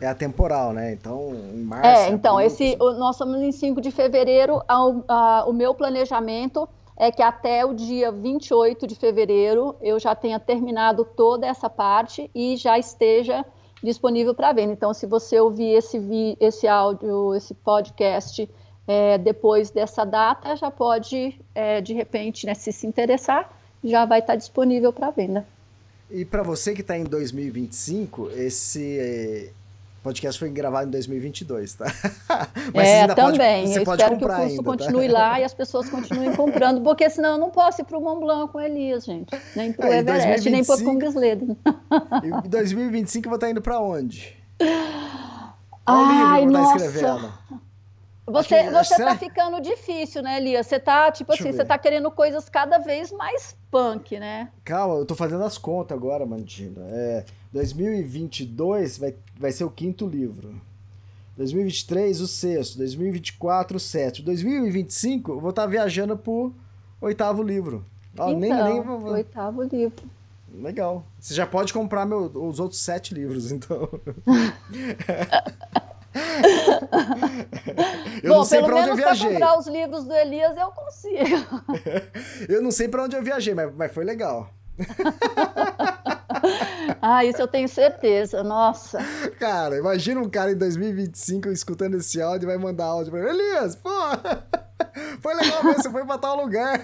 é atemporal, né? Então, em março. É, então, abril, esse, o, nós estamos em 5 de fevereiro. Ao, a, o meu planejamento é que até o dia 28 de fevereiro eu já tenha terminado toda essa parte e já esteja disponível para venda. Então, se você ouvir esse, esse áudio, esse podcast é, depois dessa data, já pode, é, de repente, né, se se interessar, já vai estar disponível para venda. E para você que está em 2025, esse podcast foi gravado em 2022, tá? Mas é, também. Pode, você eu pode espero que o curso ainda, tá? continue tá? lá e as pessoas continuem comprando, porque senão eu não posso ir para o Mont Blanc com Elias, gente. Nem para o é, Everest, 2025, nem para o Kungesleden. Em 2025 eu vou estar indo para onde? Qual Ai, livro nossa. escrevendo? Você, que, você tá ficando difícil, né, Elias? Você tá, tipo Deixa assim, você tá querendo coisas cada vez mais punk, né? Calma, eu tô fazendo as contas agora, Mandina. É, 2022 vai, vai ser o quinto livro. 2023, o sexto. 2024, o sétimo. 2025, eu vou estar tá viajando pro oitavo livro. Ó, então, nem, nem... oitavo livro. Legal. Você já pode comprar meu, os outros sete livros, então. eu Bom, não sei para onde eu viajei. comprar os livros do Elias eu consigo. eu não sei para onde eu viajei, mas, mas foi legal. ah, isso eu tenho certeza. Nossa. Cara, imagina um cara em 2025 escutando esse áudio e vai mandar áudio para ele. Elias, pô, foi legal mesmo, você foi para tal lugar.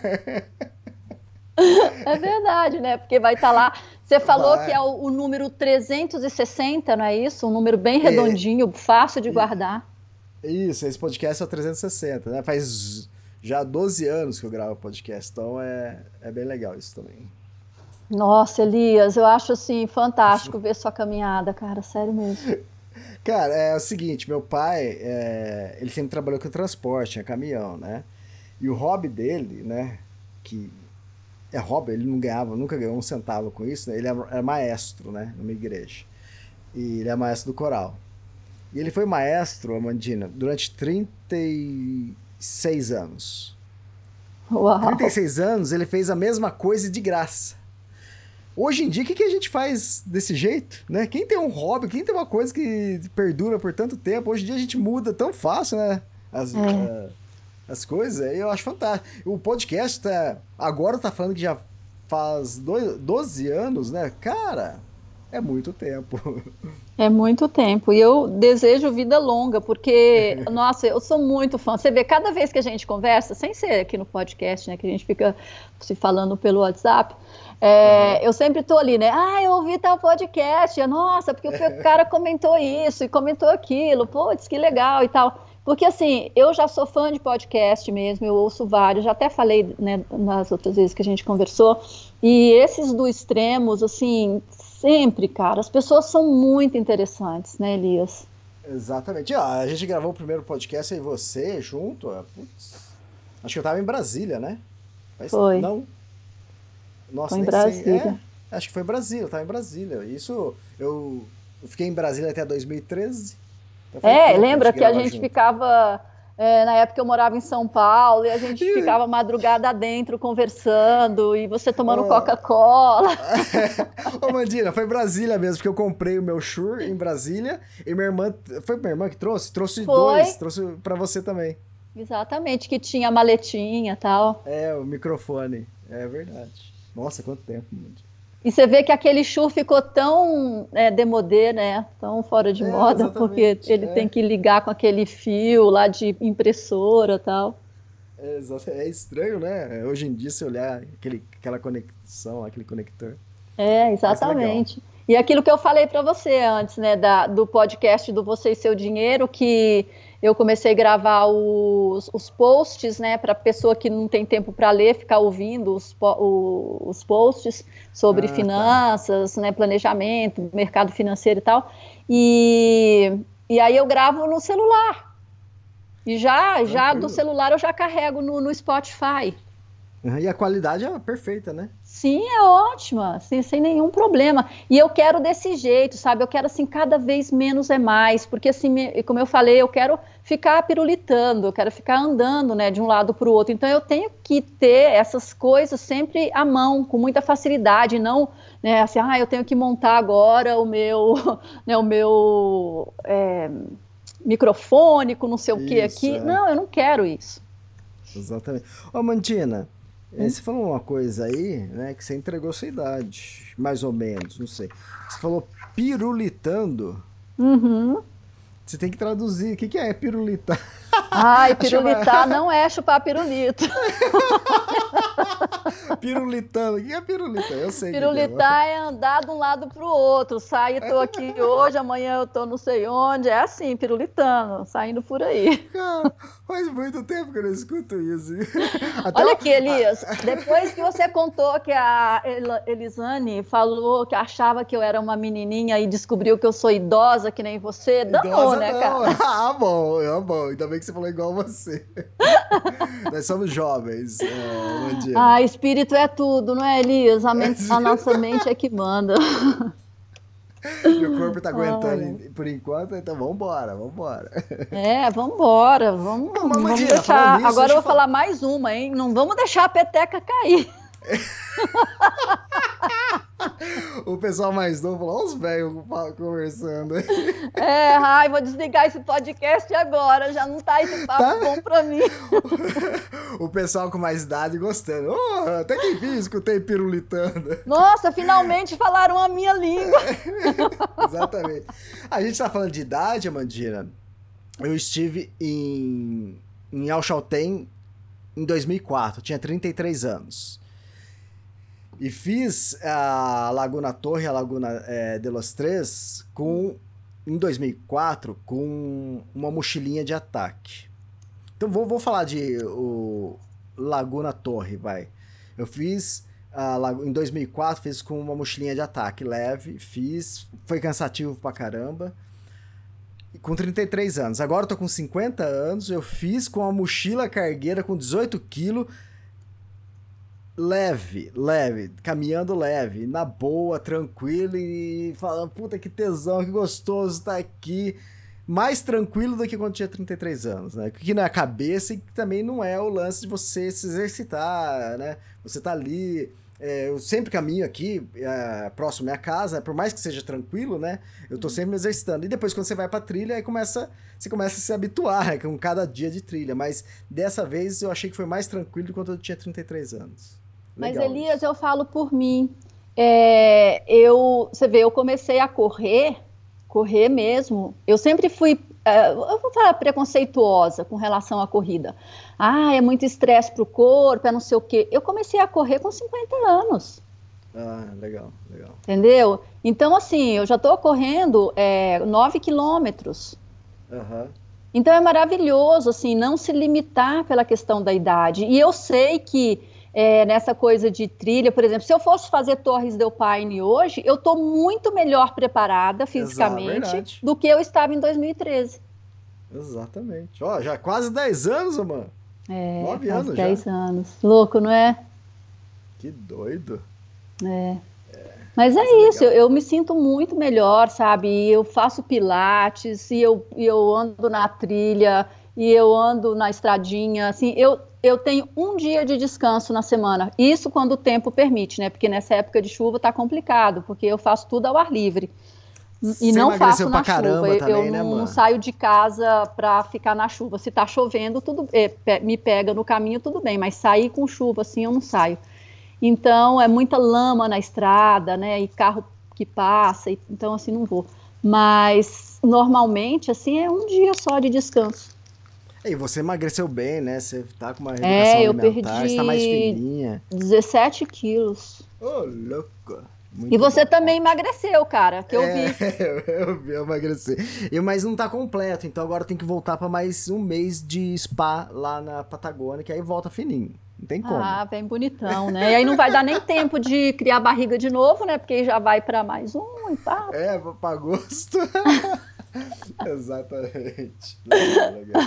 É verdade, né? Porque vai estar tá lá. Você falou vai. que é o, o, número 360, não é isso? Um número bem é. redondinho, é. fácil de guardar. Isso, esse podcast é o 360, né? Faz já 12 anos que eu gravo podcast, então é, é bem legal isso também. Nossa, Elias, eu acho assim fantástico ver sua caminhada, cara, sério mesmo. Cara, é o seguinte, meu pai, é, ele sempre trabalhou com transporte, é caminhão, né? E o hobby dele, né, que é hobby, ele não ganhava, nunca ganhou um centavo com isso, né? ele era maestro, né, numa igreja. E ele é maestro do coral. E ele foi maestro, Amandina, durante 36 anos. Uau. 36 anos ele fez a mesma coisa de graça. Hoje em dia, o que, que a gente faz desse jeito, né? Quem tem um hobby, quem tem uma coisa que perdura por tanto tempo, hoje em dia a gente muda tão fácil, né? As, é. uh, as coisas, eu acho fantástico. O podcast tá, agora tá falando que já faz dois, 12 anos, né? Cara, é muito tempo. É muito tempo. E eu desejo vida longa, porque, nossa, eu sou muito fã. Você vê, cada vez que a gente conversa, sem ser aqui no podcast, né, que a gente fica se falando pelo WhatsApp, é, uhum. Eu sempre estou ali, né? Ah, eu ouvi tal podcast. Nossa, porque o cara comentou isso e comentou aquilo. Putz, que legal e tal. Porque assim, eu já sou fã de podcast mesmo, eu ouço vários, já até falei né, nas outras vezes que a gente conversou. E esses do extremos, assim, sempre, cara, as pessoas são muito interessantes, né, Elias? Exatamente. Ah, a gente gravou o primeiro podcast aí você junto. Ah, putz, acho que eu tava em Brasília, né? Foi. Não, nossa, foi em Brasília. É, acho que foi em Brasília, eu tava em Brasília. Isso, eu, eu fiquei em Brasília até 2013. É, lembra que a gente junto. ficava. É, na época eu morava em São Paulo e a gente ficava madrugada dentro conversando e você tomando oh. Coca-Cola. Ô, Mandina, foi Brasília mesmo, porque eu comprei o meu Shure em Brasília e minha irmã. Foi minha irmã que trouxe? Trouxe foi. dois, trouxe para você também. Exatamente, que tinha maletinha e tal. É, o microfone. É verdade. Nossa, quanto tempo, E você vê que aquele chu ficou tão é, demodê, né? Tão fora de É, moda, porque ele é. tem que ligar com aquele fio lá de impressora e tal. É. É estranho, né? Hoje em dia, se olhar aquele, aquela conexão, aquele conector. É, exatamente. E aquilo que eu falei para você antes, né, da, do podcast do Você e Seu Dinheiro, que eu comecei a gravar os, os posts, né, para pessoa que não tem tempo para ler, ficar ouvindo os, os posts sobre Ah, tá. finanças, né, planejamento, mercado financeiro e tal. E, e aí eu gravo no celular. E já, já do celular eu já carrego no, no Spotify. Uhum, E a qualidade é perfeita, né? Sim, é ótima, sem, sem nenhum problema. E eu quero desse jeito, sabe? Eu quero assim, cada vez menos é mais, porque assim, como eu falei, eu quero ficar pirulitando, eu quero ficar andando, né, de um lado para o outro. Então eu tenho que ter essas coisas sempre à mão, com muita facilidade, não, né, assim, ah, eu tenho que montar agora o meu, né, o meu é, microfone com não sei o que aqui. é. Não, eu não quero isso. Exatamente. Ô, Mandina, Hum? você falou uma coisa aí, né, que você entregou sua idade, mais ou menos, não sei. Você falou pirulitando. Uhum. Você tem que traduzir. O que, que é pirulitar? Ai, é pirulitar não é chupar pirulito. pirulitando. O que é pirulitando? Eu sei. que é. Pirulitar é andar de um lado para o outro. Sai, tô aqui hoje, amanhã eu tô não sei onde. É assim, pirulitando, saindo por aí. Cara, faz muito tempo que eu não escuto isso. Até Olha aqui, Elias. Depois que você contou que a El- Elisane falou que achava que eu era uma menininha e descobriu que eu sou idosa que nem você, danou, Idosa né, não. cara? Ah, bom, ah, bom. Ainda bem que você falou igual você. Nós somos jovens, é. Ah, espírito é tudo, não é, Elias? A, men- a nossa mente é que manda. Meu corpo tá aguentando em- por enquanto, então vambora, vambora. É, vambora, vamos, Não, vamos deixar. nisso, Agora eu vou falar mais uma, hein? Não vamos deixar a peteca cair. O pessoal mais novo falou, olha os velhos conversando. É, ai, vou desligar esse podcast agora. Já não tá esse papo Tá. bom pra mim. o pessoal com mais idade gostando. Oh, até que enfim, escutei pirulitando. Nossa, finalmente falaram a minha língua. Exatamente. A gente tá falando de idade, Amandina. Eu estive em, em Alchalten em 2004, tinha 33 anos. E fiz a Laguna Torre, a Laguna eh, de los Tres, com, em 2004, com uma mochilinha de ataque. Então vou, vou falar de o Laguna Torre, vai. Eu fiz a Lago- em 2004, fiz com uma mochilinha de ataque leve, fiz, foi cansativo pra caramba. Com 33 anos. Agora eu tô com 50 anos, eu fiz com a mochila cargueira com 18 quilos, leve, leve, caminhando leve, na boa, tranquilo e falando, puta que tesão, que gostoso tá aqui. Mais tranquilo do que quando tinha 33 anos, né? Que na cabeça e que também não é o lance de você se exercitar, né? Você tá ali. é, eu sempre caminho aqui, é, próximo à minha casa, por mais que seja tranquilo, né? Eu tô sempre me exercitando. E depois, quando você vai pra trilha, aí começa, você começa a se habituar né, com cada dia de trilha. Mas dessa vez eu achei que foi mais tranquilo do que quando eu tinha 33 anos. Mas, Legal Elias, eu falo por mim. É, eu, você vê, eu comecei a correr, correr mesmo. Eu sempre fui, é, eu vou falar preconceituosa com relação à corrida. Ah, é muito estresse para o corpo, é não sei o quê. Eu comecei a correr com 50 anos. Ah, legal, legal. Entendeu? Então, assim, eu já estou correndo é, 9 quilômetros. Aham. Então é maravilhoso, assim, não se limitar pela questão da idade. E eu sei que é, nessa coisa de trilha, por exemplo, se eu fosse fazer Torres del Paine hoje, eu estou muito melhor preparada fisicamente verdade. do que eu estava em 2013. Exatamente. Ó, já quase 10 anos, mano. É, Nove quase anos 10 já. anos. Louco, não é? Que doido. É. Mas é Mas é isso, eu, eu me sinto muito melhor, sabe? Eu faço pilates, e eu, e eu ando na trilha, e eu ando na estradinha, assim, eu, eu tenho um dia de descanso na semana. Isso quando o tempo permite, né? Porque nessa época de chuva tá complicado, porque eu faço tudo ao ar livre. E Você não faço na chuva. também, eu né, não, saio de casa pra ficar na chuva. Se tá chovendo, tudo é, me pega no caminho, tudo bem, mas sair com chuva assim eu não saio. Então é muita lama na estrada, né? E carro que passa, e, então assim não vou. Mas normalmente assim é um dia só de descanso. E você emagreceu bem, né? Você tá com uma reeducação é, eu alimentar, perdi você tá mais fininha. 17 quilos. Ô, oh, louco! Muito e você bom. também emagreceu, cara, que eu é, vi. eu vi, eu emagreci. Eu, mas não tá completo, então agora tem que voltar para mais um mês de spa lá na Patagônia, que aí volta fininho. Não tem como. Ah, bem bonitão, né? E aí não vai dar nem tempo de criar barriga de novo, né? Porque já vai para mais um e pá. É, para agosto. Exatamente. Legal, legal.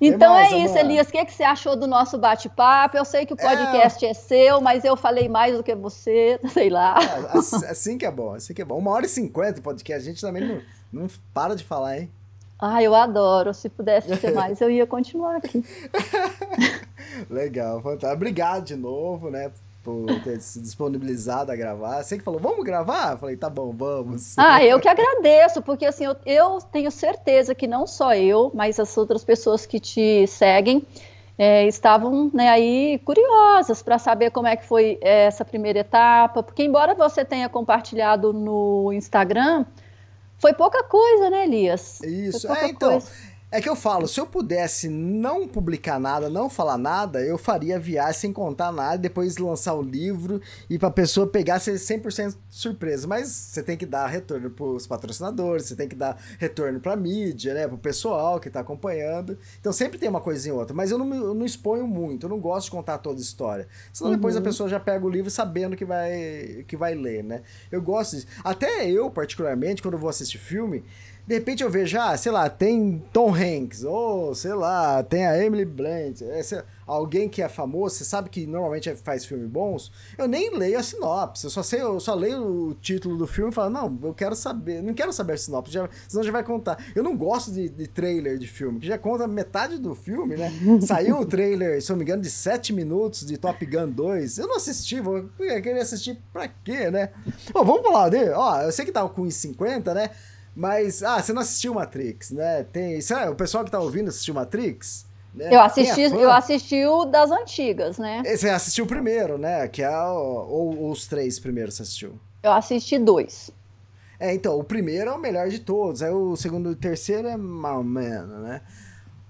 Então mais, é isso, amor? Elias. O que, é que você achou do nosso bate-papo? Eu sei que o podcast é... é... seu, mas eu falei mais do que você, sei lá. É, assim, que é bom, assim que é bom. Uma hora e cinquenta de podcast, a gente também não, não para de falar, hein? Ah, eu adoro. Se pudesse ser mais, eu ia continuar aqui. Legal, fantástico. Obrigado de novo, né? Por ter se disponibilizado a gravar. Você que falou, vamos gravar? Eu falei, tá bom, vamos. Ah, eu que agradeço, porque assim, eu, eu tenho certeza que não só eu, mas as outras pessoas que te seguem é, estavam né, aí curiosas para saber como é que foi é, essa primeira etapa, porque embora você tenha compartilhado no Instagram, foi pouca coisa, né, Elias? Isso, é, então. Coisa. É que eu falo, se eu pudesse não publicar nada, não falar nada, eu faria viagem sem contar nada, depois lançar o livro e pra pessoa pegar ser 100% surpresa. Mas você tem que dar retorno pros patrocinadores, você tem que dar retorno pra mídia, né, pro pessoal que tá acompanhando. Então sempre tem uma coisinha ou outra, mas eu não, eu não exponho muito, eu não gosto de contar toda a história. Senão uhum. depois a uhum. pessoa já pega o livro sabendo que vai, que vai ler, né. Eu gosto disso. Até eu, particularmente, quando vou assistir filme, de repente eu vejo, ah, sei lá, tem Tom Hanks, ou sei lá, tem a Emily Blunt, é, alguém que é famoso, você sabe que normalmente faz filmes bons, eu nem leio a sinopse, eu só sei, eu só leio o título do filme e falo, não, eu quero saber, não quero saber a sinopse, já, senão já vai contar. Eu não gosto de, de trailer de filme, que já conta metade do filme, né? Saiu o trailer, se eu não me engano, de 7 minutos de Top Gun 2. Eu não assisti, vou querer assistir pra quê, né? Bom, vamos falar dele. Ó, eu sei que tava com 1,50, né? Mas, ah, você não assistiu Matrix, né? Tem, sabe, o pessoal que tá ouvindo assistiu Matrix? Né? Eu assisti, eu assisti o das antigas, né? Você assistiu o primeiro, né? Que é o, ou, os três primeiros você assistiu? Eu assisti dois. É, então, o primeiro é o melhor de todos, aí o segundo e o terceiro é mal menos, né?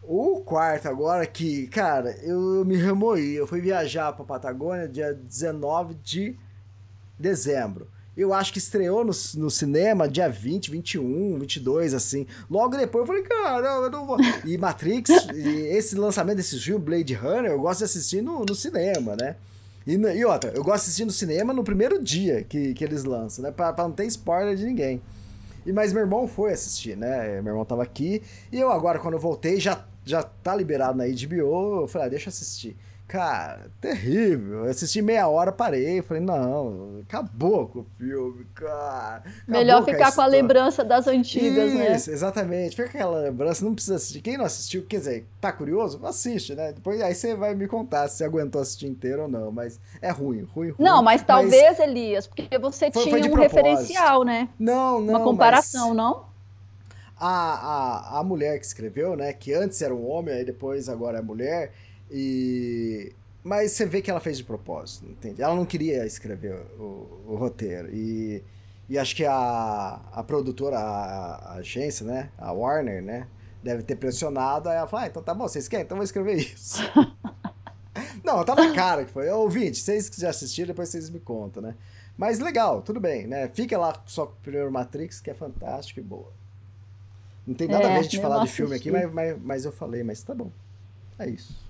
O quarto agora que, cara, eu me remoí, eu fui viajar pra Patagônia dia 19 de dezembro. Eu acho que estreou no, no cinema dia 20, 21, 22, assim. Logo depois eu falei, caramba, eu não vou. E Matrix, e esse lançamento desse filme, Blade Runner, eu gosto de assistir no, no cinema, né? E, e outra, eu gosto de assistir no cinema no primeiro dia que, que eles lançam, né? Pra, pra não ter spoiler de ninguém. E, mas meu irmão foi assistir, né? Meu irmão tava aqui. E eu agora, quando eu voltei, já, já tá liberado na HBO. Eu falei, ah, deixa eu assistir. Cara, terrível. Eu assisti meia hora, parei. Falei, não, acabou com o filme, cara. Acabou Melhor ficar com a, com a lembrança das antigas, Isso, né? Isso, exatamente. Fica com aquela lembrança, não precisa assistir. Quem não assistiu, quer dizer, tá curioso? Assiste, né? Depois aí você vai me contar se aguentou assistir inteiro ou não. Mas é ruim, ruim, ruim. Não, mas talvez, mas... Elias, porque você foi, tinha foi um propósito. referencial, né? Não, não. Uma comparação, mas... não? A, a, a mulher que escreveu, né? Que antes era um homem, aí depois agora é mulher e mas você vê que ela fez de propósito, entende? Ela não queria escrever o, o roteiro. E, e acho que a, a produtora, a, a, agência, né? A Warner, né? Deve ter pressionado. Aí ela falou: ah, então tá bom, vocês querem? Então eu vou escrever isso. não, tá na cara que foi. Ouvinte, vocês que já assistiram, depois vocês me contam, né? Mas legal, tudo bem, né? Fica lá só com o primeiro Matrix, que é fantástico e boa. Não tem nada é, a ver a gente falar de filme aqui, mas, mas, mas eu falei, mas tá bom. É isso.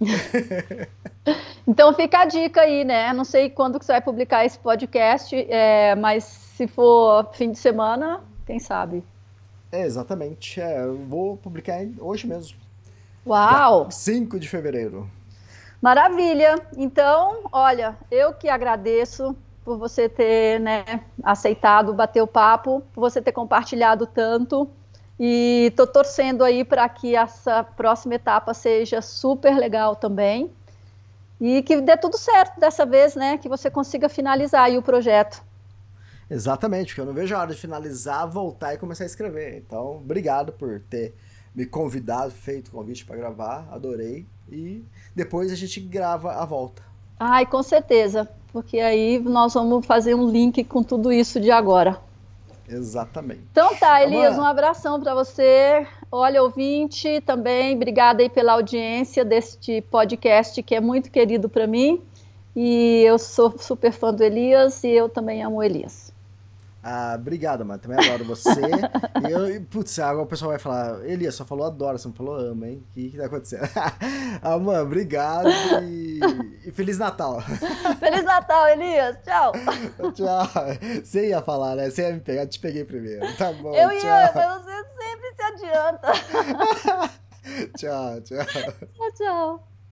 então fica a dica aí, né? Não sei quando que você vai publicar esse podcast, é, mas se for fim de semana, quem sabe? É, exatamente. É, eu vou publicar hoje mesmo. Uau! 5 de fevereiro. Maravilha! Então, olha, eu que agradeço por você ter né, aceitado bater o papo, por você ter compartilhado tanto. E estou torcendo aí para que essa próxima etapa seja super legal também. E que dê tudo certo dessa vez, né? Que você consiga finalizar aí o projeto. Exatamente, porque eu não vejo a hora de finalizar, voltar e começar a escrever. Então, obrigado por ter me convidado, feito o convite para gravar, adorei. E depois a gente grava a volta. Ai, com certeza, porque aí nós vamos fazer um link com tudo isso de agora. Exatamente. Então tá, Elias, um abração para você. Olha, ouvinte, também, obrigada aí pela audiência deste podcast que é muito querido para mim. E eu sou super fã do Elias e eu também amo o Elias. Ah, obrigado, mano. Também adoro você. e eu, putz, agora o pessoal vai falar, Elias, só falou adoro, você não falou ama, hein? O que, que tá acontecendo? ah, mano, obrigado e... e Feliz Natal. Feliz Natal, Elias. Tchau. tchau. Você ia falar, né? Você ia me pegar, te peguei primeiro. Tá bom. Eu tchau. ia, mas você sempre se adianta. tchau, tchau. Tchau, tchau.